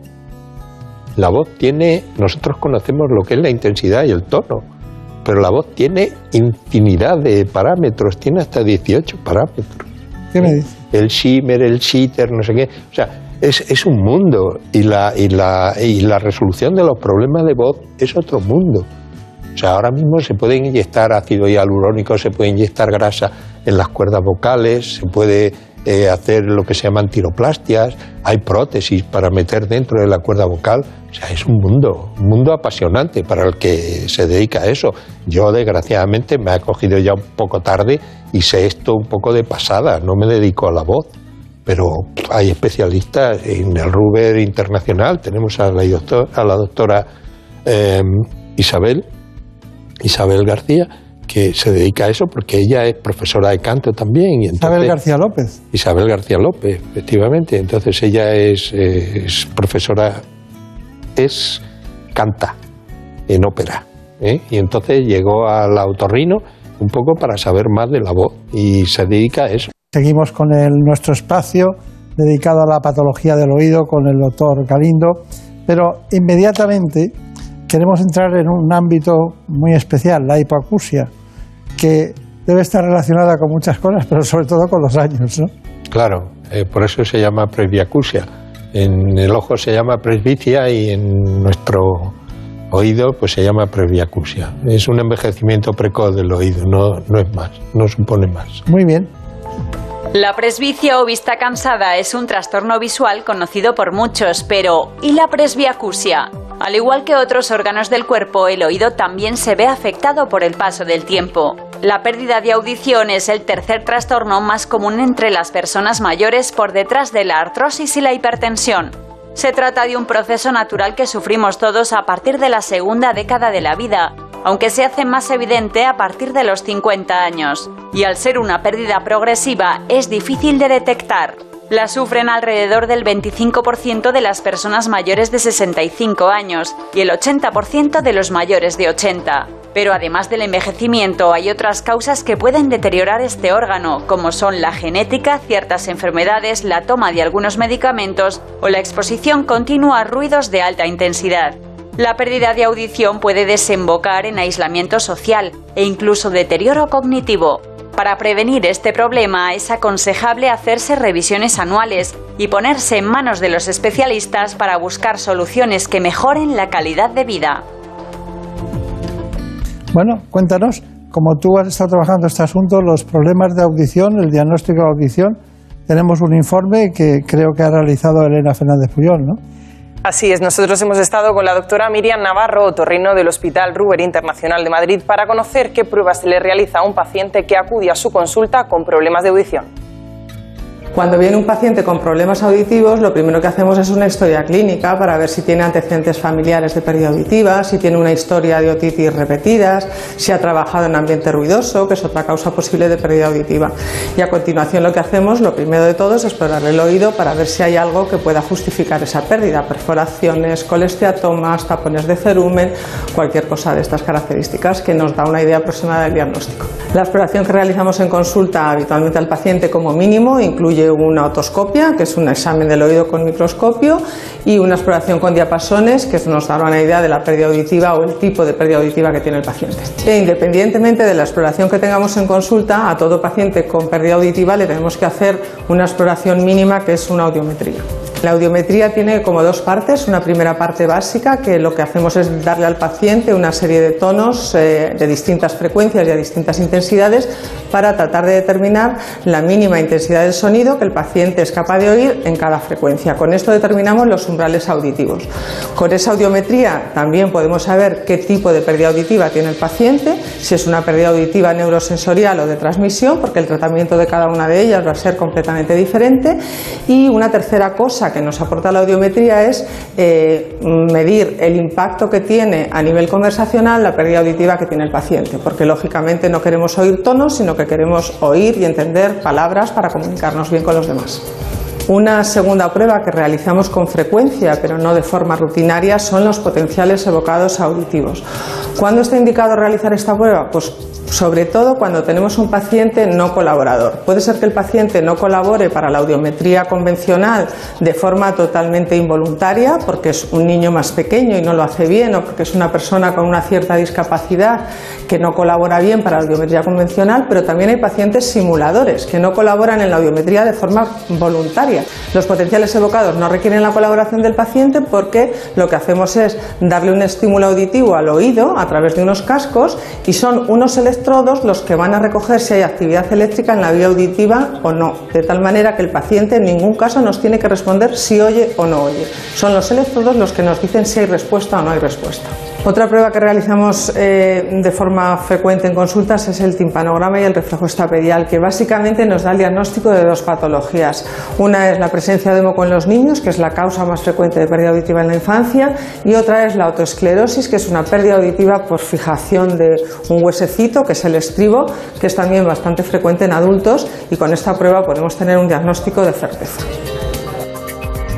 la voz tiene, nosotros conocemos lo que es la intensidad y el tono, pero la voz tiene infinidad de parámetros, tiene hasta 18 parámetros.
¿Qué me dice?
El shimmer, el shitter, no sé qué. O sea, es, es un mundo y la, y, la, y la resolución de los problemas de voz es otro mundo. O sea, ahora mismo se puede inyectar ácido hialurónico, se puede inyectar grasa en las cuerdas vocales, se puede eh, hacer lo que se llaman tiroplastias, hay prótesis para meter dentro de la cuerda vocal. O sea, es un mundo, un mundo apasionante para el que se dedica a eso. Yo, desgraciadamente, me ha cogido ya un poco tarde y sé esto un poco de pasada, no me dedico a la voz. Pero hay especialistas en el Ruber Internacional, tenemos a la, doctora eh, Isabel, Isabel García, que se dedica a eso porque ella es profesora de canto también. Y entonces,
Isabel García López.
Isabel García López, efectivamente. Entonces ella es, eh, es profesora, es canta en ópera. ¿eh? Y entonces llegó al autorrino un poco para saber más de la voz y se dedica a eso.
Seguimos con el, nuestro espacio dedicado a la patología del oído con el doctor Galindo, pero inmediatamente queremos entrar en un ámbito muy especial, la hipoacusia, que debe estar relacionada con muchas cosas, pero sobre todo con los años. ¿no?
Claro, eh, por eso se llama presbiacusia. En el ojo se llama presbicia y en nuestro oído pues se llama presbiacusia. Es un envejecimiento precoz del oído, no, no es más, no supone más.
Muy bien.
La presbicia o vista cansada es un trastorno visual conocido por muchos, pero ¿y la presbiacusia? Al igual que otros órganos del cuerpo, el oído también se ve afectado por el paso del tiempo. La pérdida de audición es el tercer trastorno más común entre las personas mayores por detrás de la artrosis y la hipertensión. Se trata de un proceso natural que sufrimos todos a partir de la segunda década de la vida, aunque se hace más evidente a partir de los 50 años. Y al ser una pérdida progresiva, es difícil de detectar. La sufren alrededor del 25% de las personas mayores de 65 años y el 80% de los mayores de 80. Pero además del envejecimiento hay otras causas que pueden deteriorar este órgano, como son la genética, ciertas enfermedades, la toma de algunos medicamentos o la exposición continua a ruidos de alta intensidad. La pérdida de audición puede desembocar en aislamiento social e incluso deterioro cognitivo. Para prevenir este problema es aconsejable hacerse revisiones anuales y ponerse en manos de los especialistas para buscar soluciones que mejoren la calidad de vida.
Bueno, cuéntanos, como tú has estado trabajando este asunto, los problemas de audición, el diagnóstico de audición, tenemos un informe que creo que ha realizado Elena Fernández Puyol, ¿no?
Así es, nosotros hemos estado con la doctora Miriam Navarro, otorrino del Hospital Ruber Internacional de Madrid, para conocer qué pruebas se le realiza a un paciente que acude a su consulta con problemas de audición.
Cuando viene un paciente con problemas auditivos, lo primero que hacemos es una historia clínica para ver si tiene antecedentes familiares de pérdida auditiva, si tiene una historia de otitis repetidas, si ha trabajado en ambiente ruidoso, que es otra causa posible de pérdida auditiva. Y a continuación lo que hacemos, lo primero de todo, es explorar el oído para ver si hay algo que pueda justificar esa pérdida, perforaciones, colesteatomas, tapones de cerumen, cualquier cosa de estas características que nos da una idea aproximada del diagnóstico. La exploración que realizamos en consulta habitualmente al paciente como mínimo incluye una otoscopia, que es un examen del oído con microscopio, y una exploración con diapasones, que nos dará una idea de la pérdida auditiva o el tipo de pérdida auditiva que tiene el paciente. E independientemente de la exploración que tengamos en consulta, a todo paciente con pérdida auditiva le tenemos que hacer una exploración mínima, que es una audiometría. La audiometría tiene como dos partes. Una primera parte básica, que lo que hacemos es darle al paciente una serie de tonos eh, de distintas frecuencias y a distintas intensidades para tratar de determinar la mínima intensidad del sonido que el paciente es capaz de oír en cada frecuencia. Con esto determinamos los umbrales auditivos. Con esa audiometría también podemos saber qué tipo de pérdida auditiva tiene el paciente, si es una pérdida auditiva neurosensorial o de transmisión, porque el tratamiento de cada una de ellas va a ser completamente diferente. Y una tercera cosa que nos aporta la audiometría es eh, medir el impacto que tiene a nivel conversacional la pérdida auditiva que tiene el paciente, porque lógicamente no queremos oír tonos, sino que queremos oír y entender palabras para comunicarnos bien con los demás. Una segunda prueba que realizamos con frecuencia, pero no de forma rutinaria, son los potenciales evocados auditivos. ¿Cuándo está indicado realizar esta prueba? Pues sobre todo cuando tenemos un paciente no colaborador. Puede ser que el paciente no colabore para la audiometría convencional de forma totalmente involuntaria, porque es un niño más pequeño y no lo hace bien, o porque es una persona con una cierta discapacidad que no colabora bien para la audiometría convencional, pero también hay pacientes simuladores que no colaboran en la audiometría de forma voluntaria. Los potenciales evocados no requieren la colaboración del paciente porque lo que hacemos es darle un estímulo auditivo al oído a través de unos cascos y son unos electrodos los que van a recoger si hay actividad eléctrica en la vía auditiva o no, de tal manera que el paciente en ningún caso nos tiene que responder si oye o no oye. Son los electrodos los que nos dicen si hay respuesta o no hay respuesta. Otra prueba que realizamos eh, de forma frecuente en consultas es el timpanograma y el reflejo estapedial, que básicamente nos da el diagnóstico de dos patologías. Una es la presencia de moco en los niños, que es la causa más frecuente de pérdida auditiva en la infancia, y otra es la autoesclerosis, que es una pérdida auditiva por fijación de un huesecito, que es el estribo, que es también bastante frecuente en adultos, y con esta prueba podemos tener un diagnóstico de certeza.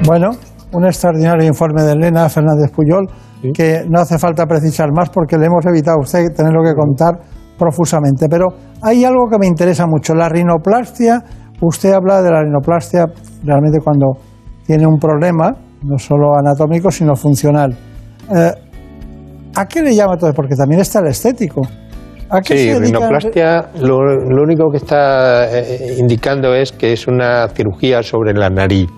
Bueno, un extraordinario informe de Elena Fernández Puyol que no hace falta precisar más porque le hemos evitado a usted tenerlo que contar profusamente. Pero hay algo que me interesa mucho, la rinoplastia. Usted habla de la rinoplastia realmente cuando tiene un problema, no solo anatómico, sino funcional. Eh, ¿A qué le llama todo? Porque también está el estético. ¿A qué
Sí, rinoplastia lo, lo único que está eh, indicando es que es una cirugía sobre la nariz,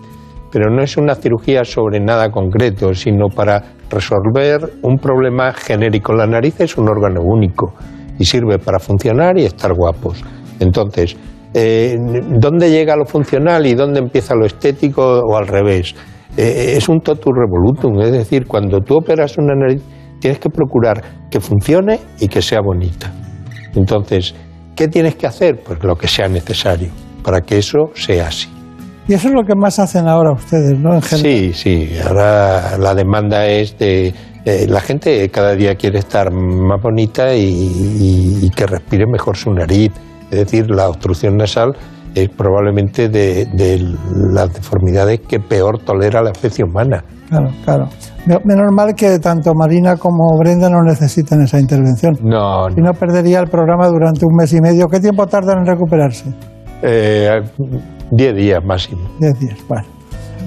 pero no es una cirugía sobre nada concreto, sino para resolver un problema genérico. La nariz es un órgano único y sirve para funcionar y estar guapos. Entonces, eh, ¿dónde llega lo funcional y dónde empieza lo estético o al revés? Eh, es un totus revolutum, es decir, cuando tú operas una nariz tienes que procurar que funcione y que sea bonita. Entonces, ¿qué tienes que hacer? Pues lo que sea necesario para que eso sea así.
Y eso es lo que más hacen ahora ustedes, ¿no? En general.
Sí, sí, ahora la demanda es de... eh, la gente cada día quiere estar más bonita y, y- y que respire mejor su nariz. Es decir, la obstrucción nasal es probablemente de, de las deformidades que peor tolera la especie humana.
Claro, claro. Me- Menos mal que tanto Marina como Brenda no necesitan esa intervención.
No,
Si no, perdería el programa durante un mes y medio. ¿Qué tiempo tardan en recuperarse?
eh, 10 días máximo.
Diez días. Bueno,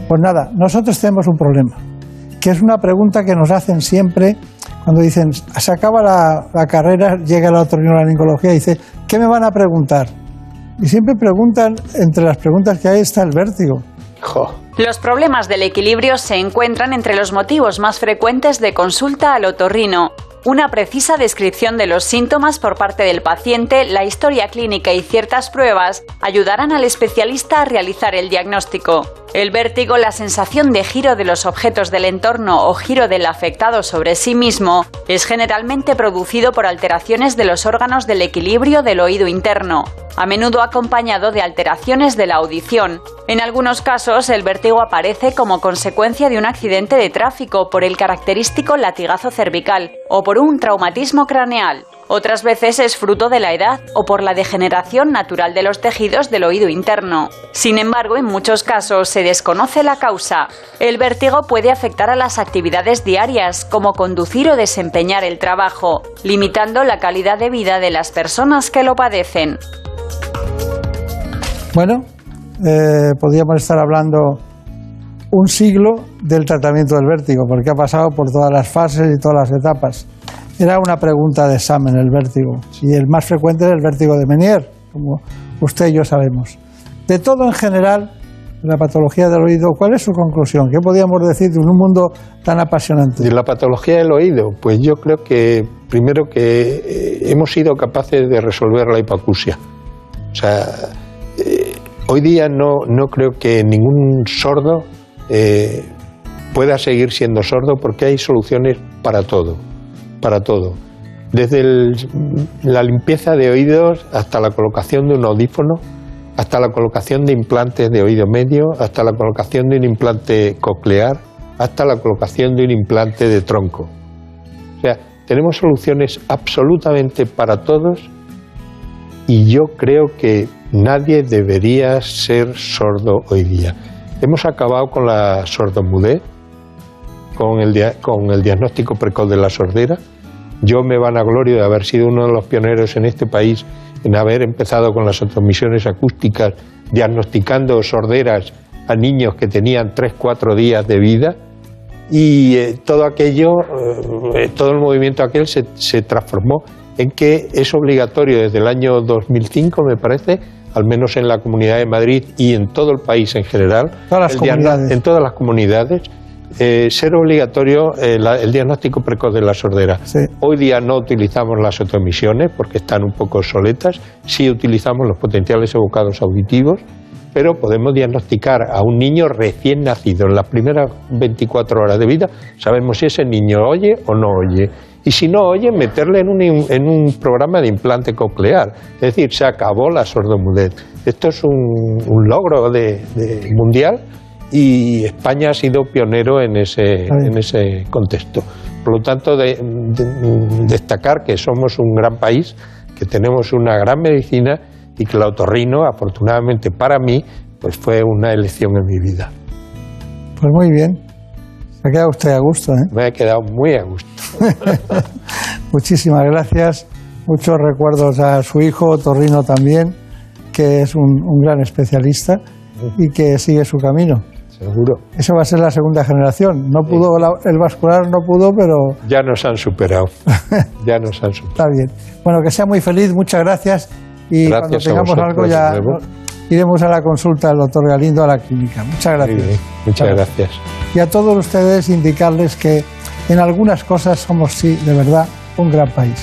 pues nada, nosotros tenemos un problema, que es una pregunta que nos hacen siempre cuando dicen, se acaba la, la carrera, llega la otorrinolaringología y dice, ¿qué me van a preguntar? Y siempre preguntan, entre las preguntas que hay está el vértigo.
Los problemas del equilibrio se encuentran entre los motivos más frecuentes de consulta al otorrino. Una precisa descripción de los síntomas por parte del paciente, la historia clínica y ciertas pruebas ayudarán al especialista a realizar el diagnóstico. El vértigo, la sensación de giro de los objetos del entorno o giro del afectado sobre sí mismo, es generalmente producido por alteraciones de los órganos del equilibrio del oído interno, a menudo acompañado de alteraciones de la audición. En algunos casos, el vértigo aparece como consecuencia de un accidente de tráfico por el característico latigazo cervical o por un traumatismo craneal. Otras veces es fruto de la edad o por la degeneración natural de los tejidos del oído interno. Sin embargo, en muchos casos se desconoce la causa. El vértigo puede afectar a las actividades diarias, como conducir o desempeñar el trabajo, limitando la calidad de vida de las personas que lo padecen.
Bueno, eh, podríamos estar hablando un siglo del tratamiento del vértigo, porque ha pasado por todas las fases y todas las etapas. Era una pregunta de examen el vértigo, y el más frecuente es el vértigo de Menier, como usted y yo sabemos. De todo en general, la patología del oído, ¿cuál es su conclusión? ¿Qué podríamos decir de un mundo tan apasionante?
De la patología del oído, pues yo creo que primero que eh, hemos sido capaces de resolver la hipoacusia. O sea, eh, hoy día no, no creo que ningún sordo eh, pueda seguir siendo sordo porque hay soluciones para todo, para todo. Desde la limpieza de oídos hasta la colocación de un audífono, hasta la colocación de implantes de oído medio, hasta la colocación de un implante coclear, hasta la colocación de un implante de tronco. O sea, tenemos soluciones absolutamente para todos y yo creo que nadie debería ser sordo hoy día. Hemos acabado con la sordomudez, con el, con el diagnóstico precoz de la sordera Yo me vanaglorio de haber sido uno de los pioneros en este país en haber empezado con las transmisiones acústicas, diagnosticando sorderas a niños que tenían 3, 4 días de vida. Y eh, todo aquello, eh, todo el movimiento aquel se, se transformó en que es obligatorio desde el año 2005, me parece, al menos en la Comunidad de Madrid y en todo el país en general,
Todas las
el diagno-
comunidades.
en todas las comunidades, eh, ser obligatorio eh, la- el diagnóstico precoz de la sordera. Hoy día no utilizamos las otoemisiones porque están un poco obsoletas, sí utilizamos los potenciales evocados auditivos, pero podemos diagnosticar a un niño recién nacido en las primeras 24 horas de vida, sabemos si ese niño oye o no oye. Y si no oye, meterle en un, en un programa de implante coclear. Es decir, se acabó la sordomudez. Esto es un, un logro de- de mundial y España ha sido pionero en ese, en ese contexto. Por lo tanto, de- de- destacar que somos un gran país, que tenemos una gran medicina y que el otorrino, afortunadamente para mí, pues fue una elección en mi vida.
Pues muy bien. Se ha quedado usted a gusto, ¿eh?
Me ha quedado muy a gusto.
Muchísimas gracias. Muchos recuerdos a su hijo, Torrino también, que es un, un gran especialista y que sigue su camino.
Seguro.
Eso va a ser la segunda generación. No pudo, la- el vascular no pudo, pero
Ya nos han superado. Ya nos han superado.
está bien. Bueno, que sea muy feliz, muchas gracias. Y
Gracias
cuando tengamos algo ya iremos a la consulta del doctor Galindo a la clínica. Muchas gracias.
Muchas gracias.
Y a todos ustedes indicarles que en algunas cosas somos, sí, de verdad, un gran país.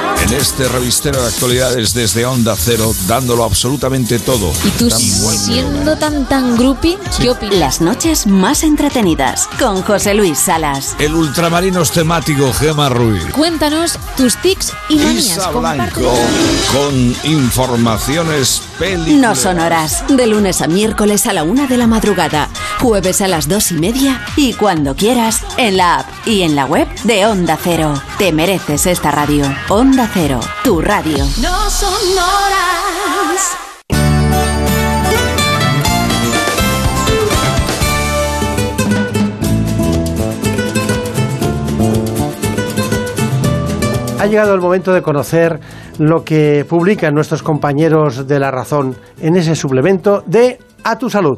En este revistero de actualidades desde Onda Cero, dándolo absolutamente todo.
¿Y tú
Tan
siendo tan tan groupie, qué opinas? Las noches más entretenidas con José Luis Salas.
El ultramarinos temático Gema Ruiz.
Cuéntanos tus tics y manías.
Isa Blanco con informaciones peli.
No sonoras. De lunes a miércoles a la una de la madrugada. Jueves a las dos y media. Y cuando quieras, en la app y en la web de Onda Cero. Te mereces esta radio. Onda Cero. Tu radio.
No sonoras.
Ha llegado el momento de conocer lo que publican nuestros compañeros de La Razón en ese suplemento de A tu Salud.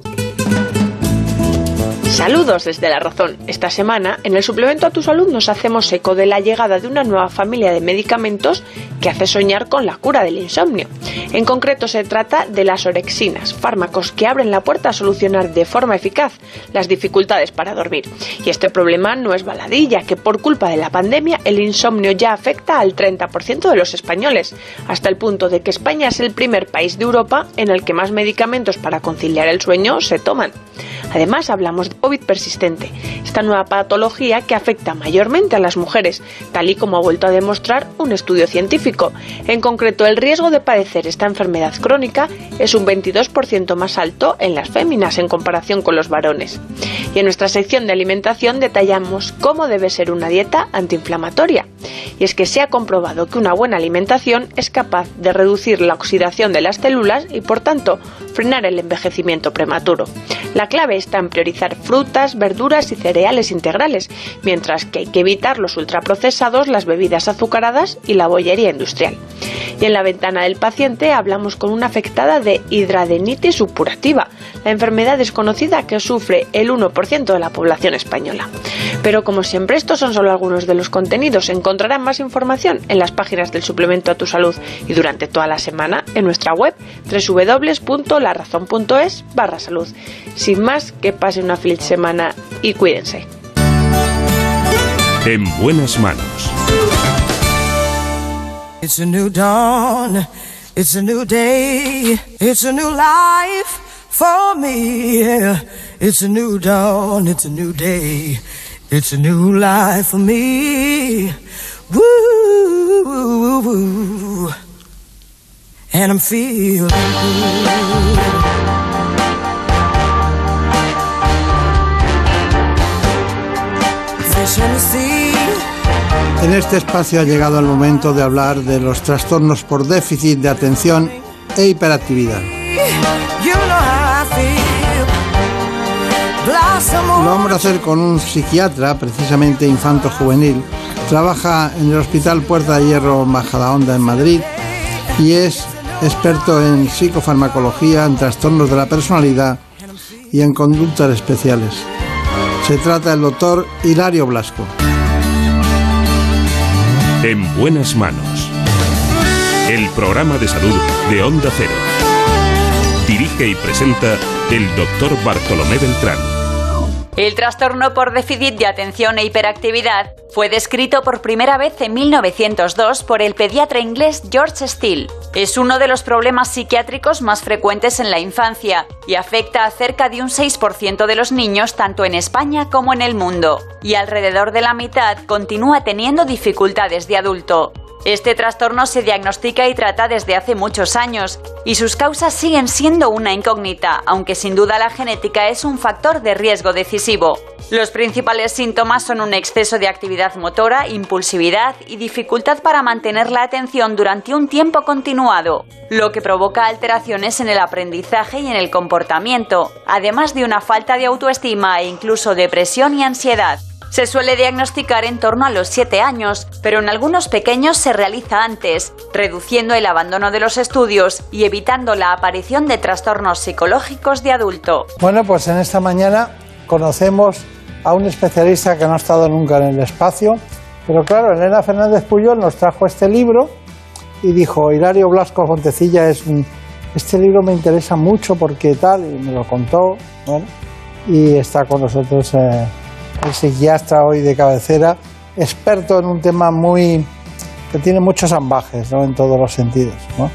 Saludos desde La Razón. Esta semana, en el suplemento a tu salud, nos hacemos eco de la llegada de una nueva familia de medicamentos que hace soñar con la cura del insomnio. En concreto, se trata de las orexinas, fármacos que abren la puerta a solucionar de forma eficaz las dificultades para dormir. Y este problema no es baladilla, que por culpa de la pandemia el insomnio ya afecta al 30% de los españoles, hasta el punto de que España es el primer país de Europa en el que más medicamentos para conciliar el sueño se toman. Además, hablamos de COVID persistente, esta nueva patología que afecta mayormente a las mujeres, tal y como ha vuelto a demostrar un estudio científico. En concreto, el riesgo de padecer esta enfermedad crónica es un 22% más alto en las féminas en comparación con los varones. Y en nuestra sección de alimentación detallamos cómo debe ser una dieta antiinflamatoria. Y es que se ha comprobado que una buena alimentación es capaz de reducir la oxidación de las células y por tanto frenar el envejecimiento prematuro. La clave está en priorizar frutas, verduras y cereales integrales, mientras que hay que evitar los ultraprocesados, las bebidas azucaradas y la bollería industrial. Y en la ventana del paciente hablamos con una afectada de hidradenitis supurativa, la enfermedad desconocida que sufre el 1% de la población española. Pero como siempre, estos son solo algunos de los contenidos. Encontrarán más información en las páginas del suplemento a tu salud y durante toda la semana en nuestra web www.larazón.es barra. Sin más, que pase una feliz semana y cuídense.
En buenas manos.
It's a new dawn. It's a new day. It's a new life for me. It's a new dawn. It's a new day. It's a new life for me. Woo, woo, woo, woo. and I'm feeling good.
En este espacio ha llegado el momento de hablar de los trastornos por déficit de atención e hiperactividad. Lo vamos a hacer con un psiquiatra, precisamente infanto-juvenil. Trabaja en el Hospital Puerta de Hierro Majadahonda en Madrid y es experto en psicofarmacología, en trastornos de la personalidad y en conductas especiales. Se trata del doctor Hilario Blasco.
En buenas manos. El programa de salud de Onda Cero. Dirige y presenta el doctor Bartolomé Beltrán.
El trastorno por déficit de atención e hiperactividad fue descrito por primera vez en 1902 por el pediatra inglés George Steele. Es uno de los problemas psiquiátricos más frecuentes en la infancia y afecta a cerca de un 6% de los niños tanto en España como en el mundo. Y alrededor de la mitad continúa teniendo dificultades de adulto. Este trastorno se diagnostica y trata desde hace muchos años y sus causas siguen siendo una incógnita, aunque sin duda la genética es un factor de riesgo decisivo. Los principales síntomas son un exceso de actividad motora, impulsividad y dificultad para mantener la atención durante un tiempo continuado, lo que provoca alteraciones en el aprendizaje y en el comportamiento, además de una falta de autoestima e incluso depresión y ansiedad. Se suele diagnosticar en torno a los 7 años, pero en algunos pequeños se realiza antes, reduciendo el abandono de los estudios y evitando la aparición de trastornos psicológicos de adulto.
Bueno, pues en esta mañana conocemos a un especialista que no ha estado nunca en el espacio, pero claro, Elena Fernández Puyol nos trajo este libro y dijo, Hilario Blasco Fontecilla es un... Este libro me interesa mucho porque tal, y me lo contó, bueno, y está con nosotros eh, el psiquiatra hoy de cabecera, experto en un tema muy que tiene muchos ambajes ¿no? en todos los sentidos. ¿no?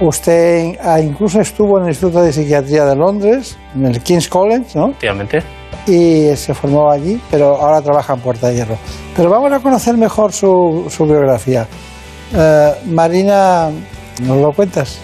Usted ah, incluso estuvo en el Instituto de Psiquiatría de Londres, en el King's College, ¿no?
Efectivamente.
Y se formó allí, pero ahora trabaja en Puerta de Hierro. Pero vamos a conocer mejor su, su biografía. Eh, Marina, ¿nos lo cuentas?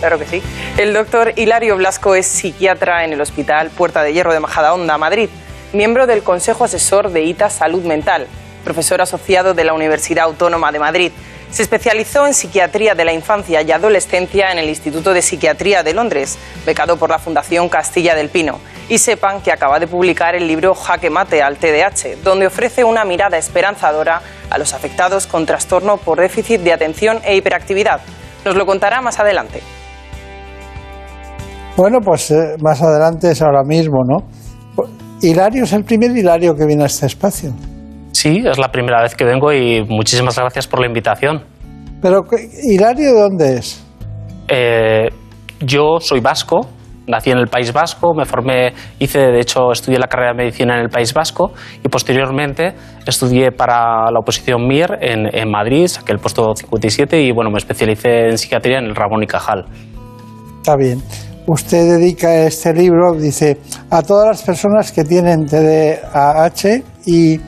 Claro que sí. El doctor Hilario Blasco es psiquiatra en el Hospital Puerta de Hierro de Majadahonda, Madrid, miembro del Consejo Asesor de ITA Salud Mental, profesor asociado de la Universidad Autónoma de Madrid. Se especializó en psiquiatría de la infancia y adolescencia en el Instituto de Psiquiatría de Londres, becado por la Fundación Castilla del Pino. Y sepan que acaba de publicar el libro Jaque Mate al TDAH, donde ofrece una mirada esperanzadora a los afectados con trastorno por déficit de atención e hiperactividad. Nos lo contará más adelante.
Bueno, pues eh, más adelante es ahora mismo, ¿no? Hilario es el primer Hilario que viene a este espacio.
Sí, es la primera vez que vengo y muchísimas gracias por la invitación.
Pero, ¿qué- ¿Hilario de dónde es?
Eh, yo soy vasco, nací en el País Vasco, me formé, hice, de hecho, estudié la carrera de medicina en el País Vasco y posteriormente estudié para la oposición MIR en, en Madrid, saqué el puesto 57 y bueno, me especialicé en psiquiatría en el Ramón y Cajal.
Está bien. Usted dedica este libro, dice, a todas las personas que tienen TDAH y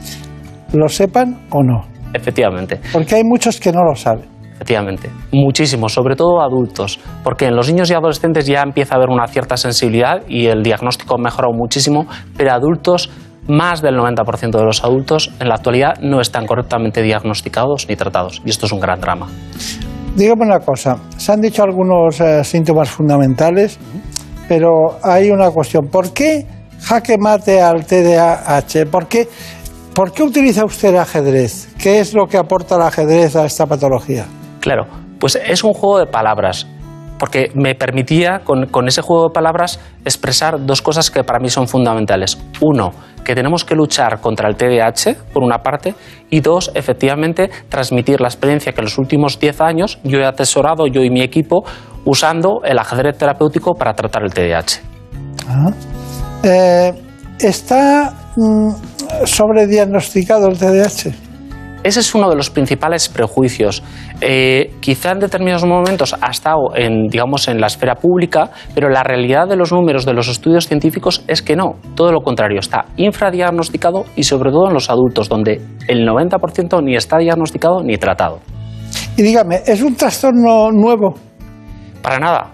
lo sepan o no.
Efectivamente.
Porque hay muchos que no lo saben.
Efectivamente, muchísimo, sobre todo adultos, porque en los niños y adolescentes ya empieza a haber una cierta sensibilidad y el diagnóstico ha mejorado muchísimo, pero adultos, más del 90% de los adultos en la actualidad no están correctamente diagnosticados ni tratados, y esto es un gran drama.
Dígame una cosa, se han dicho algunos eh, síntomas fundamentales, pero hay una cuestión. ¿Por qué jaque mate al TDAH? ¿Por qué, ¿Por qué utiliza usted el ajedrez? ¿Qué es lo que aporta el ajedrez a esta patología?
Claro, pues es un juego de palabras, porque me permitía con, ese juego de palabras expresar dos cosas que para mí son fundamentales. Uno, que tenemos que luchar contra el TDAH, por una parte, y dos, efectivamente, transmitir la experiencia que en los últimos 10 años yo he atesorado, yo y mi equipo, usando el ajedrez terapéutico para tratar el TDAH.
Ah. Eh, ¿Está mm, sobrediagnosticado el TDAH?
Ese es uno de los principales prejuicios. Eh, quizá en determinados momentos ha estado en, digamos, en la esfera pública, pero la realidad de los números de los estudios científicos es que no. Todo lo contrario, está infradiagnosticado y sobre todo en los adultos, donde el 90% ni está diagnosticado ni tratado.
Y dígame, ¿es un trastorno nuevo?
Para nada.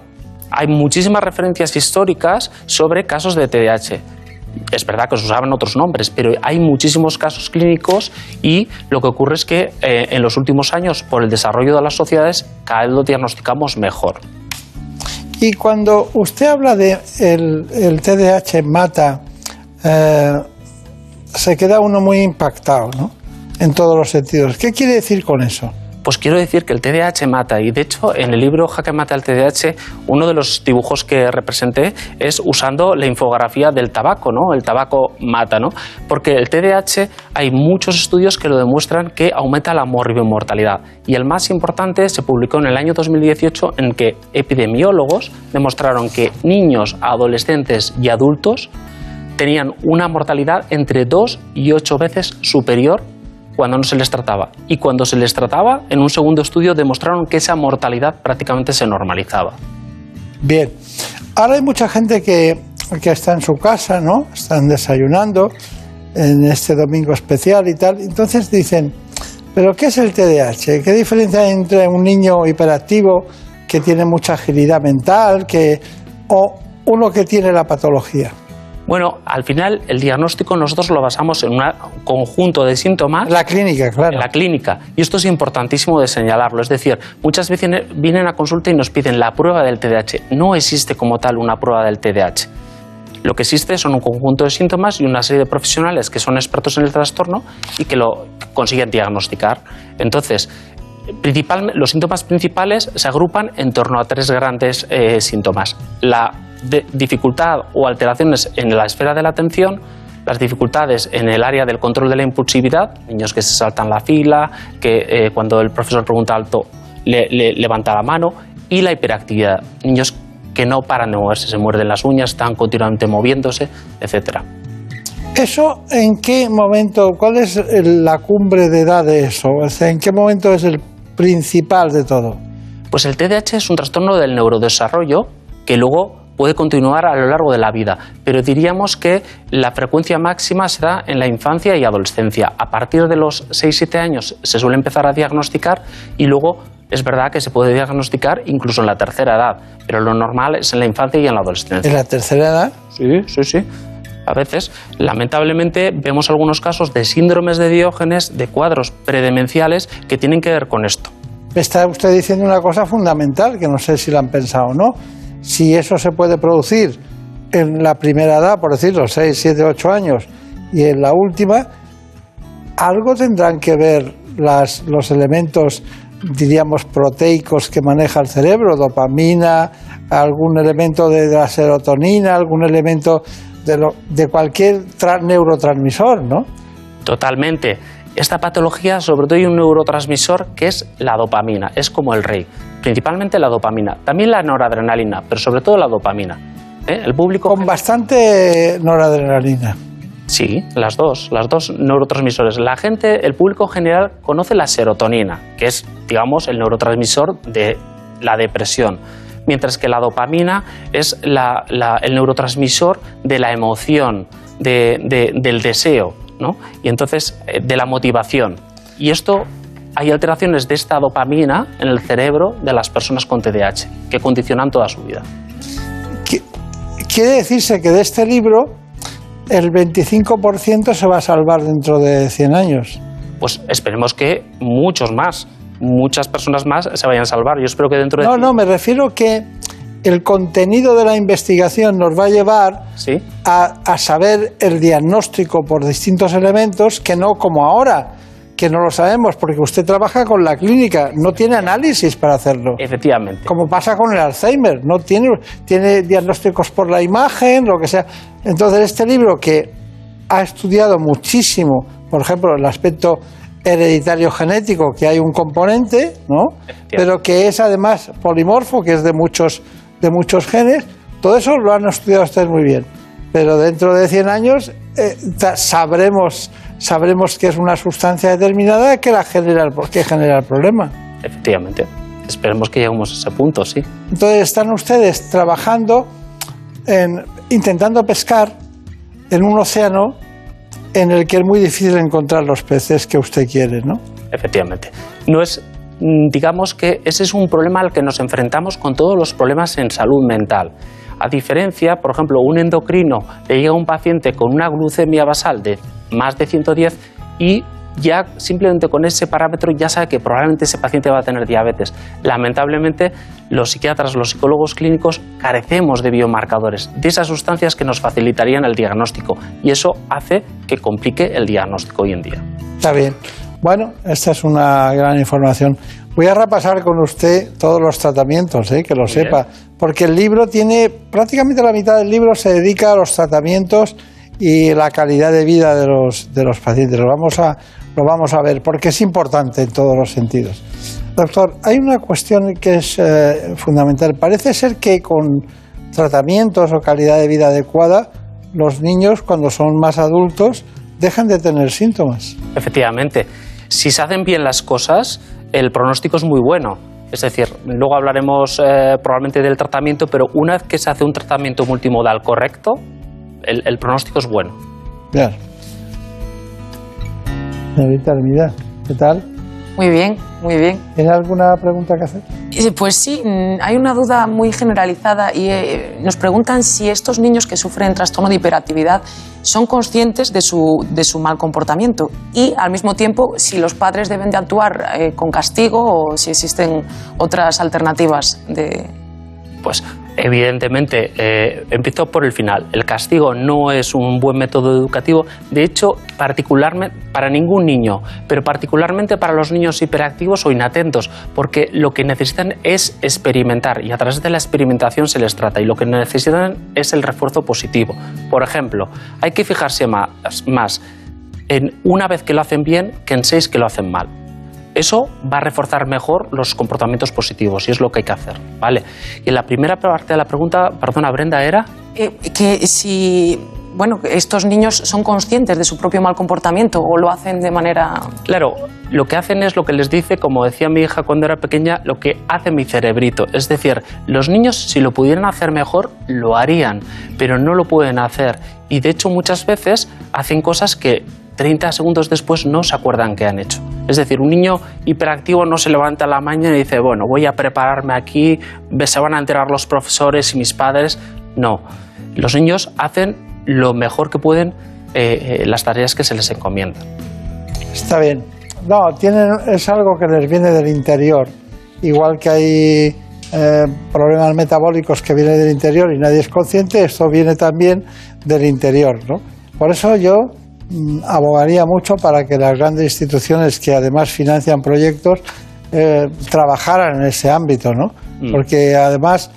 Hay muchísimas referencias históricas sobre casos de TDAH. Es verdad que se usaban otros nombres, pero hay muchísimos casos clínicos y lo que ocurre es que eh, en los últimos años, por el desarrollo de las sociedades, cada vez lo diagnosticamos mejor.
Y cuando usted habla de el, el TDAH mata, eh, se queda uno muy impactado, ¿no? En todos los sentidos. ¿Qué quiere decir con eso?
Pues quiero decir que el TDAH mata y de hecho en el libro Jaque mata el TDAH uno de los dibujos que representé es usando la infografía del tabaco, ¿no? El tabaco mata, ¿no? Porque el TDAH hay muchos estudios que lo demuestran que aumenta la morbimortalidad y el más importante se publicó en el año 2018 en que epidemiólogos demostraron que niños, adolescentes y adultos tenían una mortalidad entre 2 y 8 veces superior cuando no se les trataba. Y cuando se les trataba, en un segundo estudio demostraron que esa mortalidad prácticamente se normalizaba.
Bien, ahora hay mucha gente que, que está en su casa, ¿no? Están desayunando en este domingo especial y tal. Entonces dicen, ¿pero qué es el TDAH? ¿Qué diferencia hay entre un niño hiperactivo que tiene mucha agilidad mental que, o uno que tiene la patología?
Bueno, al final el diagnóstico nosotros lo basamos en un conjunto de síntomas.
La clínica, claro.
En la clínica. Y esto es importantísimo de señalarlo. Es decir, muchas veces vienen a consulta y nos piden la prueba del TDAH. No existe como tal una prueba del TDAH. Lo que existe son un conjunto de síntomas y una serie de profesionales que son expertos en el trastorno y que lo consiguen diagnosticar. Entonces, principal, los síntomas principales se agrupan en torno a tres grandes eh, síntomas. La de dificultad o alteraciones en la esfera de la atención, las dificultades en el área del control de la impulsividad, niños que se saltan la fila, que eh, cuando el profesor pregunta alto le, le levanta la mano, y la hiperactividad, niños que no paran de moverse, se muerden las uñas, están continuamente moviéndose, etcétera.
¿Eso en qué momento, cuál es la cumbre de edad de eso? O sea, ¿En qué momento es el principal de todo?
Pues el TDAH es un trastorno del neurodesarrollo que luego puede continuar a lo largo de la vida, pero diríamos que la frecuencia máxima se da en la infancia y adolescencia. A partir de los 6-7 años se suele empezar a diagnosticar y luego es verdad que se puede diagnosticar incluso en la tercera edad, pero lo normal es en la infancia y en la adolescencia.
¿En la tercera edad?
Sí, sí, sí. A veces, lamentablemente, vemos algunos casos de síndromes de Diógenes, de cuadros predemenciales que tienen que ver con esto.
Está usted diciendo una cosa fundamental, que no sé si la han pensado o no. Si eso se puede producir en la primera edad, por decirlo, 6, 7, 8 años, y en la última, algo tendrán que ver las, los elementos, diríamos, proteicos que maneja el cerebro, dopamina, algún elemento de la serotonina, algún elemento de, lo- de cualquier tra- neurotransmisor, ¿no?
Totalmente. Esta patología, sobre todo, hay un neurotransmisor que es la dopamina, es como el rey. Principalmente la dopamina, también la noradrenalina, pero sobre todo la dopamina. ¿Eh? El público.
Con bastante noradrenalina.
Sí, las dos, las dos neurotransmisores. La gente, el público general conoce la serotonina, que es, digamos, el neurotransmisor de la depresión, mientras que la dopamina es la- la- el neurotransmisor de la emoción, de- de- del deseo, ¿no? Y entonces, eh, de la motivación. Y esto, hay alteraciones de esta dopamina en el cerebro de las personas con TDAH, que condicionan toda su vida.
Quiere decirse que de este libro el 25% se va a salvar dentro de 100 años.
Pues esperemos que muchos más, muchas personas más se vayan a salvar. Yo espero que dentro de
No, no, me refiero que el contenido de la investigación nos va a llevar
Sí.
a, a saber el diagnóstico por distintos elementos que no como ahora, que no lo sabemos, porque usted trabaja con la clínica, no tiene análisis para hacerlo.
Efectivamente.
Como pasa con el Alzheimer, no tiene, tiene diagnósticos por la imagen, lo que sea. Entonces, este libro que ha estudiado muchísimo, por ejemplo, el aspecto hereditario genético, que hay un componente, ¿no? Pero que es además polimorfo, que es de muchos, de muchos genes, todo eso lo han estudiado ustedes muy bien. Pero dentro de 100 años eh, sabremos, sabremos que es una sustancia determinada que, la genera, el- que genera el problema.
Efectivamente. Esperemos que lleguemos a ese punto, sí.
Entonces están ustedes trabajando en intentando pescar en un océano en el que es muy difícil encontrar los peces que usted quiere, ¿no?
Efectivamente. No es mm, digamos que ese es un problema al que nos enfrentamos con todos los problemas en salud mental. A diferencia, por ejemplo, un endocrino le llega a un paciente con una glucemia basal de más de 110 y ya simplemente con ese parámetro ya sabe que probablemente ese paciente va a tener diabetes. Lamentablemente, los psiquiatras, los psicólogos clínicos carecemos de biomarcadores, de esas sustancias que nos facilitarían el diagnóstico y eso hace que complique el diagnóstico hoy en día.
Está bien. Bueno, esta es una gran información. Voy a repasar con usted todos los tratamientos, ¿eh? que lo sepa, porque el libro tiene prácticamente la mitad del libro se dedica a los tratamientos y la calidad de vida de los, de los pacientes. Lo vamos, a, lo vamos a ver porque es importante en todos los sentidos. Doctor, hay una cuestión que es eh, fundamental. Parece ser que con tratamientos o calidad de vida adecuada, los niños cuando son más adultos dejan de tener síntomas.
Efectivamente, si se hacen bien las cosas, el pronóstico es muy bueno. Es decir, luego hablaremos eh, probablemente del tratamiento, pero una vez que se hace un tratamiento multimodal correcto, el, el pronóstico es bueno.
Señorita Hermida, ¿qué tal?
Muy bien, muy bien.
¿Tiene alguna pregunta que hacer?
Eh, Pues sí, mm, hay una duda muy generalizada y eh, nos preguntan si estos niños que sufren trastorno de hiperactividad son conscientes de su, de su mal comportamiento y al mismo tiempo si los padres deben de actuar eh, con castigo o si existen otras alternativas de...
Pues evidentemente, eh, empiezo por el final. El castigo no es un buen método educativo. De hecho, particularmente para ningún niño, pero particularmente para los niños hiperactivos o inatentos, porque lo que necesitan es experimentar y a través de la experimentación se les trata y lo que necesitan es el refuerzo positivo. Por ejemplo, hay que fijarse más, más en una vez que lo hacen bien que en seis que lo hacen mal. Eso va a reforzar mejor los comportamientos positivos y es lo que hay que hacer, ¿vale? Y la primera parte de la pregunta, perdona Brenda, era...
Eh, que si bueno, estos niños son conscientes de su propio mal comportamiento o lo hacen de manera...
Claro, lo que hacen es lo que les dice, como decía mi hija cuando era pequeña, lo que hace mi cerebrito. Es decir, los niños si lo pudieran hacer mejor, lo harían, pero no lo pueden hacer. Y de hecho muchas veces hacen cosas que 30 segundos después no se acuerdan que han hecho. Es decir, un niño hiperactivo no se levanta la mañana y dice, bueno, voy a prepararme aquí, se van a enterar los profesores y mis padres. No, los niños hacen lo mejor que pueden eh, eh, las tareas que se les encomiendan.
Está bien. No, tienen, es algo que les viene del interior. Igual que hay eh, problemas metabólicos que vienen del interior y nadie es consciente, esto viene también del interior. ¿no? Por eso yo abogaría mucho para que las grandes instituciones que además financian proyectos eh, trabajaran en ese ámbito, ¿no?
Mm.
Porque además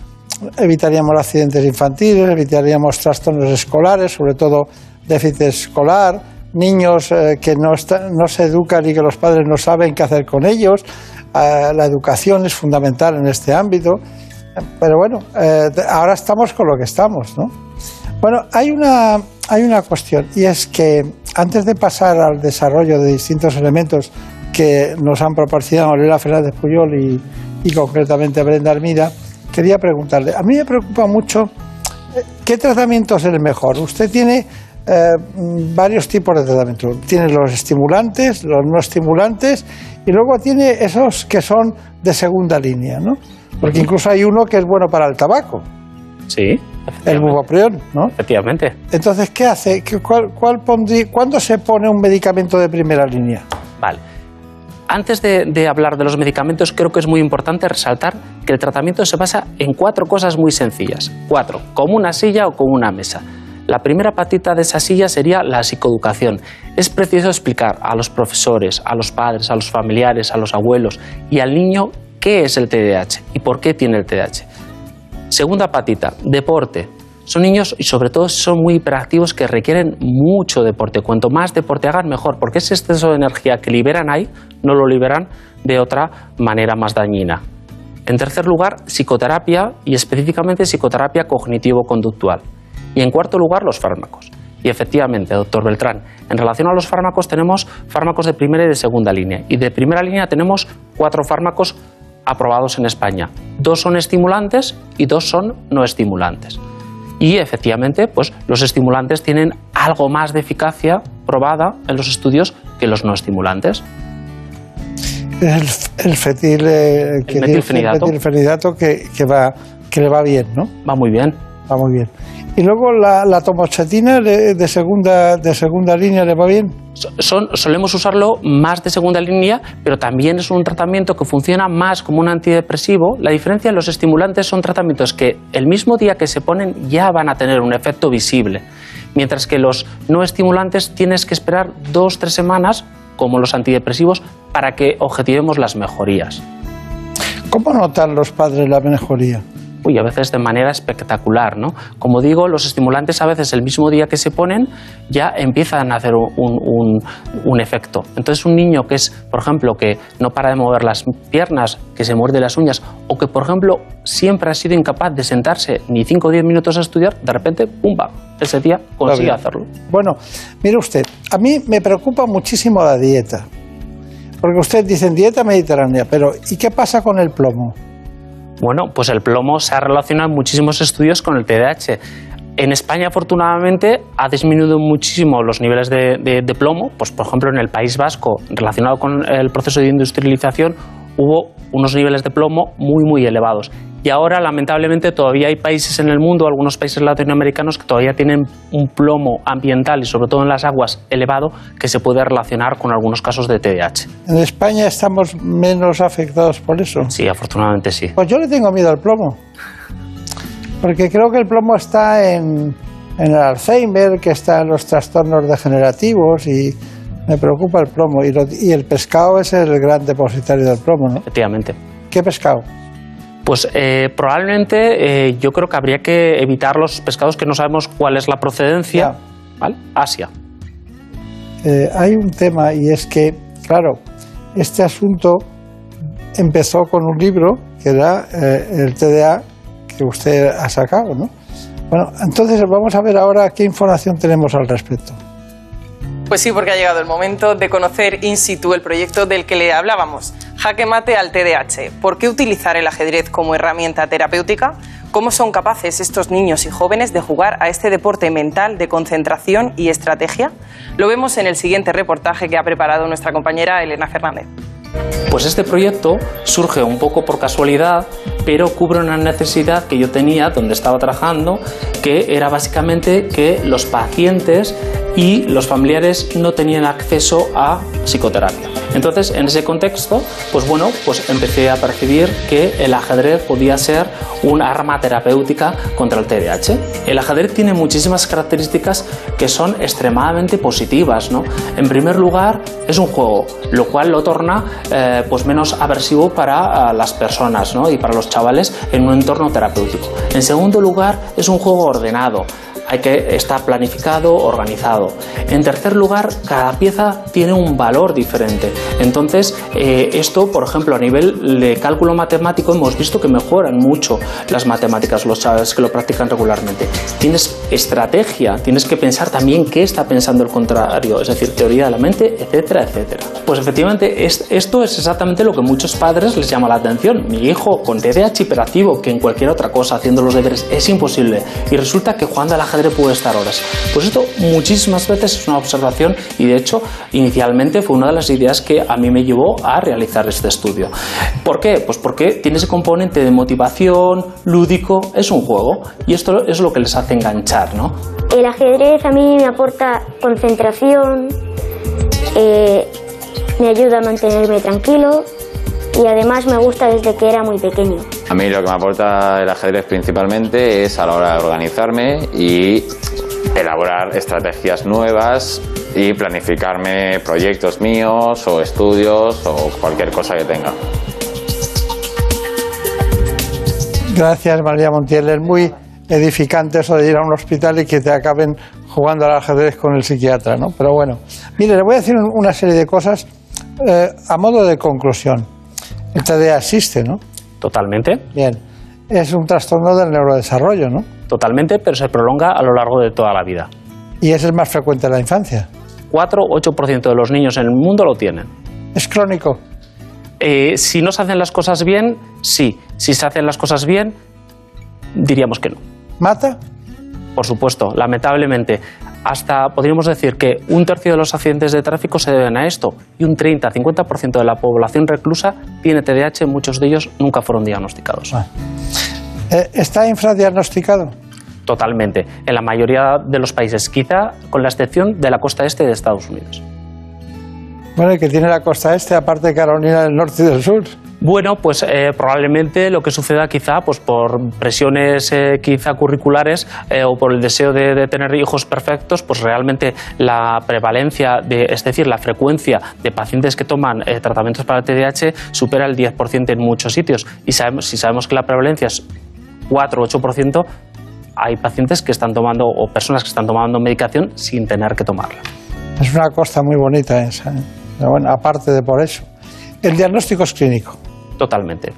evitaríamos accidentes infantiles, evitaríamos trastornos escolares, sobre todo déficit escolar, niños eh, que no, está- no se educan y que los padres no saben qué hacer con ellos. Eh, la educación es fundamental en este ámbito. Pero bueno, eh, ahora estamos con lo que estamos, ¿no? Bueno, hay una, hay una cuestión y es que antes de pasar al desarrollo de distintos elementos que nos han proporcionado Lola Fernández Puyol y, y concretamente Brenda Armida, quería preguntarle, a mí me preocupa mucho eh, qué tratamiento es el mejor. Usted tiene eh, varios tipos de tratamiento. Tiene los estimulantes, los no estimulantes y luego tiene esos que son de segunda línea, ¿no? Porque incluso hay uno que es bueno para el tabaco,
Sí,
el bupropión, ¿no?
efectivamente.
Entonces, ¿qué hace? ¿Qué- cuál, cuál pondrí- ¿Cuándo se pone un medicamento de primera línea?
Vale. Antes de, de hablar de los medicamentos, creo que es muy importante resaltar que el tratamiento se basa en cuatro cosas muy sencillas. Cuatro, como una silla o como una mesa. La primera patita de esa silla sería la psicoeducación. Es preciso explicar a los profesores, a los padres, a los familiares, a los abuelos y al niño qué es el TDAH y por qué tiene el TDAH. Segunda patita, deporte. Son niños y sobre todo son muy hiperactivos que requieren mucho deporte. Cuanto más deporte hagan, mejor, porque ese exceso de energía que liberan ahí no lo liberan de otra manera más dañina. En tercer lugar, psicoterapia y específicamente psicoterapia cognitivo-conductual. Y en cuarto lugar, los fármacos. Y efectivamente, doctor Beltrán, en relación a los fármacos tenemos fármacos de primera y de segunda línea. Y de primera línea tenemos cuatro fármacos aprobados en España. Dos son estimulantes y dos son no estimulantes. Y efectivamente, pues los estimulantes tienen algo más de eficacia probada en los estudios que los no estimulantes.
Es el, el fetil, eh, que tiene-
metilfenidato.
el metilfenidato que, que va, que le va bien, ¿no?
Va muy bien.
Va muy bien. Y luego la, la tomochatina de, de segunda, de segunda línea le va bien.
Solemos usarlo más de segunda línea, pero también es un tratamiento que funciona más como un antidepresivo. La diferencia en los estimulantes son tratamientos que el mismo día que se ponen ya van a tener un efecto visible, mientras que los no estimulantes tienes que esperar dos, tres semanas, como los antidepresivos, para que objetivemos las mejorías.
¿Cómo notan los padres la mejoría?
Uy, a veces de manera espectacular, ¿no? Como digo, los estimulantes a veces el mismo día que se ponen ya empiezan a hacer un, un- un efecto. Entonces un niño que es, por ejemplo, que no para de mover las piernas, que se muerde las uñas, o que, por ejemplo, siempre ha sido incapaz de sentarse ni 5 o 10 minutos a estudiar, de repente, ¡pumba! Ese día consigue hacerlo.
Bueno, mire usted, a mí me preocupa muchísimo la dieta. Porque usted dice dieta mediterránea, pero ¿y qué pasa con el plomo?
Bueno, pues el plomo se ha relacionado en muchísimos estudios con el TDAH. En España, afortunadamente, ha disminuido muchísimo los niveles de, de- plomo. Pues, por ejemplo, en el País Vasco, relacionado con el proceso de industrialización, hubo unos niveles de plomo muy, muy elevados. Y ahora, lamentablemente, todavía hay países en el mundo, algunos países latinoamericanos, que todavía tienen un plomo ambiental y, sobre todo en las aguas, elevado, que se puede relacionar con algunos casos de TDAH.
En España estamos menos afectados por eso.
Sí, afortunadamente sí.
Pues yo le tengo miedo al plomo. Porque creo que el plomo está en, en el Alzheimer, que está en los trastornos degenerativos y me preocupa el plomo. Y, lo- y el pescado es el gran depositario del plomo, ¿no?
Efectivamente.
¿Qué pescado?
Pues eh, probablemente eh, yo creo que habría que evitar los pescados que no sabemos cuál es la procedencia. ¿Vale? Asia.
Eh, hay un tema y es que, claro, este asunto empezó con un libro que era eh, el TDA que usted ha sacado, ¿no? Bueno, entonces vamos a ver ahora qué información tenemos al respecto.
Pues sí, porque ha llegado el momento de conocer in situ el proyecto del que le hablábamos. Jaque mate al TDAH. ¿Por qué utilizar el ajedrez como herramienta terapéutica? ¿Cómo son capaces estos niños y jóvenes de jugar a este deporte mental de concentración y estrategia? Lo vemos en el siguiente reportaje que ha preparado nuestra compañera Elena Fernández.
Pues este proyecto surge un poco por casualidad, pero cubre una necesidad que yo tenía donde estaba trabajando, que era básicamente que los pacientes y los familiares no tenían acceso a psicoterapia. Entonces, en ese contexto, pues bueno, pues empecé a percibir que el ajedrez podía ser un arma terapéutica contra el TDAH. El ajedrez tiene muchísimas características que son extremadamente positivas, ¿no? En primer lugar, es un juego, lo cual lo torna eh, pues menos aversivo para eh, las personas ¿no? y para los chavales en un entorno terapéutico. En segundo lugar, es un juego ordenado. Hay que estar planificado, organizado. En tercer lugar, cada pieza tiene un valor diferente. Entonces, eh, esto, por ejemplo, a nivel de cálculo matemático, hemos visto que mejoran mucho las matemáticas los chavales que lo practican regularmente. Tienes estrategia, tienes que pensar también qué está pensando el contrario, es decir, teoría de la mente, etcétera, etcétera. Pues efectivamente, es- esto es exactamente lo que muchos padres les llama la atención. Mi hijo con TDAH hiperactivo, que en cualquier otra cosa, haciendo los deberes, es imposible. Y resulta que jugando al ajedrez puede estar horas. Pues esto muchísimas veces es una observación y de hecho inicialmente fue una de las ideas que a mí me llevó a realizar este estudio. ¿Por qué? Pues porque tiene ese componente de motivación, lúdico, es un juego y esto es lo que les hace enganchar, ¿no?
El ajedrez a mí me aporta concentración, eh, me ayuda a mantenerme tranquilo y además me gusta desde que era muy pequeño.
A mí lo que me aporta el ajedrez principalmente es a la hora de organizarme y elaborar estrategias nuevas y planificarme proyectos míos o estudios o cualquier cosa que tenga.
Gracias, María Montiel. Es muy edificante eso de ir a un hospital y que te acaben jugando al ajedrez con el psiquiatra, ¿no? Pero bueno, mire, le voy a decir un- una serie de cosas eh, a modo de conclusión. El TDA existe, ¿no?
Totalmente.
Bien. Es un trastorno del neurodesarrollo, ¿no?
Totalmente, pero se prolonga a lo largo de toda la vida.
Y es el más frecuente en la infancia.
4 o 8% de los niños en el mundo lo tienen.
¿Es crónico?
Eh, si no se hacen las cosas bien, sí. Si se hacen las cosas bien, diríamos que no.
¿Mata?
Por supuesto, lamentablemente, hasta podríamos decir que un tercio de los accidentes de tráfico se deben a esto y un 30-50% de la población reclusa tiene TDAH, muchos de ellos nunca fueron diagnosticados.
Eh, ¿Está infradiagnosticado?
Totalmente, en la mayoría de los países, quizá con la excepción de la costa este de Estados Unidos.
Bueno, y que tiene la costa este, aparte de Carolina del Norte y del Sur.
Bueno, pues eh, probablemente lo que suceda quizá pues por presiones eh, quizá curriculares eh, o por el deseo de, tener hijos perfectos, pues realmente la prevalencia, de, es decir, la frecuencia de pacientes que toman tratamientos para el TDAH supera el 10% en muchos sitios. Y sabemos, si sabemos que la prevalencia es 4 o 8%, hay pacientes que están tomando o personas que están tomando medicación sin tener que tomarla.
Es una costa muy bonita esa. bueno, aparte de por eso. El diagnóstico es clínico.
Totalmente.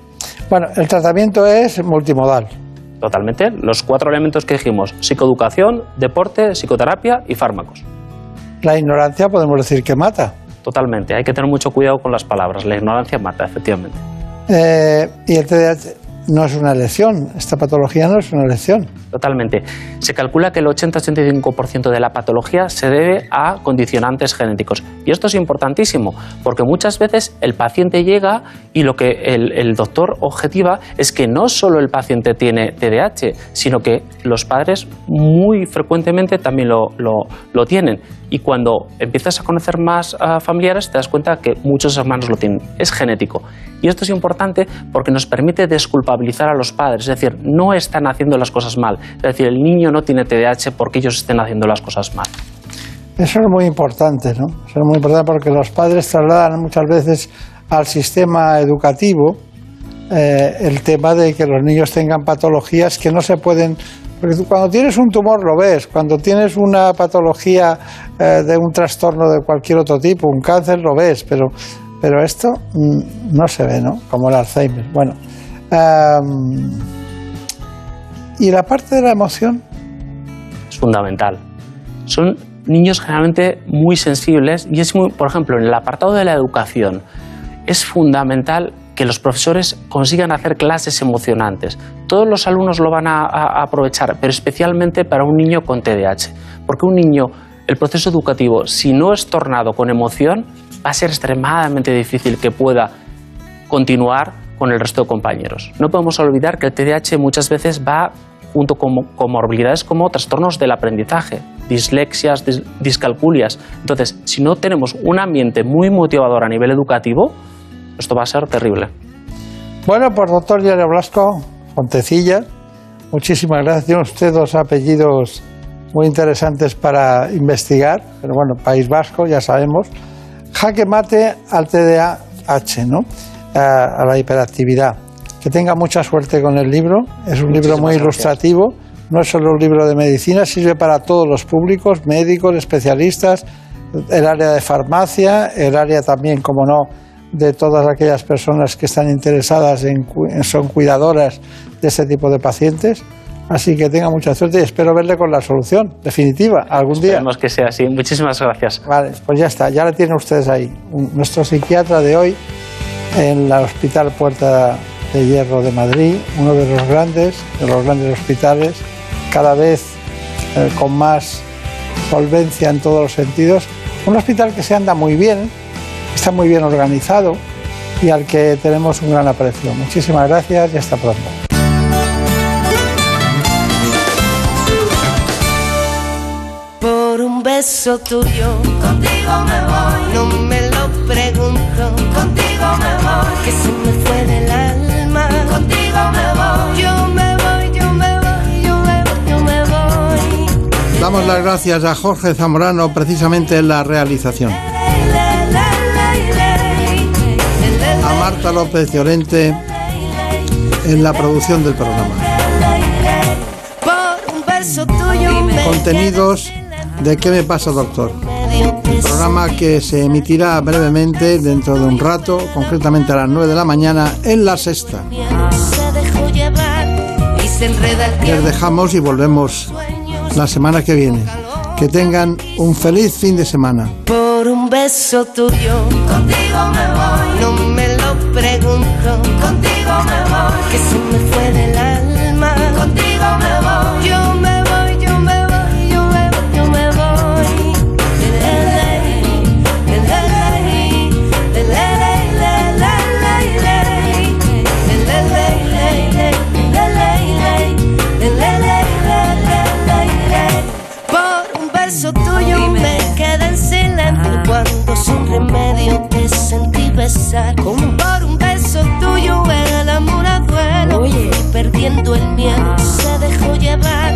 Bueno, el tratamiento es multimodal.
Totalmente. Los cuatro elementos que dijimos, psicoeducación, deporte, psicoterapia y fármacos.
La ignorancia podemos decir que mata.
Totalmente. Hay que tener mucho cuidado con las palabras. La ignorancia mata, efectivamente.
Eh, y el TDAH no es una elección. Esta patología no es una elección.
Totalmente. Se calcula que el 80-85% de la patología se debe a condicionantes genéticos. Y esto es importantísimo, porque muchas veces el paciente llega y lo que el, doctor objetiva es que no solo el paciente tiene TDAH, sino que los padres muy frecuentemente también lo, lo- tienen. Y cuando empiezas a conocer más familiares, te das cuenta que muchos hermanos lo tienen. Es genético. Y esto es importante porque nos permite desculpabilizar a los padres. Es decir, no están haciendo las cosas mal. Es decir, el niño no tiene TDAH porque ellos estén haciendo las cosas mal.
Eso es muy importante, ¿no? Eso es muy importante porque los padres trasladan muchas veces al sistema educativo eh, el tema de que los niños tengan patologías que no se pueden... Porque cuando tienes un tumor lo ves, cuando tienes una patología eh, de un trastorno de cualquier otro tipo, un cáncer, lo ves, pero, pero esto mm, no se ve, ¿no? Como el Alzheimer. Bueno, am, ¿y la parte de la emoción?
es fundamental. Son niños generalmente muy sensibles y es muy, por ejemplo, en el apartado de la educación, es fundamental que los profesores consigan hacer clases emocionantes. Todos los alumnos lo van a, a aprovechar, pero especialmente para un niño con TDAH, porque un niño, el proceso educativo, si no es tornado con emoción, va a ser extremadamente difícil que pueda continuar con el resto de compañeros. No podemos olvidar que el TDAH muchas veces va junto con comorbilidades como trastornos del aprendizaje, dislexias, dis- discalculias. Entonces, si no tenemos un ambiente muy motivador a nivel educativo, esto va a ser terrible.
Bueno, pues doctor Diario Blasco, Fontecilla, muchísimas gracias. Tiene usted dos apellidos muy interesantes para investigar, pero bueno, País Vasco, ya sabemos. Jaque mate al TDAH, ¿no? A, a la hiperactividad. Que tenga mucha suerte con el libro. Es un libro
Muchísimas
muy
gracias.
ilustrativo. No es solo un libro de medicina, sirve para todos los públicos, médicos, especialistas, el área de farmacia, el área también, como no, de todas aquellas personas que están interesadas en, son cuidadoras de ese tipo de pacientes. Así que tenga mucha suerte y espero verle con la solución definitiva algún día.
Esperemos que sea así. Muchísimas gracias.
Vale, pues ya está, ya la tienen ustedes ahí. Nuestro psiquiatra de hoy en el Hospital Puerta de Hierro de Madrid, uno de los grandes, de los grandes hospitales, cada vez eh, con más solvencia en todos los sentidos. Un hospital que se anda muy bien, está muy bien organizado y al que tenemos un gran aprecio. Muchísimas gracias y hasta pronto.
Por un beso tuyo, contigo me voy. Que se me fue del alma, contigo me voy. Yo me voy, yo me voy, yo me voy, yo me voy.
Damos las gracias a Jorge Zamorano precisamente en la realización. A Marta López Llorente en la producción del programa.
Por un beso tuyo, me
Contenidos de ¿Qué me pasa, doctor? Programa que se emitirá brevemente dentro de un rato, concretamente a las 9 de la mañana, en la sexta. Les dejamos y volvemos la semana que viene. Que tengan un feliz fin de semana.
Por un beso tuyo, contigo me voy. No me lo pregunto, contigo me voy. Que se me fue del alma, contigo me voy. Yo besar. Como por un beso tuyo el amor a duelo y perdiendo el miedo se dejó llevar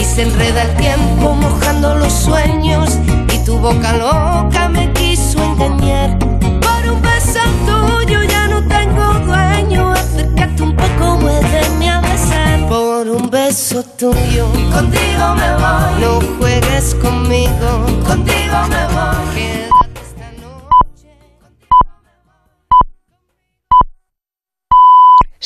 y se enreda el tiempo mojando los sueños y tu boca loca me quiso engañar. Por un beso tuyo ya no tengo dueño, acércate un poco, muéveme a besar. Por un beso tuyo, contigo me voy. No juegues conmigo, contigo me voy.